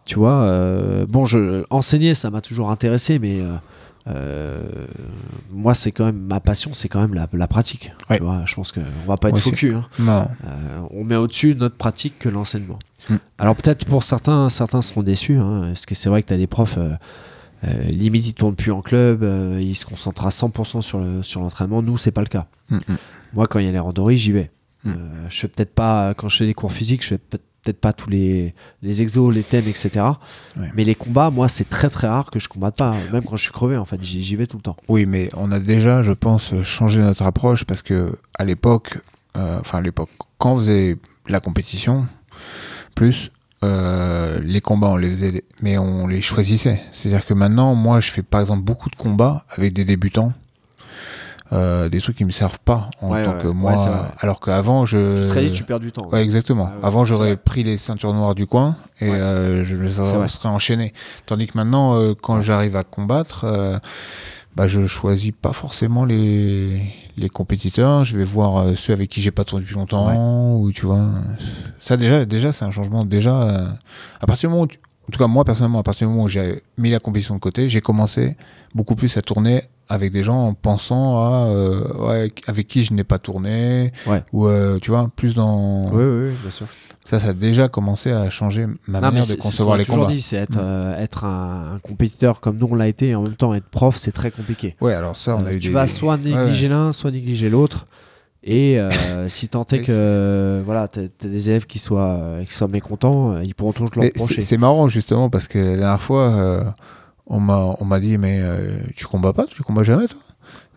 Tu vois, euh, bon, je, enseigner, ça m'a toujours intéressé, mais euh, euh, moi, c'est quand même ma passion, c'est quand même la, la pratique. Tu Ouais. vois, je pense qu'on va pas être hein. Non. Euh, on met au-dessus notre pratique que l'enseignement. Mm. Alors peut-être pour certains, certains seront déçus, hein, parce que c'est vrai que tu as des profs, euh, limite ils tournent plus en club, euh, ils se concentrent à 100% sur le- sur l'entraînement. Nous, c'est pas le cas. Mm, mm. Moi, quand il y a les randonnées, j'y vais. Mm. Euh, je fais peut-être pas, quand je fais des cours physiques, je fais peut- peut-être pas tous les, les exos, les thèmes, etc. Ouais. Mais les combats, moi, c'est très très rare que je combatte pas. Même quand je suis crevé, en fait, j'y j'y vais tout le temps. Oui, mais on a déjà, je pense, changé notre approche parce que à l'époque, euh, enfin à l'époque, quand on faisait la compétition, plus euh, les combats, on les faisait, mais on les choisissait. C'est-à-dire que maintenant, moi, je fais par exemple beaucoup de combats avec des débutants. Euh, des trucs qui me servent pas en Ouais, tant ouais, que moi alors qu'avant je Tu serais dit, tu perds du temps. Exactement. Ouais, Avant, j'aurais pris les ceintures noires du coin et euh, je aurais- serais enchaîné. Tandis que maintenant, euh, quand j'arrive à combattre, euh, bah, je choisis pas forcément les, les compétiteurs. Je vais voir ceux avec qui j'ai pas tourné depuis longtemps. Ou tu vois, ça déjà, déjà, c'est un changement. Déjà, à partir du moment où, tu- en tout cas moi personnellement, à partir du moment où j'ai mis la compétition de côté, j'ai commencé beaucoup plus à tourner avec des gens en pensant à euh, ouais, avec qui je n'ai pas tourné Ouais. ou euh, tu vois plus dans Oui, oui, oui, bien sûr. ça, ça a déjà commencé à changer ma Non, manière de ce concevoir a les combats. dit, c'est être, Mm. euh, être un, un compétiteur comme nous on l'a été et en même temps être prof, c'est très compliqué. Ouais, alors ça, on a Euh, eu tu des- vas soit Ouais, négliger l'un, soit négliger l'autre. Et euh, si tant est que euh, voilà, t'as des élèves qui soient, qui soient mécontents, ils pourront toujours te le reprocher. c'est marrant justement parce que la dernière fois, on m'a on m'a dit mais euh, tu combats pas, tu combats jamais toi?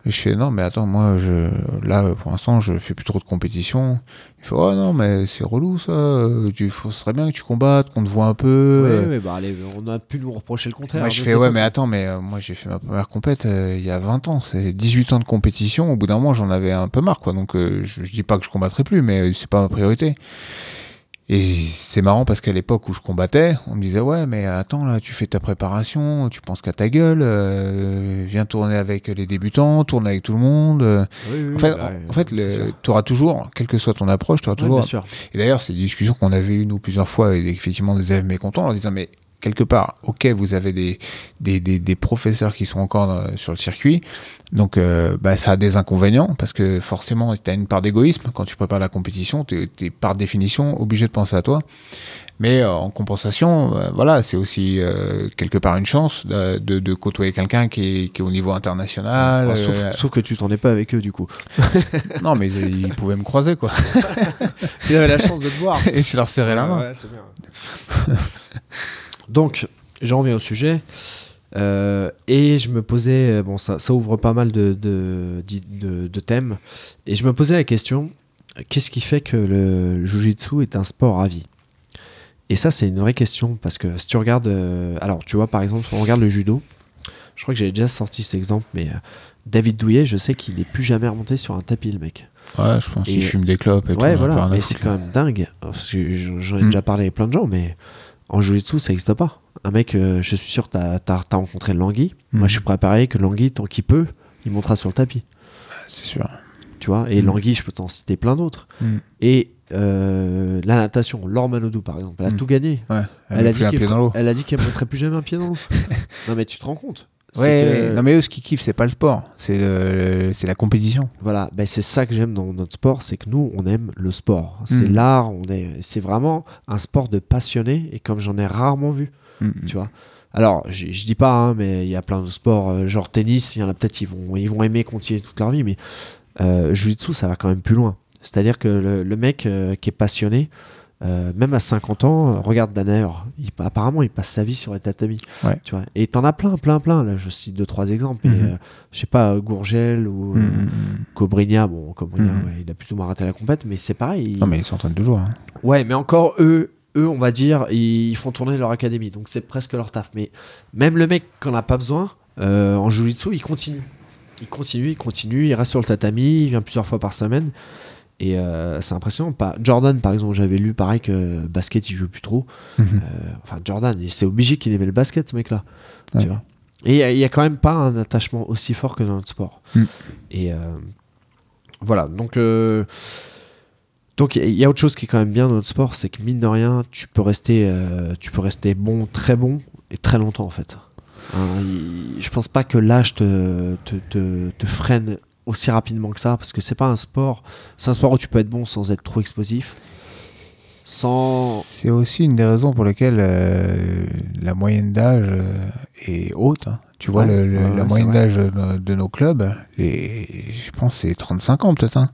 Et je fais non mais attends moi je là pour l'instant je fais plus trop de compétition. Il fait oh non mais c'est relou ça, tu serait bien que tu combattes, qu'on te voit un peu. Ouais, ouais, bah allez, on a pu nous reprocher le contraire. Moi, de je fais, ouais, mais attends, mais euh, moi, j'ai fait ma première compète euh, il y a 20 ans. C'est 18 ans de compétition. Au bout d'un moment, j'en avais un peu marre, quoi. Donc, euh, je, je dis pas que je combattrai plus, mais euh, c'est pas ma priorité. Et c'est marrant parce qu'à l'époque où je combattais, on me disait, ouais, mais attends, là, tu fais ta préparation, tu penses qu'à ta gueule, euh, viens tourner avec les débutants, tourne avec tout le monde. Oui, oui, En fait, bah, en, fait, tu auras toujours, quelle que soit ton approche, tu auras toujours bien sûr. et d'ailleurs, c'est des discussions qu'on avait eues, nous, plusieurs fois, avec effectivement des élèves mécontents, en leur disant, mais quelque part, ok, vous avez des, des, des, des professeurs qui sont encore euh, sur le circuit, donc euh, bah, ça a des inconvénients, parce que forcément, tu as une part d'égoïsme. Quand tu prépares la compétition, tu es, par définition obligé de penser à toi. Mais euh, en compensation, euh, voilà, c'est aussi euh, quelque part une chance de, de- de côtoyer quelqu'un qui est, qui est au niveau international. Ah, sauf, euh, sauf que tu t'en es pas avec eux du coup. non, mais ils pouvaient me croiser, quoi. Tu avais la chance de te voir. Et je leur serrais la main. Ouais, c'est bien. Donc, j'en reviens au sujet. Euh, et je me posais, euh, bon, ça, ça ouvre pas mal de, de, d'i- de- de thèmes. Et je me posais la question qu'est-ce qui fait que le jujitsu est un sport à vie? Et ça, c'est une vraie question parce que si tu regardes, euh, alors tu vois, par exemple, on regarde le judo. Je crois que j'avais déjà sorti cet exemple, mais euh, David Douillet, je sais qu'il n'est plus jamais remonté sur un tapis, le mec. Ouais, je pense qu'ils fument des clopes et tout. Ouais, voilà. Mais c'est quand même dingue. Parce que j'en ai Mm. déjà parlé avec plein de gens, mais en jiu-jitsu, ça n'existe pas. Un mec, euh, je suis sûr, t'as as, rencontré Langui. Moi, Mm. je suis prêt à parier que Langui, tant qu'il peut, il montera sur le tapis. C'est sûr. Tu vois Et Mm. Langui, je peux t'en citer plein d'autres. Mm. Et euh, la natation, Laure Manodou, par exemple, elle a Mm. tout gagné. Ouais, Elle, elle, a dit elle a dit qu'elle ne mettrait plus jamais un pied dans l'eau. non, mais tu te rends compte Ouais, que- non mais eux ce qu'ils kiffent c'est pas le sport, c'est le- c'est la compétition. Voilà, ben c'est ça que j'aime dans notre sport, c'est que nous, on aime le sport. C'est Mm. l'art, on est, c'est vraiment un sport de passionné et comme j'en ai rarement vu, Mm. tu vois. Alors, je, je dis pas, hein, mais il y a plein de sports, euh, genre tennis, il y en a peut-être, ils vont, ils vont aimer continuer toute leur vie, mais euh, Jiu-Jitsu, ça va quand même plus loin. C'est-à-dire que le, le mec euh, qui est passionné, euh, même à 50 ans, regarde Danaer, il, apparemment, il passe sa vie sur les tatamis. Ouais. Tu vois. Et t'en as plein, plein, plein. Là, je cite deux, trois exemples. Mhm. euh, je sais pas, Gourgel ou. Mm, mm, mm. Bon, ouais, il a plutôt moins raté la compète, mais c'est pareil. il- Non mais ils s'entraînent toujours. hein. Ouais, mais encore eux, eux, on va dire, ils font tourner leur académie, donc c'est presque leur taf. Mais même le mec qui en a pas besoin, euh, en jiu-jitsu, il continue. Il continue, il continue, il reste sur le tatami, il vient plusieurs fois par semaine. Et euh, c'est impressionnant. Pas... Jordan, par exemple, j'avais lu pareil que basket, il joue plus trop. Mhm. Euh, enfin, Jordan, c'est obligé qu'il aimait le basket, ce mec-là. Ouais. Tu vois et il y a- y, quand même pas un attachement aussi fort que dans notre sport. Mm. Et euh, voilà, donc. donc il y a- y autre chose qui est quand même bien dans notre sport, c'est que mine de rien, tu peux rester, euh, tu peux rester bon, très bon et très longtemps en fait. Hein, il- je pense pas que l'âge te, te, te, te freine aussi rapidement que ça, parce que c'est pas un sport. C'est un sport où tu peux être bon sans être trop explosif, sans. C'est aussi une des raisons pour lesquelles euh, la moyenne d'âge euh, est haute. hein. Tu vois, Ouais, le- le- ouais, ouais, la moyenne d'âge de, de nos clubs, et je pense c'est 35 ans peut-être. hein.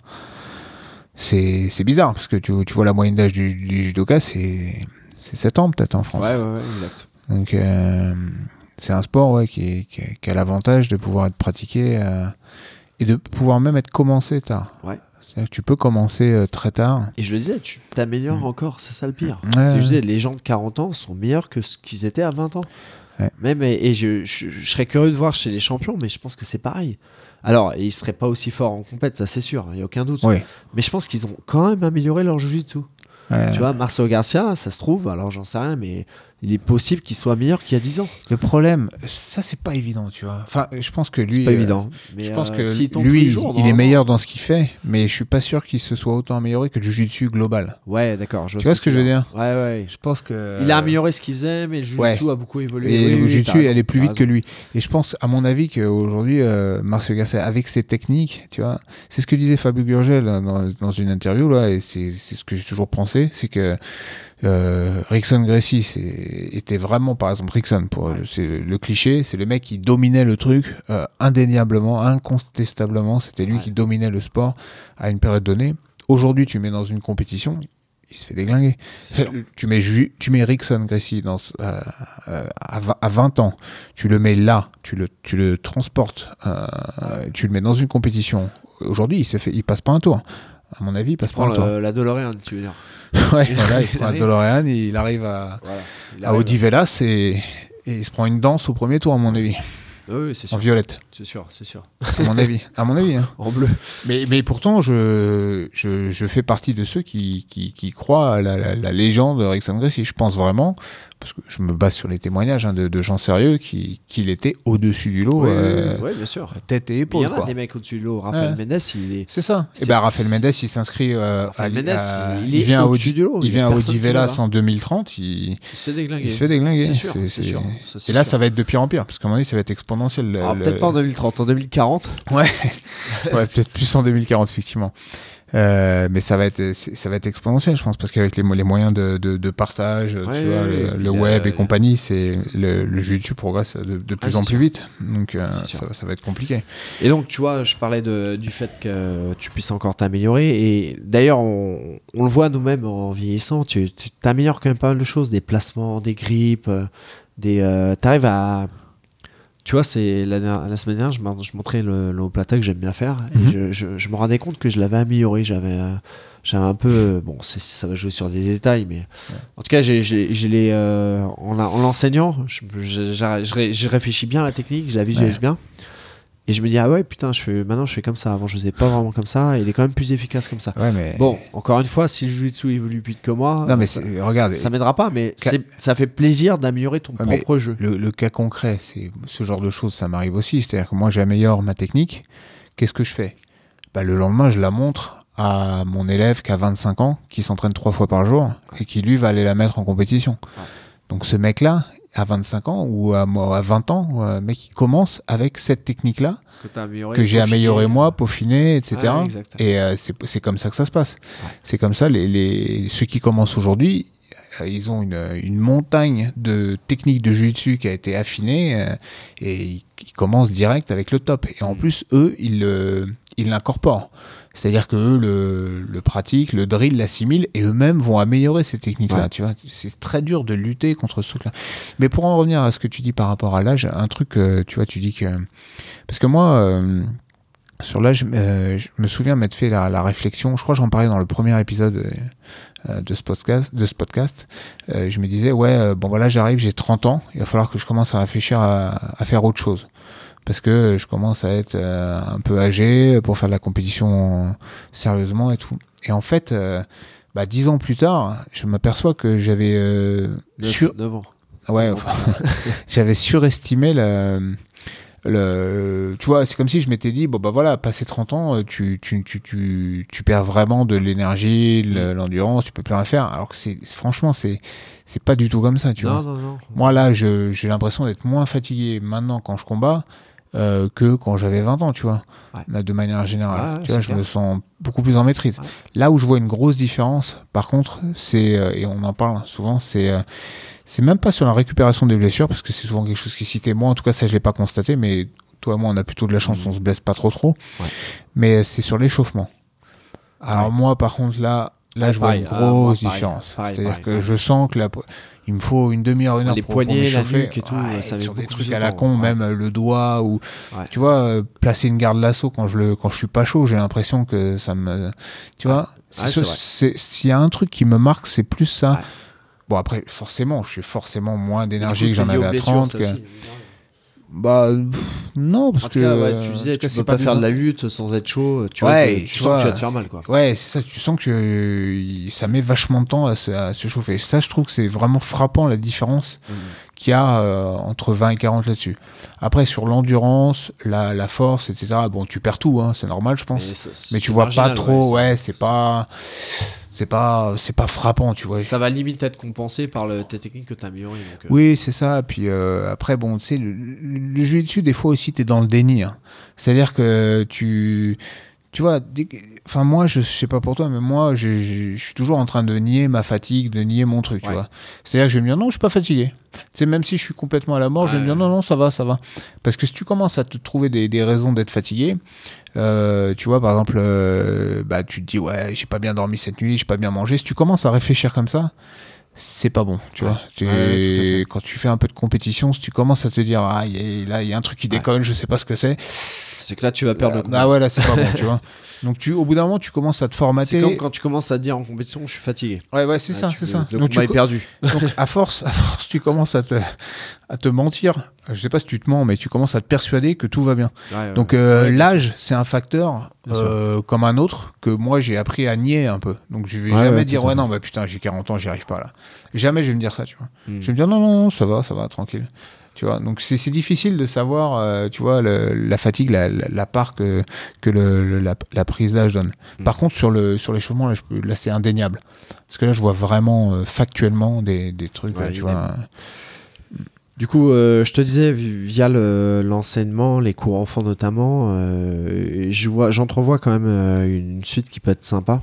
C'est bizarre parce que tu, tu vois la moyenne d'âge du, du judoka, c'est c'est 7 ans peut-être en France. Ouais, ouais, ouais, exact. Donc euh, c'est un sport ouais, qui, qui, a- qui a l'avantage de pouvoir être pratiqué et de pouvoir même être commencé tard. Ouais. C'est-à-dire que tu peux commencer euh, très tard. Et je le disais, tu t'améliores encore, c'est ça le pire. Ouais, je disais, les gens de 40 ans sont meilleurs que ce qu'ils étaient à 20 ans. Ouais. Même, et, et je, je- je serais curieux de voir chez les champions, mais je pense que c'est pareil. Alors, ils seraient pas aussi forts en compète, ça c'est sûr, il n'y a aucun doute. Oui. Mais je pense qu'ils ont quand même amélioré leur jiu-jitsu. Ouais. Tu vois, Marcelo Garcia, ça se trouve, alors j'en sais rien, mais il est possible qu'il soit meilleur qu'il y a 10 ans. Le problème, ça c'est pas évident, tu vois. Enfin, je pense que lui, C'est pas euh, évident. Mais je pense euh, que lui, jours, il est meilleur dans ce qu'il fait, mais je suis pas sûr qu'il se soit autant amélioré que le global. Ouais, d'accord. Tu vois ce que je veux dire Ouais, ouais. Je pense que Il a amélioré ce qu'il faisait, mais le ouais. a beaucoup évolué. Et Oui, le oui, elle est plus vite que lui. Et je pense, à mon avis, qu'aujourd'hui, euh, Marcel Garcia, avec ses techniques, tu vois, c'est ce que disait Fabio Gurgel dans, dans une interview, là, et c'est ce que j'ai toujours pensé, c'est que euh, Rickson Gracie était vraiment, par exemple, Rickson, pour c'est le cliché, c'est le mec qui dominait le truc euh, indéniablement, incontestablement, c'était lui Ouais. qui dominait le sport à une période donnée. Aujourd'hui, tu mets dans une compétition, il se fait déglinguer. Sûr. Tu mets, Ju- tu mets Rickson Gracie dans, euh, euh, à, vingt- à 20 ans, tu le mets là, tu le, tu le transportes, euh, tu le mets dans une compétition. Aujourd'hui, il, se fait, il passe pas un tour. À mon avis, il passe pas Prends un tour. le- la DeLorean, tu veux dire. ouais, il voilà, il arrive. prend la DeLorean, il arrive à, Voilà. Il à arrive. Odivelas et, et il se prend une danse au premier tour, à mon avis. Oui, c'est en sûr. violette, C'est sûr, c'est sûr. à mon avis. À mon avis. hein. En bleu. Mais, mais pourtant, je, je, je fais partie de ceux qui, qui, qui croient à la, la, la légende de Rickson Gracie. Je pense vraiment, parce que je me base sur les témoignages hein, de, de gens sérieux, qui- qu'il était au-dessus du lot, Oui, euh, oui, bien sûr. tête et Il y épaule. en a quoi. des mecs au-dessus de l'eau. Raphaël Ouais. Mendes, il est. C'est ça. Et C'est- ben Raphaël Mendes, il s'inscrit. euh, il il, est vient au-dessus Audi- du lot. Il vient à va, hein. en 2030. Il, Il se fait déglinguer. il se fait déglinguer. C'est sûr. Ça, Et là, sûr. ça va être de pire en pire, parce qu'à un moment donné, ça va être exponentiel. le- le- peut-être pas en 2030, en 2040. Ouais, ouais peut-être plus en 2040, effectivement. Euh, mais ça va être ça va être exponentiel, je pense, parce qu'avec les, mo- les moyens de, de, de partage, Ouais, tu ouais, vois, ouais, le, web et compagnie, c'est le, le YouTube progresse de, de plus Ah, en plus vite. Donc euh, ça, ça va être compliqué. Et donc, tu vois, je parlais du fait que tu puisses encore t'améliorer. Et d'ailleurs, on, on le voit nous-mêmes en vieillissant. Tu t'améliores quand même pas mal de choses des placements, des grips, euh, des. Euh, T'arrives à. Tu vois, c'est la, semaine dernière, je, montrais le, le plata que j'aime bien faire. Mhm. Et je, je- je me rendais compte que je l'avais amélioré. J'avais. euh, j'avais un peu. Bon, ça va jouer sur des détails, mais. En tout cas, j'ai, les, euh, en, l'enseignant, je, je, je- je ré- je réfléchis bien à la technique, je la visualise Ouais. bien. Et je me dis, ah ouais, putain, je fais, maintenant je fais comme ça. Avant, je faisais pas vraiment comme ça. Et il est quand même plus efficace comme ça. Ouais, mais Bon, encore une fois, si le jujitsu évolue plus vite que moi, non, mais ça, regarde, ça m'aidera pas. Mais Ca- ça fait plaisir d'améliorer ton Ouais, propre jeu. le, le cas concret, c'est ce genre de choses, ça m'arrive aussi. C'est-à-dire que moi, j'améliore ma technique. Qu'est-ce que je fais? Bah, Le lendemain, je la montre à mon élève qui a 25 ans, qui s'entraîne trois fois par jour et qui, lui, va aller la mettre en compétition. Ouais. Donc, ce mec-là, à 25 ans ou à, à 20 ans, un mec qui commence avec cette technique-là, Que, j'ai amélioré moi, peaufiné, etc. Et euh, c'est comme ça que ça se passe. C'est comme ça, les, les, ceux qui commencent aujourd'hui, euh, ils ont une, une montagne de techniques de jiu-jitsu qui a été affinée euh, et ils, ils commencent direct avec le top. Et en Mm. plus, eux, ils l'incorporent. C'est-à-dire que eux le, le pratiquent, le drill, l'assimilent et eux-mêmes vont améliorer ces techniques-là. Ouais. Tu vois, c'est très dur de lutter contre ce truc-là. Mais pour en revenir à ce que tu dis par rapport à l'âge, un truc, euh, tu vois, tu dis que parce que moi. euh, sur l'âge, euh, je me souviens m'être fait la, la réflexion, je crois que j'en parlais dans le premier épisode euh, de ce podcast. De ce podcast. Euh, je me disais, ouais, bon voilà, j'arrive, j'ai 30 ans, il va falloir que je commence à réfléchir à, à faire autre chose. Parce que je commence à être euh, un peu âgé pour faire de la compétition sérieusement et tout. Et en fait, euh, bah, dix ans plus tard, je m'aperçois que j'avais euh, sur... ans. Ouais, enfin, j'avais surestimé le, le. Tu vois, c'est comme si je m'étais dit, bon, bah voilà, passé 30 ans, euh, tu, tu, tu, tu, tu perds vraiment de l'énergie, Mm. de l'endurance, tu peux plus rien faire. Alors que c'est, franchement, c'est, c'est pas du tout comme ça, tu non, vois. non, non. Moi, là, j'ai l'impression d'être moins fatigué maintenant quand je combats euh, que quand j'avais 20 ans, tu vois. Ouais. De manière générale. Ouais, tu vois, c'est je me sens beaucoup plus en maîtrise. Ouais. Là où je vois une grosse différence, par contre, c'est, euh, et on en parle souvent, c'est. euh, c'est même pas sur la récupération des blessures, parce que c'est souvent quelque chose qui est cité. Moi, en tout cas, ça, je l'ai pas constaté, mais toi et moi, on a plutôt de la chance, on se blesse pas trop trop. Mais c'est sur l'échauffement. Alors, moi, par contre, là, là, je vois pareil. une Ah, grosse différence. C'est-à-dire que je sens que la... il me faut une demi-heure, une heure Les pour, poignets, pour la m'échauffer. nuque et tout, Ouais, ça met sur des trucs de à la con, ouais. même euh, le doigt ou Ouais. tu vois, euh, placer une garde lasso quand je le quand je suis pas chaud, j'ai l'impression que ça me, tu vois, s'il y a un truc qui me marque, c'est plus ça. Bon après, forcément, je suis forcément moins d'énergie que j'en avais à blessures, 30. ça que- aussi. Bah pff, non, parce En tout que cas, ouais, euh, tu disais, tu peux pas des faire de la lutte sans être chaud. Tu, Ouais, vois, tu tu sens vois, que tu vas te faire mal, quoi. Ouais, c'est ça. Tu sens que euh, ça met vachement de temps à se, à se chauffer. Ça, je trouve que c'est vraiment frappant la différence Mhm. qu'il y a euh, entre 20 et 40 là-dessus. Après, sur l'endurance, la, la force, etc. Bon, tu perds tout, hein, c'est normal, je pense. Mais, tu vois marginal, pas trop. Ouais, c'est pas, c'est pas, c'est pas frappant, tu vois. Ça va limite être compensé par le, tes techniques que tu as améliorées. euh, Oui, c'est ça. Puis euh, après, bon, tu sais, le, le, jeu dessus, des fois aussi, tu es dans le déni. hein. C'est-à-dire que tu. Tu vois, enfin moi, je sais pas pour toi, mais moi, je, je- je suis toujours en train de nier ma fatigue, de nier mon truc, tu vois. C'est-à-dire que je vais me dire non, je suis pas fatigué. Tu sais, même si je suis complètement à la mort, je vais me dire non, non, ça va, ça va. Parce que si tu commences à te trouver des, des raisons d'être fatigué, euh, tu vois, par exemple, euh, bah, tu te dis ouais, j'ai pas bien dormi cette nuit, j'ai pas bien mangé. Si tu commences à réfléchir comme ça, c'est pas bon, tu Ouais. vois. Tu- Ouais, ouais, quand tu fais un peu de compétition, si tu commences à te dire, ah, il y a- là, il y a un truc qui déconne, je sais pas ce que c'est. C'est que là, tu vas perdre le Ah ouais, là, c'est pas bon, tu vois. Donc, tu, au bout d'un moment, tu commences à te C'est formater. comme quand tu commences à te dire en compétition, je suis fatigué. Ouais, ouais, c'est Ouais, ça, c'est ça. Le Donc, tu combat est perdu. donc, à force, à force, tu commences à te, à te mentir. Je sais pas si tu te mens, mais tu commences à te persuader que tout va bien. Donc euh, Ouais, l'âge, c'est un facteur. Euh, comme un autre que moi j'ai appris à nier un peu. Donc je vais Ouais, jamais ouais, dire ouais non bah putain j'ai 40 ans j'y arrive pas là. Jamais je vais me dire ça tu vois. Hmm. Je vais me dire non non non, ça va ça va tranquille. Tu vois donc c'est difficile de savoir euh, tu vois le- la fatigue la, la, la part que que le, le- la, la prise d'âge donne. Hmm. Par contre sur le sur l'échauffement là là c'est indéniable parce que là je vois vraiment euh, factuellement des, des trucs Ouais, tu vois. Du coup, euh, je te disais, vi- via le- l'enseignement, les cours enfants notamment, euh, je vois- j'entrevois quand même euh, une suite qui peut être sympa.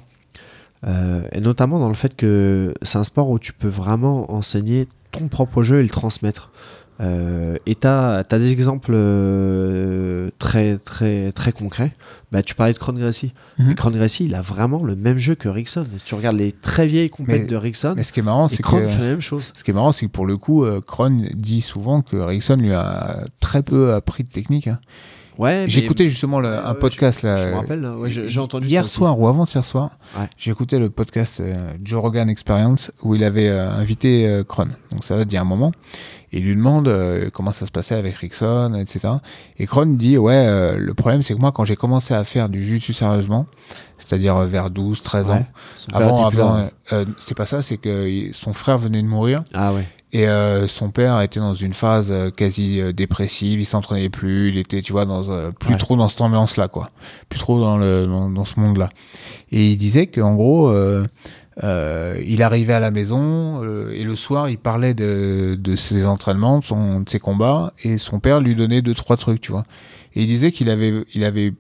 Et notamment dans le fait que c'est un sport où tu peux vraiment enseigner ton propre jeu et le transmettre. Euh, et tu as, des exemples euh, très, très, très concrets. Bah, tu parlais de Cron Gracie. Mhm. Cron Gracie, il a vraiment le même jeu que Rickson. Tu regardes les très vieilles compètes de Rickson, Mais ce qui est marrant c'est Cron que fait la même chose. Ce qui est marrant, c'est que pour le coup, euh, Kron dit souvent que Rickson lui a très peu appris de technique. hein. Ouais, écouté justement le- un podcast là. Je me rappelle, ouais, j'ai entendu hier ça soir ou avant-hier soir, Ouais. écouté le podcast euh, Joe Rogan Experience où il avait euh, invité euh, Kron. Donc ça date d'il y a un moment. Et il lui demande euh, comment ça se passait avec Rickson, etc. Et Kron dit ouais, euh, le problème c'est que moi quand j'ai commencé à faire du jiu sérieusement, c'est-à-dire euh, vers 12, 13 ans, Ouais. Avant, avant c'est pas ça, c'est que son frère venait de mourir. Ah ouais. Et euh, son père était dans une phase quasi dépressive, il s'entraînait plus, il était, tu vois, dans, euh, plus Ouais. trop dans cette ambiance-là, quoi. Plus trop dans, le, dans, dans ce monde-là. Et il disait qu'en gros, euh, euh, il arrivait à la maison euh, et le soir, il parlait de, de ses entraînements, de, son, de ses combats, et son père lui donnait deux, trois trucs, tu vois. Et il disait qu'il avait, il avait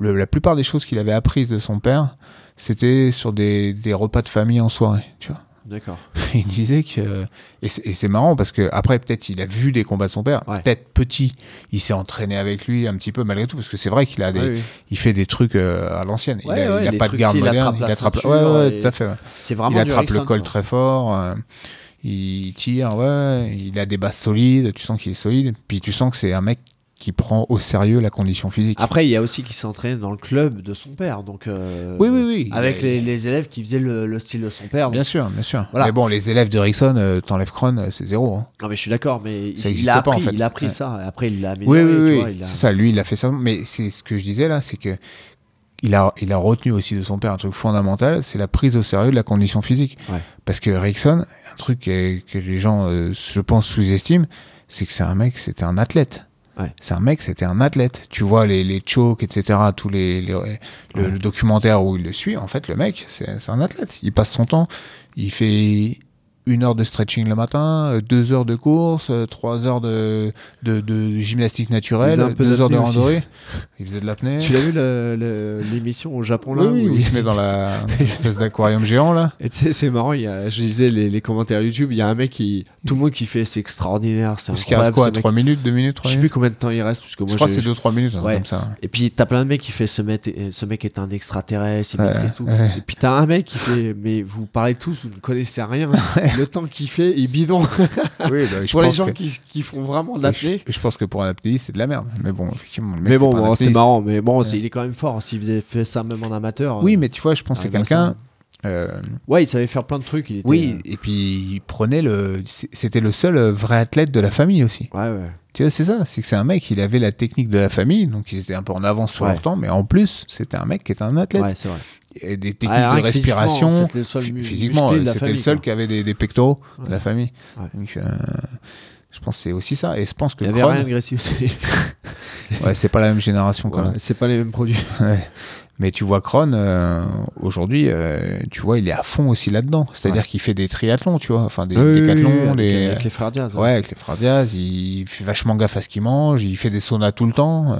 le- la plupart des choses qu'il avait apprises de son père, c'était sur des, des repas de famille en soirée, tu vois. D'accord. il disait que et c'est marrant parce que après peut-être il a vu des combats de son père Ouais. peut-être petit il s'est entraîné avec lui un petit peu malgré tout parce que c'est vrai qu'il a des oui. il fait des trucs euh, à l'ancienne il Ouais, a, ouais, il a les pas de garde sais, il moderne attrape il attrape et- tout à fait. C'est vraiment il attrape le col très fort euh, il tire ouais il a des bases solides tu sens qu'il est solide puis tu sens que c'est un mec qui prend au sérieux la condition physique Après, il y a aussi qui s'entraîne dans le club de son père, donc. euh, oui oui oui Avec les, les élèves qui faisaient le, le style de son père. bien donc- sûr bien sûr Voilà. mais bon les élèves de Rickson euh, t'enlèves Kron euh, c'est zéro hein. Non, mais je suis d'accord, mais il, Ça il a pas, en appris, fait. il a appris Ouais. ça. Après, il l'a Oui, amélioré. oui, oui. a- C'est ça, lui, il a fait ça. Mais c'est ce que je disais là, c'est que il a, il a retenu aussi de son père un truc fondamental, c'est la prise au sérieux de la condition physique. Ouais. Parce que Rickson, un truc que, que les gens, euh, je pense, sous-estiment, c'est que c'est un mec, c'était un athlète. Ouais. C'est un mec, c'était un athlète. Tu vois les, les chokes, etc., tous les, les- le, le documentaire où il le suit, en fait, le mec, c'est c'est un athlète. Il passe son temps, il fait une heure de stretching le matin, euh, deux heures de course, euh, trois heures de, de, de gymnastique naturelle, un peu deux heures de randonnée. Il faisait de l'apnée. Tu l'as vu l'émission au Japon là Oui, où il se met dans la espèce d'aquarium géant là. Et tu sais, c'est marrant, il y a, je lisais les, les commentaires YouTube, il y a un mec qui. Tout le monde qui fait, c'est extraordinaire, c'est Parce qu'il reste incroyable. quoi ce mec. 3 minutes, 2 minutes, 3 Je sais plus combien de temps il reste, parce que moi Je crois que c'est 2-3 minutes, Ouais. comme ça. Et puis t'as plein de mecs qui fait ce mec, ce mec est un extraterrestre, il Ouais, maîtrise tout. ouais. Et puis t'as un mec qui fait, mais vous parlez tous, vous ne connaissez rien. Le temps qu'il fait, il bidon. Oui, bah, je Pour les gens que- qui, qui font vraiment de l'apnée. Je, je pense que pour un apnéiste, c'est de la merde. Mais bon, effectivement. le mec, Mais bon, c'est marrant. Mais bon, c'est- il est quand même fort. S'il faisait fait ça même en amateur. Oui, euh, mais tu vois, je pense que c'est arrive à quelqu'un. euh, Ouais, il savait faire plein de trucs. Il était, oui, et puis il prenait le. C'était le seul euh, vrai athlète de la famille aussi. euh, Ouais, ouais. Tu vois, c'est ça. C'est que c'est un mec, il avait la technique de la famille, donc il était un peu en avance sur Ouais. leur temps, mais en plus, c'était un mec qui était un athlète. Ouais, c'est vrai. Et des techniques Ouais, rien de respiration. c'était le seul Phy- mu- Physiquement, de c'était le seul qui avait des, des pectoraux de la famille. Ouais. Donc, euh, je pense que c'est aussi ça. Et je pense que Il y avait Kron- rien d'agressif. c'est- ouais, c'est pas la même génération quand Ouais, même. C'est pas les mêmes produits. Mais tu vois, Kron, euh, aujourd'hui, euh, tu vois, il est à fond aussi là-dedans. C'est-à-dire qu'il fait des triathlons, tu vois. Enfin, des Oui, oui, décathlons, oui, avec, des. avec les frères Diaz. Ouais, avec les frères Diaz, il fait vachement gaffe à ce qu'il mange, il fait des saunas tout le temps.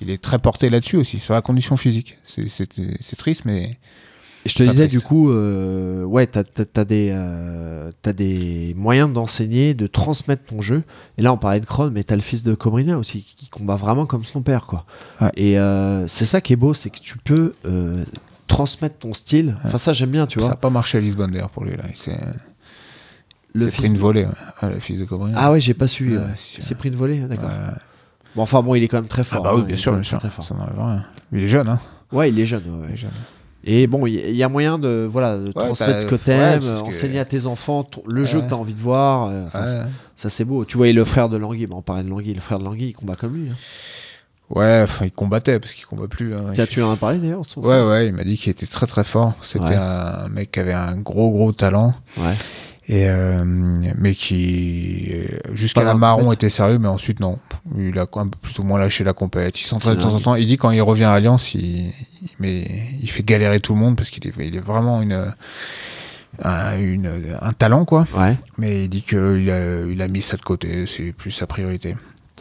Il est très porté là-dessus aussi, sur la condition physique. C'est- triste, mais je te disais, triste. du coup, euh, ouais, t'as as, des, euh, des moyens d'enseigner, de transmettre ton jeu. Et là, on parlait de Kron, mais t'as le fils de Cobrina aussi, qui, combat vraiment comme son père, quoi. Ouais. Et euh, c'est ça qui est beau, c'est que tu peux euh, transmettre ton style. Enfin, ça, j'aime bien, tu ça vois. n'a pas marché à Lisbonne d'ailleurs pour lui. Là. Le C'est fils pris une de- volée, ouais. Ah, le fils de Cobra. Ah ouais, j'ai pas suivi. C'est pris une volée, d'accord. Bon, enfin bon, il est quand même très Ah fort. bah hein, oui, il bien sûr, bien sûr. Très, fort. Ça. Il est jeune, hein. Ouais, il est jeune. ouais, Il est jeune. Et bon, il y, a moyen de voilà de Ouais, transmettre bah, ce que t'aimes, que- enseigner à tes enfants le jeu que t'as envie de voir. euh, ça, c'est beau. Tu vois, et le frère de Langui, bah, on parlait de Langui, le frère de Langui, il combat comme lui. hein. Ouais, enfin, il combattait parce qu'il combat plus. hein. Tiens, Il tu en as parlé d'ailleurs Ouais, ouais, il m'a dit qu'il était très très fort. C'était un mec qui avait un gros gros talent. Ouais. Et euh, mais qui euh, jusqu'à la marron était sérieux, mais ensuite non. Il a un peu plus ou moins lâché la compète. Il s'entraîne de temps en temps. Il dit quand il revient à Alliance, il, il, mais il fait galérer tout le monde parce qu'il est, il est vraiment une, un, une- un talent quoi. Ouais. Mais il dit qu'il a, il a mis ça de côté. C'est plus sa priorité.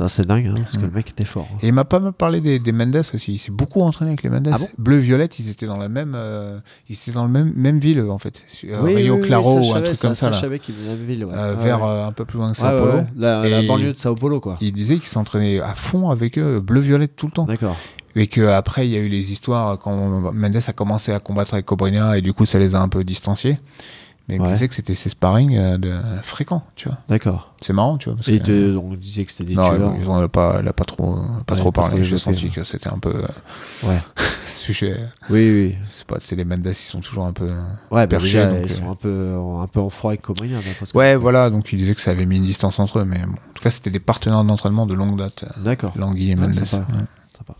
C'est dingue, hein, parce que Mm. le mec était fort. hein. Et il m'a pas mal parlé des, des Mendes aussi. Il s'est beaucoup entraîné avec les Mendes. Ah bon? Bleu-Violette, ils étaient dans la même, euh, ils étaient dans le même, même ville en fait. Euh, Oui, Rio oui, Claro ou un truc ça, comme ça. ça, là. ville. Ouais. Euh, vers ouais. euh, un peu plus loin que Sao Paulo. ouais. La, banlieue de Sao Paulo, quoi. Il disait qu'il s'entraînait à fond avec eux, bleu-violette tout le temps. D'accord. Et qu'après, il y a eu les histoires quand Mendes a commencé à combattre avec Cobrinha et du coup, ça les a un peu distanciés. Mais il Ouais. me disait que c'était ses sparring euh, de, fréquents, tu vois. D'accord. C'est marrant, tu vois. Parce Et que, donc, il disait que c'était des non, tueurs. ils ont, elle a pas, elle a pas trop, pas Ouais, trop parlé. J'ai senti que c'était un peu euh, Ouais. sujet. Oui, oui. C'est pas, c'est les Mendes, ils sont toujours un peu. euh, Ouais, bah Perché, déjà, donc, ils euh, sont un peu, un peu en froid avec que- Ouais, voilà. Donc il disait que ça avait mis une distance entre eux, mais bon. En tout cas, c'était des partenaires d'entraînement de longue date. euh, D'accord. Langui et Ouais, Mendes. sympa. Ouais. Sympa.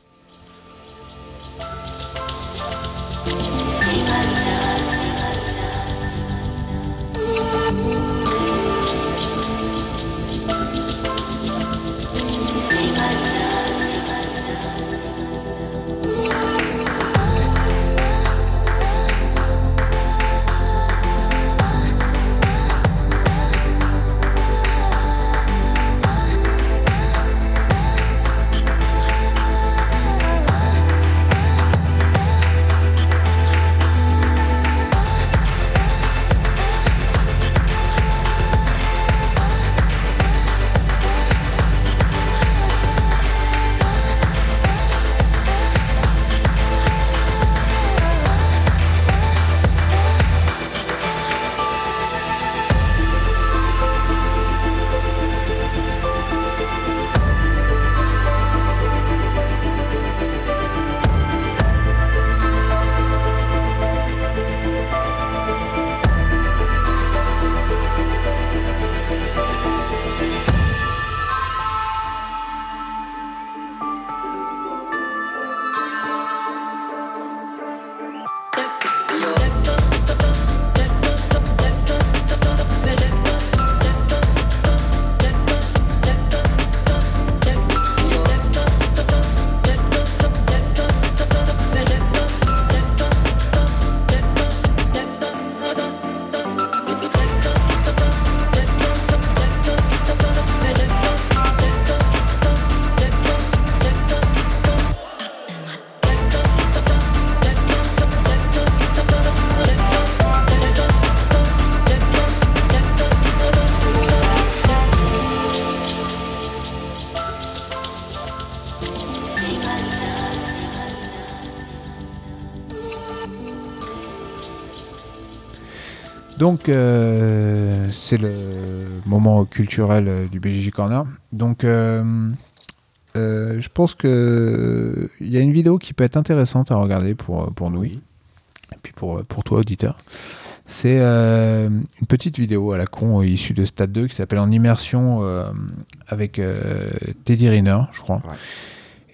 Donc, euh, c'est le moment culturel euh, du BJJ Corner. Donc, euh, euh, je pense que il y a une vidéo qui peut être intéressante à regarder pour, pour nous. Et puis pour, pour toi, auditeur. C'est une petite vidéo à la con issue de Stade 2 qui s'appelle En immersion avec Teddy Riner, je crois. Ouais.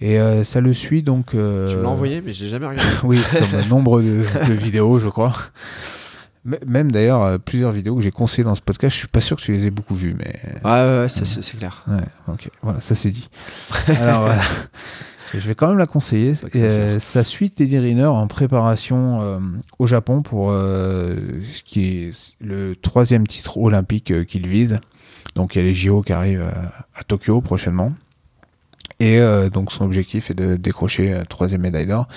Et euh, ça le suit donc. euh, Tu me l'as envoyé, mais j'ai jamais regardé. oui, comme nombre de, de vidéos, je crois. Même d'ailleurs, euh, plusieurs vidéos que j'ai conseillées dans ce podcast, je suis pas sûr que tu les aies beaucoup vues, mais Ouais, ouais, ouais, c'est- clair. ouais, ok, voilà, ça c'est dit. Alors voilà, je vais quand même la conseiller. Euh, ça suit Teddy Riner en préparation euh, au Japon pour euh, ce qui est le troisième titre olympique qu'il vise. Donc il y a les JO qui arrivent à, à Tokyo prochainement. Et euh, donc son objectif est de décrocher euh, troisième médaille d'or.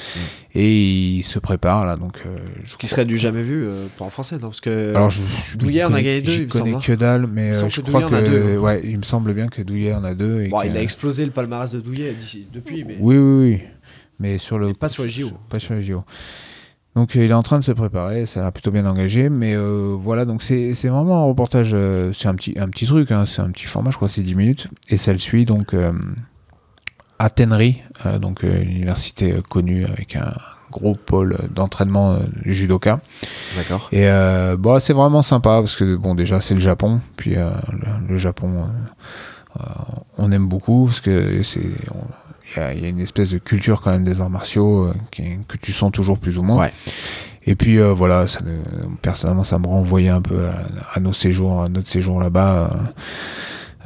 Et il se prépare là. Donc, euh, Ce qui serait du jamais vu euh, pour un français, non Parce que Alors, je, je Douillet en a gagné deux, il me semble, que dalle, mais je que crois que deux, ouais, il me semble bien que Douillet en a deux. Et bon, que- il a explosé le palmarès de Douillet depuis, mais Oui, oui, oui. Mais sur le pas sur les JO. pas sur les JO. Donc il est en train de se préparer, ça a l'air plutôt bien engagé, mais euh, voilà, donc c'est vraiment un reportage, euh, c'est un petit, un petit truc, hein, c'est un petit format, je crois c'est 10 minutes, et ça le suit donc euh, à Tenry, euh, donc euh, une université euh, connue avec un gros pôle d'entraînement judoka. D'accord. Et bon, c'est vraiment sympa parce que bon, déjà c'est le Japon, puis le, le Japon, on aime beaucoup parce que c'est il y, a- il y a une espèce de culture quand même des arts martiaux qui- que tu sens toujours plus ou moins. Ouais. Et puis euh, voilà, ça me- personnellement, ça me renvoyait un peu à, à nos séjours, à notre séjour là-bas. euh,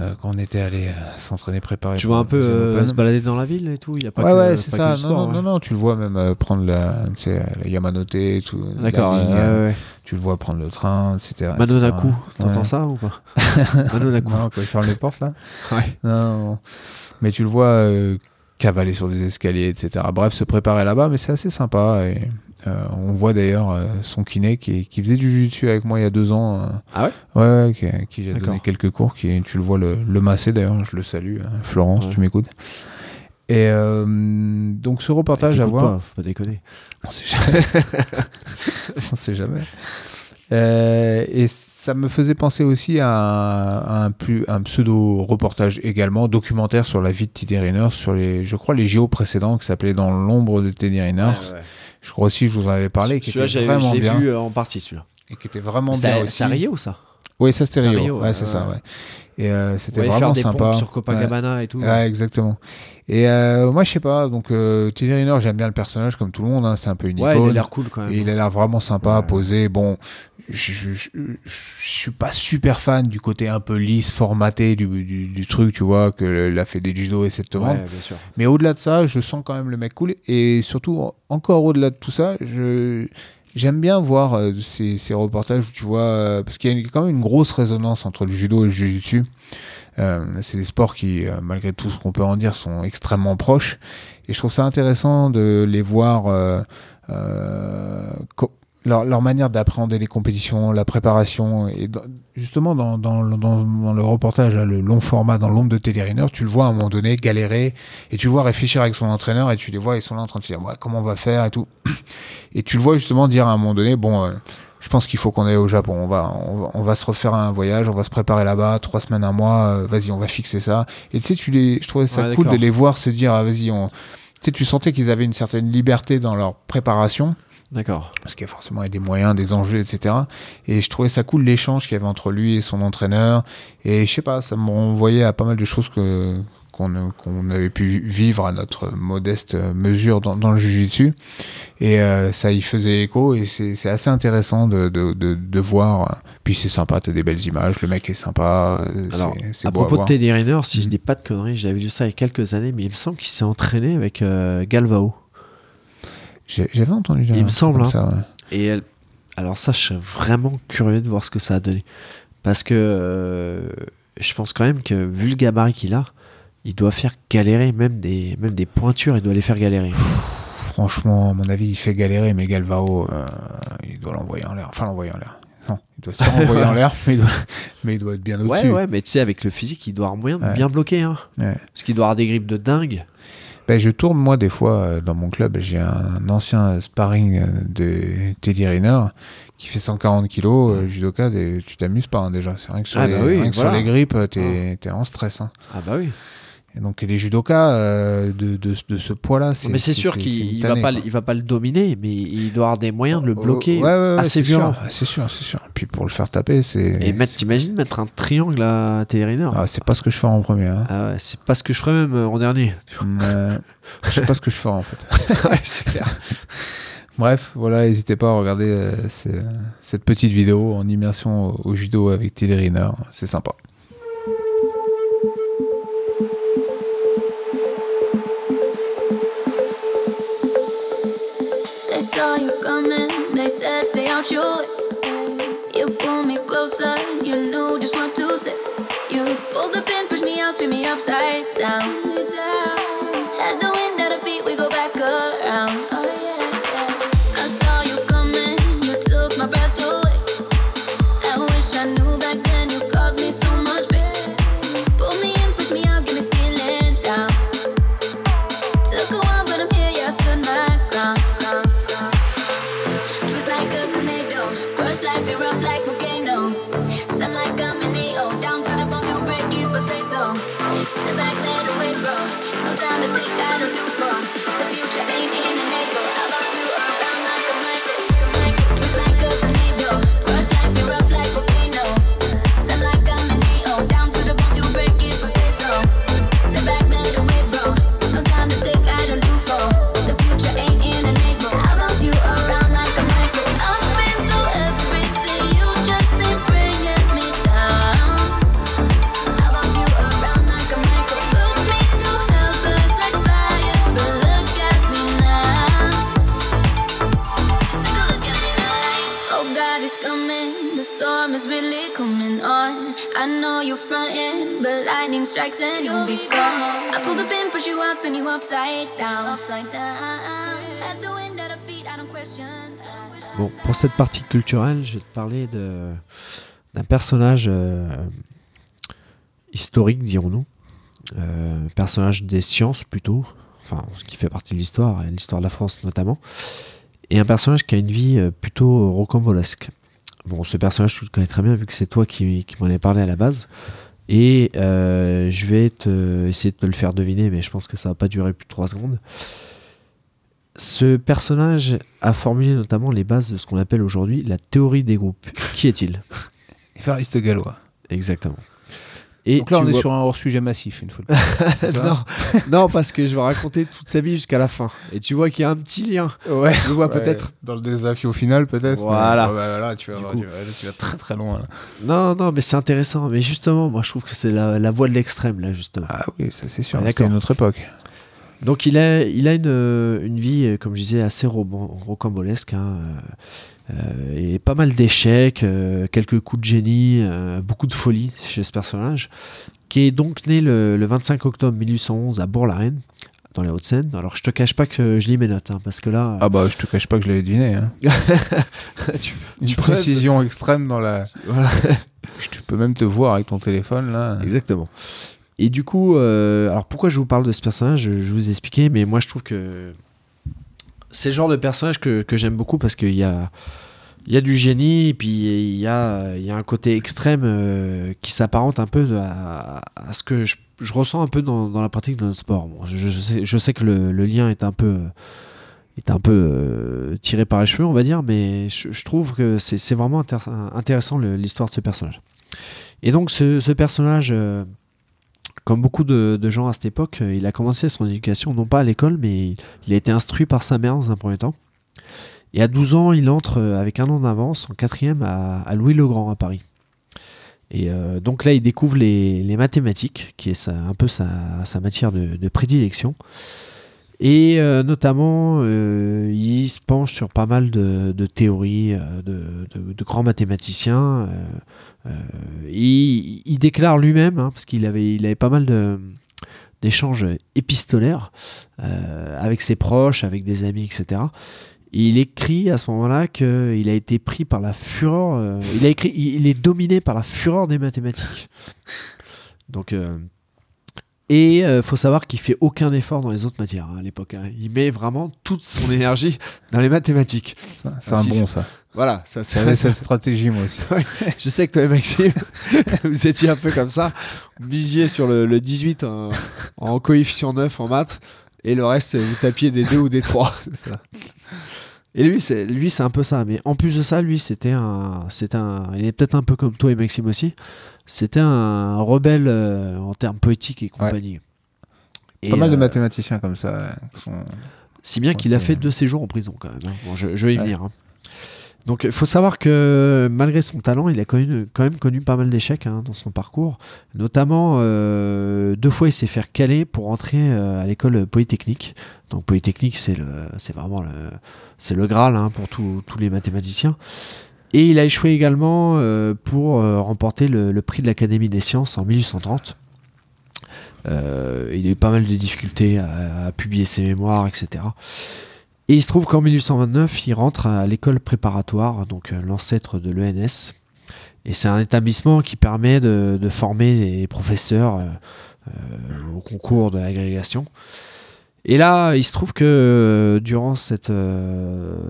euh, quand on était allé euh, s'entraîner, préparer. Tu vois un peu euh, se balader dans la ville et tout. Il y a pas ouais, que, ouais, c'est ça. Non, sport, non, ouais. non, non, tu le vois même euh, prendre la, la Yamanote, tout. la D'accord. ouais. Tu le vois prendre le train, etc. Manonaku, t'entends ça ou pas Manonaku. Non, quand il ferme les portes là. Ouais. Non, non. Mais tu le vois cavaler sur des escaliers, etc. Bref, se préparer là-bas, mais c'est assez sympa. Et, euh, on voit d'ailleurs euh, son kiné qui, qui faisait du jiu-jitsu avec moi il y a deux ans. euh, Ah ouais? Ouais, ouais, qui, qui j'ai donné quelques cours. Qui, tu le vois le, le masser d'ailleurs, je le salue. hein, Florence, Ouais. tu m'écoutes. Et donc ce reportage à voir. pas, faut pas déconner. On sait jamais. On sait jamais. Et ça me faisait penser aussi à, à un, plus, un pseudo-reportage également, documentaire sur la vie de Teddy Riner, sur les, je crois, les JO précédents qui s'appelait Dans l'ombre de Teddy Riner. Je crois aussi que je vous en avais parlé, Celui-là, je l'ai bien. vu euh, en partie, celui-là. Et qui était vraiment C'est bien c'est à Rio, ça Oui, ça c'était Rio. Rio, ouais, ouais, c'est ouais. ça, ouais. Et euh, c'était Ouais, vraiment faire des sympa. sur Ouais. Copacabana et tout. Ouais, exactement. Et euh, moi, je sais pas. Donc, euh, j'aime bien le personnage comme tout le monde. hein, c'est un peu une Ouais, icône. il a l'air cool quand même. Et il a l'air vraiment sympa, Ouais. posé. Bon, je, je, suis pas super fan du côté un peu lisse, formaté du, du, du truc, tu vois, que la fait des judo essaie de te vendre. Mais au-delà de ça, je sens quand même le mec cool. Et surtout, en- encore au-delà de tout ça, je. J'aime bien voir euh, ces, ces reportages où tu vois, euh, parce qu'il y a quand même une grosse résonance entre le judo et le jiu-jitsu. Euh, c'est des sports qui, malgré tout ce qu'on peut en dire, sont extrêmement proches. Et je trouve ça intéressant de les voir, euh, co- leur, leur manière d'appréhender les compétitions, la préparation. Et dans- justement, dans, dans, le- dans- dans le reportage, là, le long format dans l'ombre de Teddy Riner, tu le vois à un moment donné galérer et tu le vois réfléchir avec son entraîneur et tu les vois, ils sont là en train de se dire ouais, comment on va faire et tout. Et tu le vois justement dire à un moment donné, bon, euh, je pense qu'il faut qu'on aille au Japon. On va, on va, on va se refaire un voyage, on va se préparer là-bas, trois semaines, un mois. euh, vas-y, on va fixer ça. Et tu sais, tu les, je trouvais ça Ouais, cool de les voir se dire, ah, vas-y, on. Tu sais, tu sentais qu'ils avaient une certaine liberté dans leur préparation, D'accord. parce qu'il y a forcément des moyens, des enjeux, etc. Et je trouvais ça cool l'échange qu'il y avait entre lui et son entraîneur. Et je sais pas, ça me renvoyait à pas mal de choses que qu'on qu'on avait pu vivre à notre modeste mesure dans, dans le jiu-jitsu. Et euh, ça y faisait écho et c'est assez intéressant de, de, de, de voir. Puis c'est sympa, t'as des belles images, le mec est sympa. euh, Alors, à propos de. Teddy Riner, si je Mhm. dis pas de conneries, j'avais lu ça il y a quelques années, mais il me semble qu'il s'est entraîné avec euh, Galvao. J'avais entendu Il me semble, hein. ça, ouais. Et elle... alors ça, je serais vraiment curieux de voir ce que ça a donné. Parce que euh, je pense quand même que vu le gabarit qu'il a, il doit faire galérer même des, même des pointures, il doit les faire galérer. Franchement, à mon avis, il fait galérer, mais Galvao, euh, il doit l'envoyer en l'air. Enfin, l'envoyer en l'air. Non, il doit se faire envoyer en l'air, mais il, doit, mais il doit être bien au-dessus. Ouais, ouais, mais tu sais, avec le physique, il doit avoir moyen de Ouais. bien bloquer. Hein. Ouais. Parce qu'il doit avoir des grippes de dingue. Ben, je tourne, moi, des fois, euh, dans mon club. J'ai un ancien sparring euh, de Teddy Riner qui fait 140 kilos, euh, judoka, des- tu t'amuses pas hein, déjà. C'est rien que sur, Ah les, bah oui, rien que sur les grippes, t'es t'es en stress. hein. Ah bah oui. Et donc, les judokas euh, de, de, de ce poids-là, c'est. mais c'est sûr qu'il va, pas, quoi. il va pas le dominer, mais il doit avoir des moyens de le bloquer Ouais, ouais, ouais, assez sûr. violent. C'est sûr, c'est sûr. Puis pour le faire taper, c'est. Et mettre, t'imagines mettre un triangle à Riner? Ah, c'est pas ce que je ferais en premier. Hein. Ah ouais, c'est pas ce que je ferais même euh, en dernier. Euh, je sais pas ce que je ferais en fait. ouais, c'est clair. Bref, voilà, n'hésitez pas à regarder euh, cette petite vidéo en immersion au, au judo avec Riner. C'est sympa. Said, stay out your way. You pull me closer, you know just what to say. You pulled up and pushed me out, spin me upside down. Bon, pour cette partie culturelle, je vais te parler d'un personnage euh, historique, dirons-nous. Euh, personnage des sciences plutôt, enfin, qui fait partie de l'histoire, et l'histoire de la France notamment. Et un personnage qui a une vie euh, plutôt rocambolesque. Bon, ce personnage, tu le connais très bien vu que c'est toi qui, qui m'en avais parlé à la base. Et euh, je vais te, essayer de te le faire deviner, mais je pense que ça va pas durer plus de 3 secondes. Ce personnage a formulé notamment les bases de ce qu'on appelle aujourd'hui la théorie des groupes. Qui est-il? Évariste Gallois. Exactement. Et Donc là, tu on est sur un hors-sujet massif, une fois de plus. C'est non, non, parce que je vais raconter toute sa vie jusqu'à la fin. Et tu vois qu'il y a un petit lien. Ouais. Je le vois Ouais, peut-être. Dans le désafiant final, peut-être. Voilà. Mais, là, tu vas, coup. tu tu très très loin. là. Non, non, mais c'est intéressant. Mais justement, moi, je trouve que c'est la, la voie de l'extrême, là, justement. Ah oui, ça c'est sûr. Ah, C'était une autre époque. Donc il a, il a une, une vie, euh, comme je disais, assez rocambolesque, hein, euh, et pas mal d'échecs, euh, quelques coups de génie, euh, beaucoup de folie chez ce personnage, qui est donc né le, le 25 octobre 1811 à Bourg-la-Reine, dans les Hauts-de-Seine. Alors je te cache pas que je lis mes notes, hein, parce que là, Ah bah, je te cache pas que je l'avais deviné. Hein. tu, Une tu précision extrême dans la. Voilà. Tu peux même te voir avec ton téléphone là. Exactement. Et du coup, euh, alors pourquoi je vous parle de ce personnage? Je je vais vous expliquer, mais moi je trouve que c'est le genre de personnage que, que j'aime beaucoup parce qu'il y a, y a du génie, et puis il y a, y a un côté extrême euh, qui s'apparente un peu à, ce que je, je ressens un peu dans, dans la pratique de notre sport. Bon, je, je sais, que le, lien est un peu, est un peu euh, tiré par les cheveux, on va dire, mais je, trouve que c'est vraiment intér- intéressant l'histoire de ce personnage. Et donc ce, ce personnage, euh, comme beaucoup de, gens à cette époque, euh, il a commencé son éducation non pas à l'école, mais il a été instruit par sa mère dans un premier temps. Et à 12 ans, il entre euh, avec un an d'avance en quatrième à, Louis-le-Grand à Paris. Et euh, donc là, il découvre les, mathématiques, qui est un peu sa, matière de prédilection. Et euh, notamment, euh, il se penche sur pas mal de, théories euh, de, grands mathématiciens. il, déclare lui-même, hein, parce qu'il avait, pas mal d'échanges épistolaires avec ses proches, avec des amis, etc. Et il écrit à ce moment-là qu'il a été pris par la fureur. il a écrit, il, est dominé par la fureur des mathématiques. Donc, et euh, faut savoir qu'il fait aucun effort dans les autres matières hein, à l'époque. hein. Il met vraiment toute son énergie dans les mathématiques. C'est Ah, un si, bon c'est- ça. Voilà, ça, J'avais cette stratégie moi aussi. je sais que toi et Maxime, vous étiez un peu comme ça. Vous misiez sur le, le 18 en, en coefficient 9 en maths. Et le reste, vous tapiez des 2 ou des 3. Et lui, c'est lui, c'est un peu ça. Mais en plus de ça, lui, c'était un, c'était un, il est peut-être un peu comme toi et Maxime aussi. C'était un rebelle euh, en termes poétiques et compagnie. Et, Pas mal de euh, mathématiciens comme ça. sont- si bien qu'il a fait deux séjours en prison quand même. hein. Bon, je, je vais y Ouais. venir. hein. Donc il faut savoir que malgré son talent, il a quand même connu pas mal d'échecs hein, dans son parcours. Notamment, euh, deux fois il s'est fait caler pour entrer euh, à l'école polytechnique. Donc polytechnique, c'est vraiment le, graal hein, pour tous les mathématiciens. Et il a échoué également euh, pour remporter le, prix de l'Académie des sciences en 1830. Euh, il a eu pas mal de difficultés à publier ses mémoires, etc. Et il se trouve qu'en 1829, il rentre à l'école préparatoire, donc euh, l'ancêtre de l'ENS. Et c'est un établissement qui permet de, former les professeurs euh, euh, au concours de l'agrégation. Et là, il se trouve que durant cette,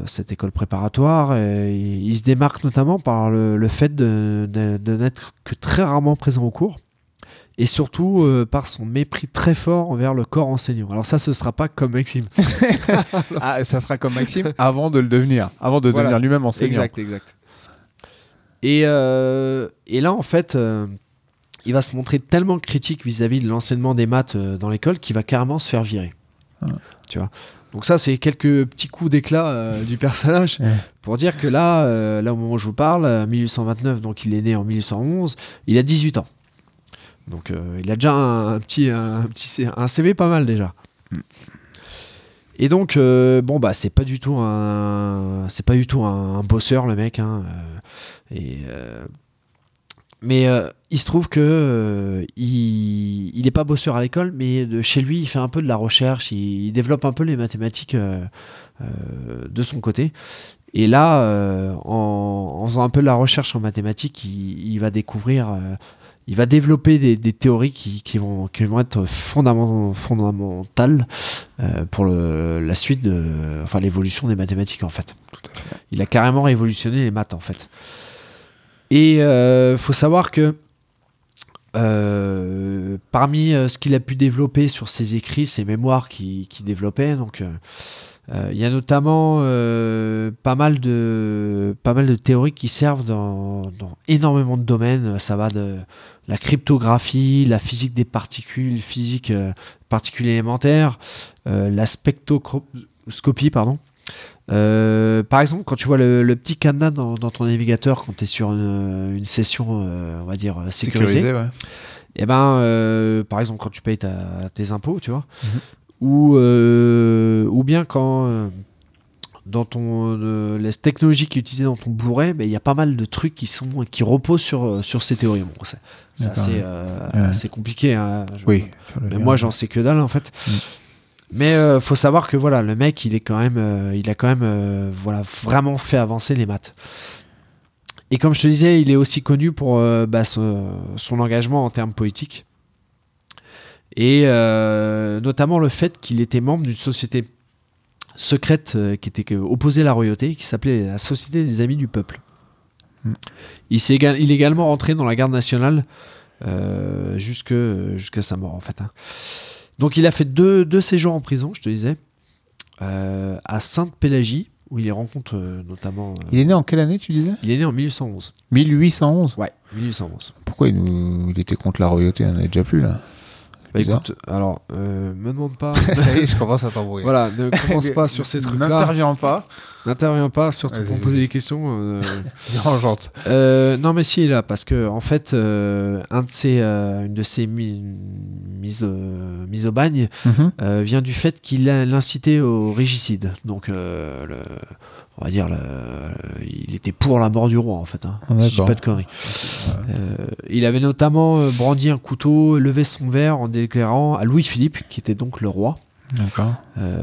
cette école préparatoire, il, se démarque notamment par le, fait de- de n'être que très rarement présent au cours. Et surtout euh, par son mépris très fort envers le corps enseignant. Alors ça, ce sera pas comme Maxime. Ah, ça sera comme Maxime avant de le devenir, avant de Voilà. devenir lui-même enseignant. Exact, exact. Et, euh, et là, en fait, euh, il va se montrer tellement critique vis-à-vis de l'enseignement des maths dans l'école qu'il va carrément se faire virer. Ah. Tu vois donc ça, c'est quelques petits coups d'éclat euh, du personnage Ouais. pour dire que là, euh, là au moment où je vous parle, euh, 1829, donc il est né en 1811, il a 18 ans. Donc euh, il a déjà un, un petit, un, petit un CV pas mal déjà. Et donc euh, bon bah c'est pas du tout un c'est pas du tout un, bosseur le mec hein, euh, et mais euh, il se trouve que euh, il, il est pas bosseur à l'école, mais de chez lui, il fait un peu de la recherche, il, il développe un peu les mathématiques euh, de son côté. Et là, en, en faisant un peu de la recherche en mathématiques, il, il va découvrir, il va développer des, des théories qui, qui vont, qui vont être fondament- fondamentales euh, pour le, la suite de, enfin l'évolution des mathématiques en fait. Il a carrément révolutionné les maths en fait. Et euh, faut savoir que euh, parmi euh, ce qu'il a pu développer sur ses écrits, ses mémoires qu'il qui développait, donc euh, il y a notamment euh, pas mal de pas mal de théories qui servent dans, dans énormément de domaines. Ça va de la cryptographie, la physique des particules, physique euh, particules élémentaires, euh, la spectroscopie, pardon. Euh, par exemple, quand tu vois le, le petit cadenas dans, dans ton navigateur quand tu es sur une, une session, euh, on va dire, sécurisée, Sécurisé, ouais. et ben, euh, par exemple, quand tu payes ta- tes impôts, tu vois, Mhm. ou, ou bien quand dans ton euh, les technologies qui est utilisée dans ton bourret, ben, il y a pas mal de trucs qui sont qui reposent sur euh, sur ces théories. Bon, c'est assez, euh, Ouais. assez compliqué. hein. Oui. mais lien. moi, j'en sais que dalle en fait. Mm. Mais euh, faut savoir que voilà, le mec, il est quand même, euh, il a quand même, voilà, vraiment fait avancer les maths. Et comme je te disais, il est aussi connu pour bah, son engagement en termes politiques. Et euh, notamment le fait qu'il était membre d'une société secrète euh, qui était opposée à la royauté, qui s'appelait la Société des Amis du Peuple. Mm. Il, s'est éga- il est également rentré dans la garde nationale euh, jusqu'à sa mort en fait. hein. Donc il a fait deux, deux séjours en prison, je te disais, euh, à Sainte-Pélagie, où il y rencontre euh, notamment... Il est né en quelle année, tu disais? Il est né en 1811. 1811. Ouais, 1811. Pourquoi il, nous... il était contre la royauté? On en est déjà plus là. Bah, Bizarre. écoute, alors, euh, me demande pas... Ça y est, je commence à t'embrouiller. voilà, ne commence pas sur ces trucs-là. N'interviens pas. N'interviens pas, surtout pour poser des questions. euh, Dérangeante. Euh, non, mais si, là, parce que en fait, euh, un de ces, euh, une de ces mi- mises, euh, mises au bagne Mhm. euh, vient du fait qu'il a l'incitait au régicide. Donc, euh, le- on va dire, le- il était pour la mort du roi, en fait. Hein, Ah, si je dis pas de conneries. Euh, il avait notamment euh, brandi un couteau, levé son verre en déclarant à Louis-Philippe, qui était donc le roi. D'accord. Euh,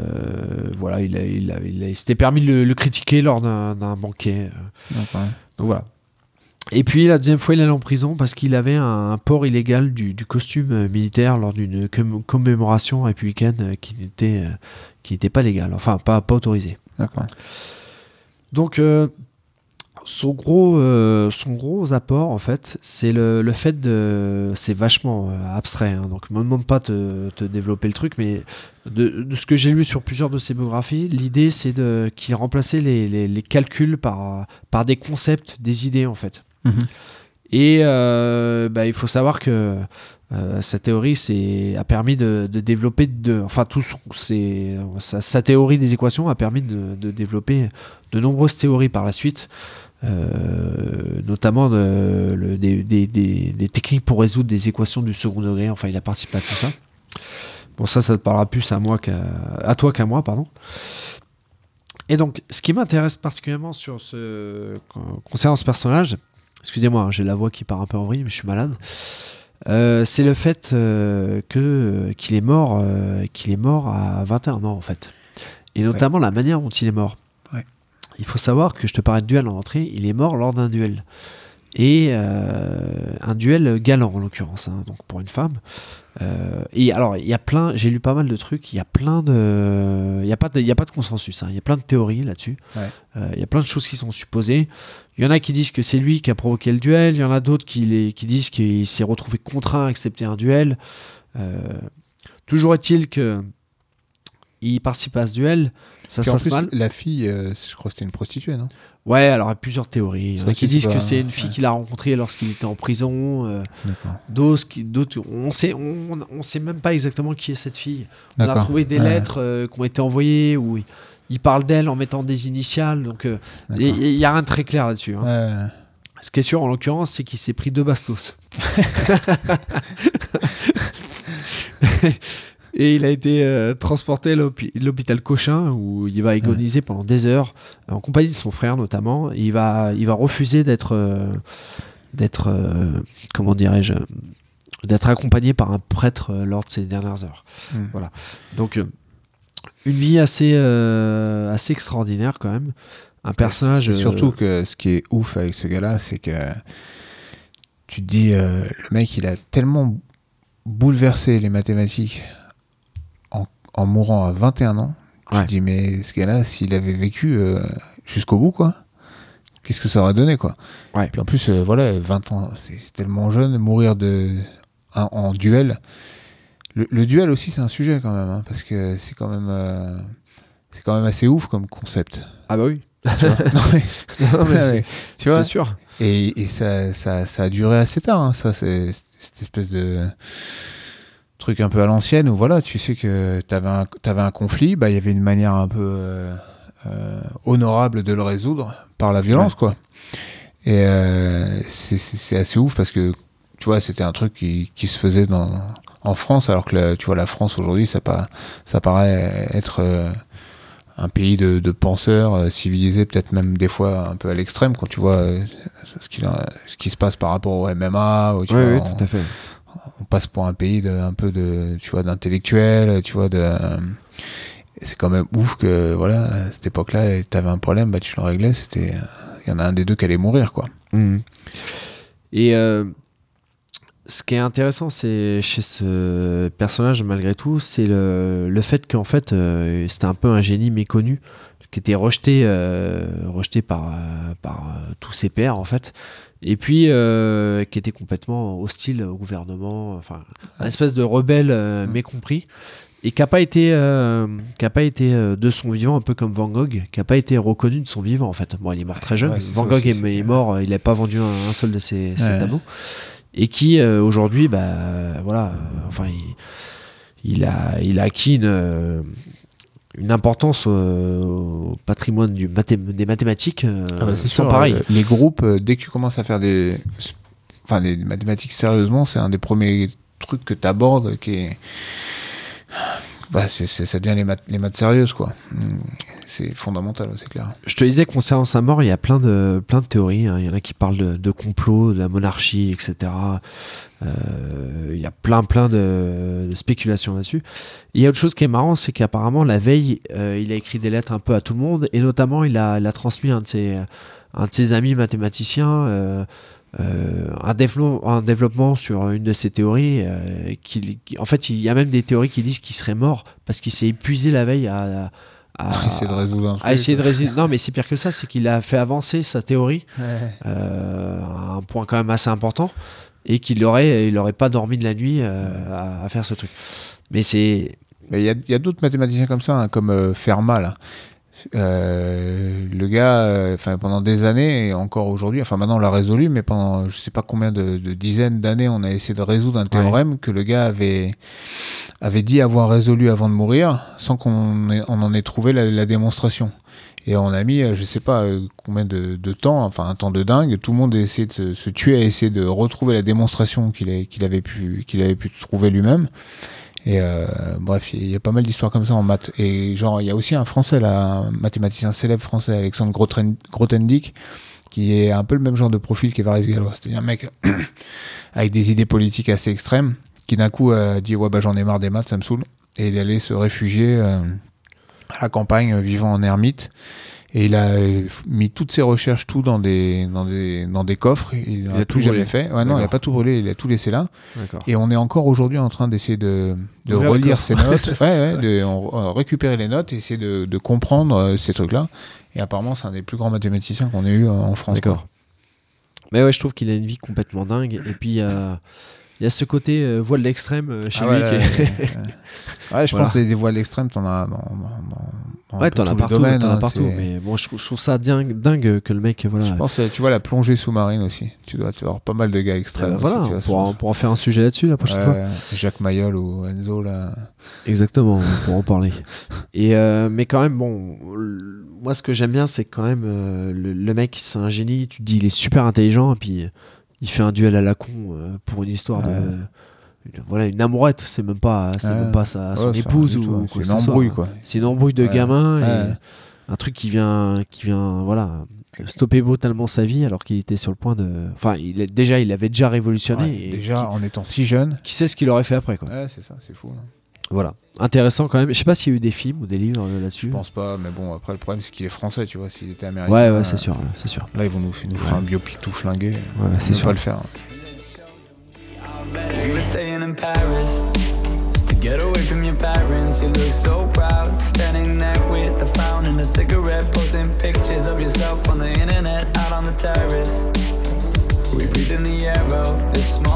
voilà, il, a, il, a- il a- il s'était permis de le, le critiquer lors d'un banquet. D'accord. donc voilà. Et puis la deuxième fois, il allait en prison parce qu'il avait un, un port illégal du, du costume militaire lors d'une com- commémoration républicaine qui n'était qui n'était pas légale, enfin pas, pas autorisée. D'accord. Donc euh, son gros euh, son gros apport en fait, c'est le, le fait de c'est vachement euh, abstrait. hein, donc me demande pas de te développer le truc, mais de, de ce que j'ai lu sur plusieurs de ses biographies, l'idée c'est de qu'il remplaçait les, les, les calculs par par des concepts, des idées en fait. Mhm. Et euh, bah, il faut savoir que euh, sa théorie a permis de, développer, enfin tout son- sa, théorie des équations a permis de, développer de nombreuses théories par la suite, euh, notamment des, techniques pour résoudre des équations du second degré. Enfin, il a participé à tout ça. Bon, ça, ça te parlera plus à moi qu'à toi qu'à moi, pardon. Et donc, ce qui m'intéresse particulièrement sur ce concernant ce personnage, excusez-moi, hein, j'ai la voix qui part un peu en vrille, mais je suis malade. Euh, c'est le fait euh, que qu'il est mort, euh, qu'il est mort à 21 ans en fait, et notamment la manière dont il est mort. Ouais. Il faut savoir que je te parlais de duel en entrée, il est mort lors d'un duel et euh, un duel galant en l'occurrence, hein, donc pour une femme. Euh, et alors il y a plein, j'ai lu pas mal de trucs, il y a plein de, il y a pas de, il y a pas de consensus, hein, il y a plein de théories là-dessus. Ouais. Euh, il y a plein de choses qui sont supposées. Il y en a qui disent que c'est lui qui a provoqué le duel, il y en a d'autres qui, les- qui disent qu'il s'est retrouvé contraint à accepter un duel. Euh, toujours est-il que il participe à ce duel, ça se passe plus, mal. la fille, euh, je crois que c'était une prostituée, non? Ouais, alors il y a plusieurs théories. Il y en a qui disent que c'est une fille ouais. qu'il a rencontrée lorsqu'il était en prison. euh. D'autres, on sait, on, on sait même pas exactement qui est cette fille. On a trouvé des Ouais. lettres euh, qui ont été envoyées où il, il parle d'elle en mettant des initiales. Donc euh, il D'accord. y, a rien de très clair là-dessus. hein. Ouais. Ce qui est sûr en l'occurrence, c'est qu'il s'est pris deux bastos. Et il a été euh, transporté à l'hôpi- l'hôpital Cochin où il va agoniser pendant des heures en compagnie de son frère notamment. Et il va, il va refuser d'être euh, d'être, euh, comment dirais-je, d'être accompagné par un prêtre lors de ces dernières heures. Voilà. Donc, une vie assez, assez extraordinaire quand même. Un personnage. C'est surtout que ce qui est ouf avec ce gars-là, c'est que tu te dis, le mec, il a tellement bouleversé les mathématiques en, mourant à 21 ans. Tu Ouais. dis, mais ce gars-là, s'il avait vécu euh, jusqu'au bout, quoi, qu'est-ce que ça aurait donné, quoi? Ouais. Puis en plus, euh, voilà, 20 ans, c'est tellement jeune, mourir de, en, en duel. Le, le duel aussi, c'est un sujet quand même, hein, parce que c'est quand même. euh, c'est quand même assez ouf comme concept. Ah bah oui. tu vois? Non, mais- Non, mais Ouais, c'est- tu vois c'est sûr. et, et ça, ça, ça a duré assez tard, hein, ça, c'est cette espèce de truc un peu à l'ancienne où voilà, tu sais que tu avais un, t'avais un conflit, bah, il y avait une manière un peu euh, euh, honorable de le résoudre par la violence, quoi. Et euh, c'est- assez ouf parce que, tu vois, c'était un truc qui, qui se faisait dans, en France, alors que, la- tu vois, la France aujourd'hui, ça, pas, ça paraît être. un pays de, de penseurs civilisés, peut-être même des fois un peu à l'extrême, quand tu vois ce, qu'il a- ce qui se passe par rapport au MMA, où, tu Oui, vois, oui, tout à fait. On passe pour un pays de, un peu de, tu vois, d'intellectuels, tu vois, de, c'est quand même ouf que, voilà, à cette époque-là, t'avais un problème, bah, tu le réglais, c'était, il y en a un des deux qui allait mourir, quoi. Mhm. Et euh, ce qui est intéressant, c'est chez ce personnage, malgré tout, c'est le, le fait qu'en fait, euh, c'était un peu un génie méconnu qui était rejeté, euh, rejeté par, euh, par euh, tous ses pairs, en fait. Et puis, euh, qui était complètement hostile au gouvernement, enfin, un espèce de rebelle euh, mécompris. Et qui n'a pas été, qui a pas été de son vivant, un peu comme Van Gogh, qui n'a pas été reconnu de son vivant en fait. Bon, il est mort très jeune. Ouais, Van Gogh est, mort, il n'a pas vendu un, un seul de ses, ses Ouais. tableaux. Et qui aujourd'hui, bah, voilà, enfin, il, il a, il a acquis une, une importance au patrimoine du des mathématiques euh, Ah bah, c'est sans sûr, pareil. euh, Les groupes, euh, dès que tu commences à faire des, enfin, des mathématiques sérieusement, c'est un des premiers trucs que tu abordes qui est. Bah, ça devient les maths, les maths sérieuses, quoi. Mm, C'est fondamental, c'est clair. Je te disais, concernant sa mort, il y a plein de, plein de théories. hein. Il y en a qui parlent de, de complot, de la monarchie, etc. Euh, il y a plein, plein de, de spéculations là-dessus. Il y a autre chose qui est marrant, c'est qu'apparemment, la veille, euh, il a écrit des lettres un peu à tout le monde, et notamment, il a, il a transmis un de ses, un de ses amis mathématiciens. euh, un, développement, un développement sur une de ses théories. euh, qui- en fait, il y a même des théories qui disent qu'il serait mort parce qu'il s'est épuisé la veille à, à- Essayer de résoudre un à truc. essayer de résoudre. Non, mais c'est pire que ça, c'est qu'il a fait avancer sa théorie euh, à un point quand même assez important et qu'il aurait, il aurait pas dormi de la nuit euh, à, à faire ce truc. Mais c'est il y a, il y a d'autres mathématiciens comme ça, hein, comme euh, Fermat, là. Euh, le gars, euh, pendant des années et encore aujourd'hui, enfin maintenant on l'a résolu, mais pendant je sais pas combien de, de dizaines d'années, on a essayé de résoudre un théorème que le gars avait avait dit avoir résolu avant de mourir, sans qu'on on en ait trouvé la, la démonstration. Et on a mis, euh, je sais pas euh, combien de, temps, enfin un temps de dingue. Tout le monde a essayé de se, tuer à essayer de retrouver la démonstration qu'il avait pu qu'il avait pu trouver lui-même. Et euh, bref, il y a pas mal d'histoires comme ça en maths. Et genre, il y a aussi un français, là, un mathématicien célèbre français, Alexandre Grothendieck, qui est un peu le même genre de profil qu'Évariste Galois. C'est-à-dire un mec avec des idées politiques assez extrêmes, qui d'un coup a dit Ouais, bah j'en ai marre des maths, ça me saoule. Et il est allé se réfugier euh, à la campagne, euh, vivant en ermite. Et il a euh, mis toutes ses recherches, tout dans des, dans des, dans des coffres. Il n'a tout tout jamais fait. Ouais, non, il n'a pas tout brûlé, il a tout laissé là. Et on est encore aujourd'hui en train d'essayer de, relire ces notes, ouais, ouais, de on- récupérer les notes et essayer de, de comprendre euh, ces trucs-là. Et apparemment, c'est un des plus grands mathématiciens qu'on ait eu euh, en France. D'accord. Mais ouais, je trouve qu'il a une vie complètement dingue. Et puis a, il y a ce côté euh, voix de l'extrême euh, chez Ah lui. ouais, qui est- ouais, je Voilà. pense que des voies à l'extrême, t'en as dans, dans, dans- ouais, t'en as partout, domaines, t'en as hein, partout. Mais bon, je, trouve- je trouve ça dingue, dingue que le mec, voilà. Je pense, euh, tu vois, la plongée sous-marine aussi. Tu dois avoir pas mal de gars extrêmes. voilà, aussi, on pourra, on pourra faire un sujet là-dessus la prochaine fois. Jacques Mayol ou Enzo, là. Exactement, on pourra en parler. Et euh, mais quand même, bon, moi ce que j'aime bien, c'est quand même euh, le, le mec, c'est un génie. Tu te dis, il est super intelligent, et puis il fait un duel à la con euh, pour une histoire de. Une- voilà, une amourette, c'est même pas, c'est même pas sa, son Ouais, épouse ou quoi C'est une embrouille, quoi. C'est une embrouille de gamin, et un truc qui vient, qui vient, voilà, stopper brutalement sa vie alors qu'il était sur le point de. Enfin, il est... déjà, il avait déjà révolutionné. Et déjà, qui, en étant si jeune. qui sait ce qu'il aurait fait après, quoi. Ouais, c'est ça, c'est fou. hein. Voilà. Intéressant quand même. Je sais pas s'il y a eu des films ou des livres euh, là-dessus. Je pense pas, mais bon, après, le problème, c'est qu'il est français, tu vois. S'il était américain. Ouais, ouais, c'est sûr, c'est sûr. Là, ils vont nous, nous faire un biopic tout flingué. Ouais, c'est sûr. pas le faire. We were staying in Paris to get away from your parents. You look so proud, standing there with a frown and a cigarette, posting pictures of yourself on the internet, out on the terrace. We breathe in the air of this small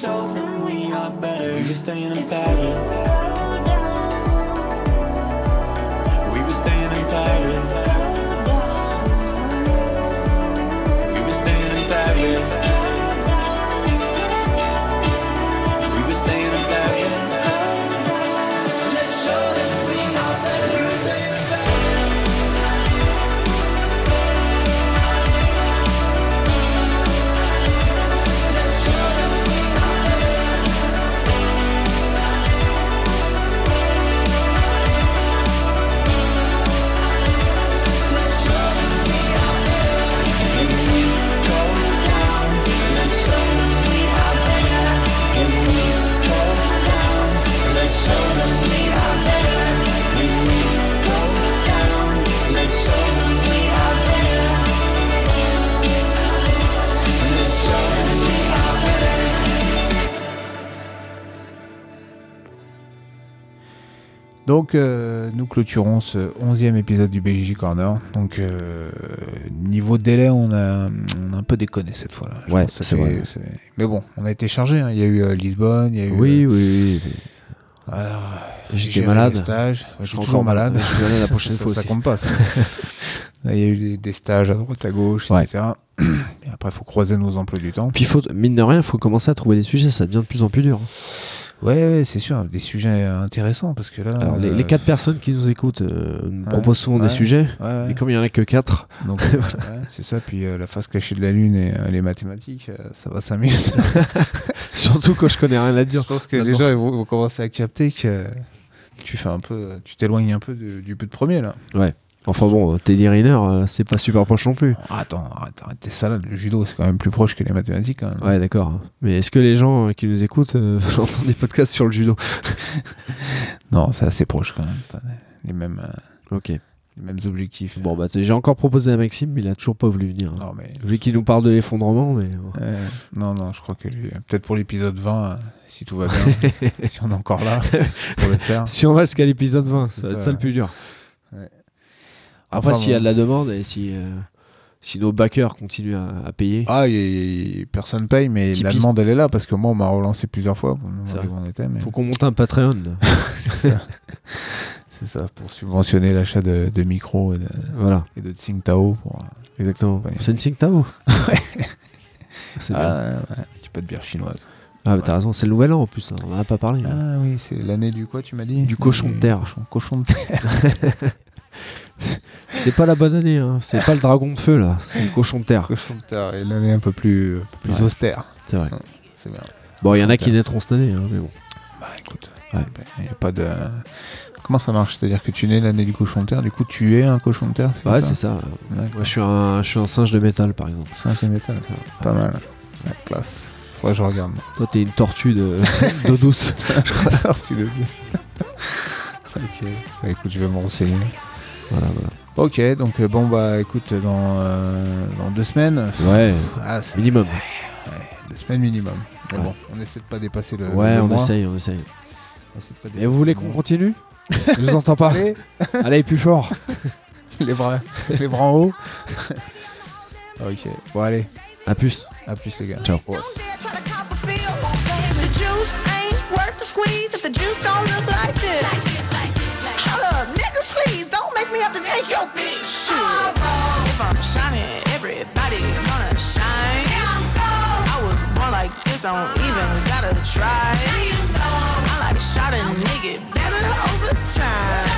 show them we are better. Were staying in Paris. Donc, euh, nous clôturons ce 11e épisode du BJJ Corner. Donc, euh, niveau délai, on a, on a un peu déconné cette fois-là. Je Ouais, c'est vrai. Mais bon, on a été chargé. hein. Il y a eu euh, Lisbonne, il y a eu. Oui, euh, oui, oui. alors, J'étais malade. stages. Ouais, Je suis toujours malade. malade. Je vais aller la prochaine Ça- fois Ça aussi. compte pas, ça. Il y a eu des, stages à droite à gauche, Ouais. etc. Et après, il faut croiser nos emplois du temps. Puis, faut, mine de rien, il faut commencer à trouver des sujets. Ça devient de plus en plus dur. Ouais, ouais, c'est sûr, des sujets intéressants parce que là. Alors, les, euh, les quatre personnes qui nous écoutent euh, nous ouais, proposent souvent ouais, des sujets. ouais, ouais. Et comme il y en a que quatre, Donc, ouais, c'est ça. Puis euh, la face cachée de la Lune et les mathématiques, ça va 5 minutes. surtout quand je connais rien Je là-dedans. pense que les gens ils vont, vont commencer à capter que tu fais un peu, tu t'éloignes un peu de- du but premier là. Enfin bon, Teddy Riner, euh, c'est pas super proche non plus. Attends, arrête, arrête tes salades. Le judo, c'est quand même plus proche que les mathématiques. Quand même. Ouais, d'accord. Mais est-ce que les gens euh, qui nous écoutent euh, entendent des podcasts sur le judo? Non, c'est assez proche quand même. Les mêmes, euh, Ok. les mêmes objectifs. Bon, bah, j'ai encore proposé à Maxime, mais il a toujours pas voulu venir. hein. Non, mais. Vu qu'il nous parle de l'effondrement, mais. euh, non, non, je crois que lui, peut-être pour l'épisode 20, euh, si tout va bien, si on est encore là pour le faire. Si on va jusqu'à l'épisode 20, C'est ça va être ça, ça le plus dur. Ouais. Après, Enfin, s'il y a de la demande et si, euh, si nos backers continuent à, à payer. Ah, a- personne paye, mais la demande elle est là parce que moi on m'a relancé plusieurs fois on était. Mais... Faut qu'on monte un Patreon. c'est ça. Ça, pour subventionner l'achat de, de micros et de, voilà, et de Tsingtao. Pour... exactement. Ouais. C'est une Tsingtao. C'est bien. Ah, ouais, un petit peu de bière chinoise. Ah, mais t'as raison, c'est le nouvel an en plus, hein, on en a pas parlé. hein. Ah oui, c'est l'année du quoi, tu m'as dit? Du cochon de terre. Cochon, cochon de terre. C'est pas la bonne année, hein. c'est pas le dragon de feu là, c'est le cochon de terre. cochon de terre, et l'année un peu plus, un peu plus Ouais. austère. C'est vrai. C'est bien. Bon, il y en a de qui naîtront cette année, hein, mais bon. Bah écoute, Ouais. il n'y a pas de. Comment ça marche? C'est-à-dire que tu nais l'année du cochon de terre, du coup tu es un cochon de terre Ouais, c'est ça. Moi, je suis, un, je suis un singe de métal par exemple. Cinquième étage, pas mal. Ouais, classe. Faudrait que je regarde. Toi, t'es une tortue de- d'eau douce. Tortue de ok. Bah, écoute, je vais me renseigner. Voilà, voilà. Ok, donc euh, bon bah écoute, dans, euh, dans deux semaines. Ouais, Ah, c'est minimum. ouais, deux semaines minimum. Mais Ouais. bon, on essaie de pas dépasser le. Ouais, le on mois. essaye, on essaye. On essaie de pas Et vous voulez le qu'on continue Je vous entends pas. Allez, plus fort. les bras, les bras en haut. ok. Bon allez, À plus. à plus les gars. Ciao. Ouais. there trying to cop a feel. The juice ain't worth the squeeze if the juice don't look like this. to take your bitch. Shit. If I'm shining, everybody gonna shine. I was born like this, don't even gotta try. I like shot a nigga better over time.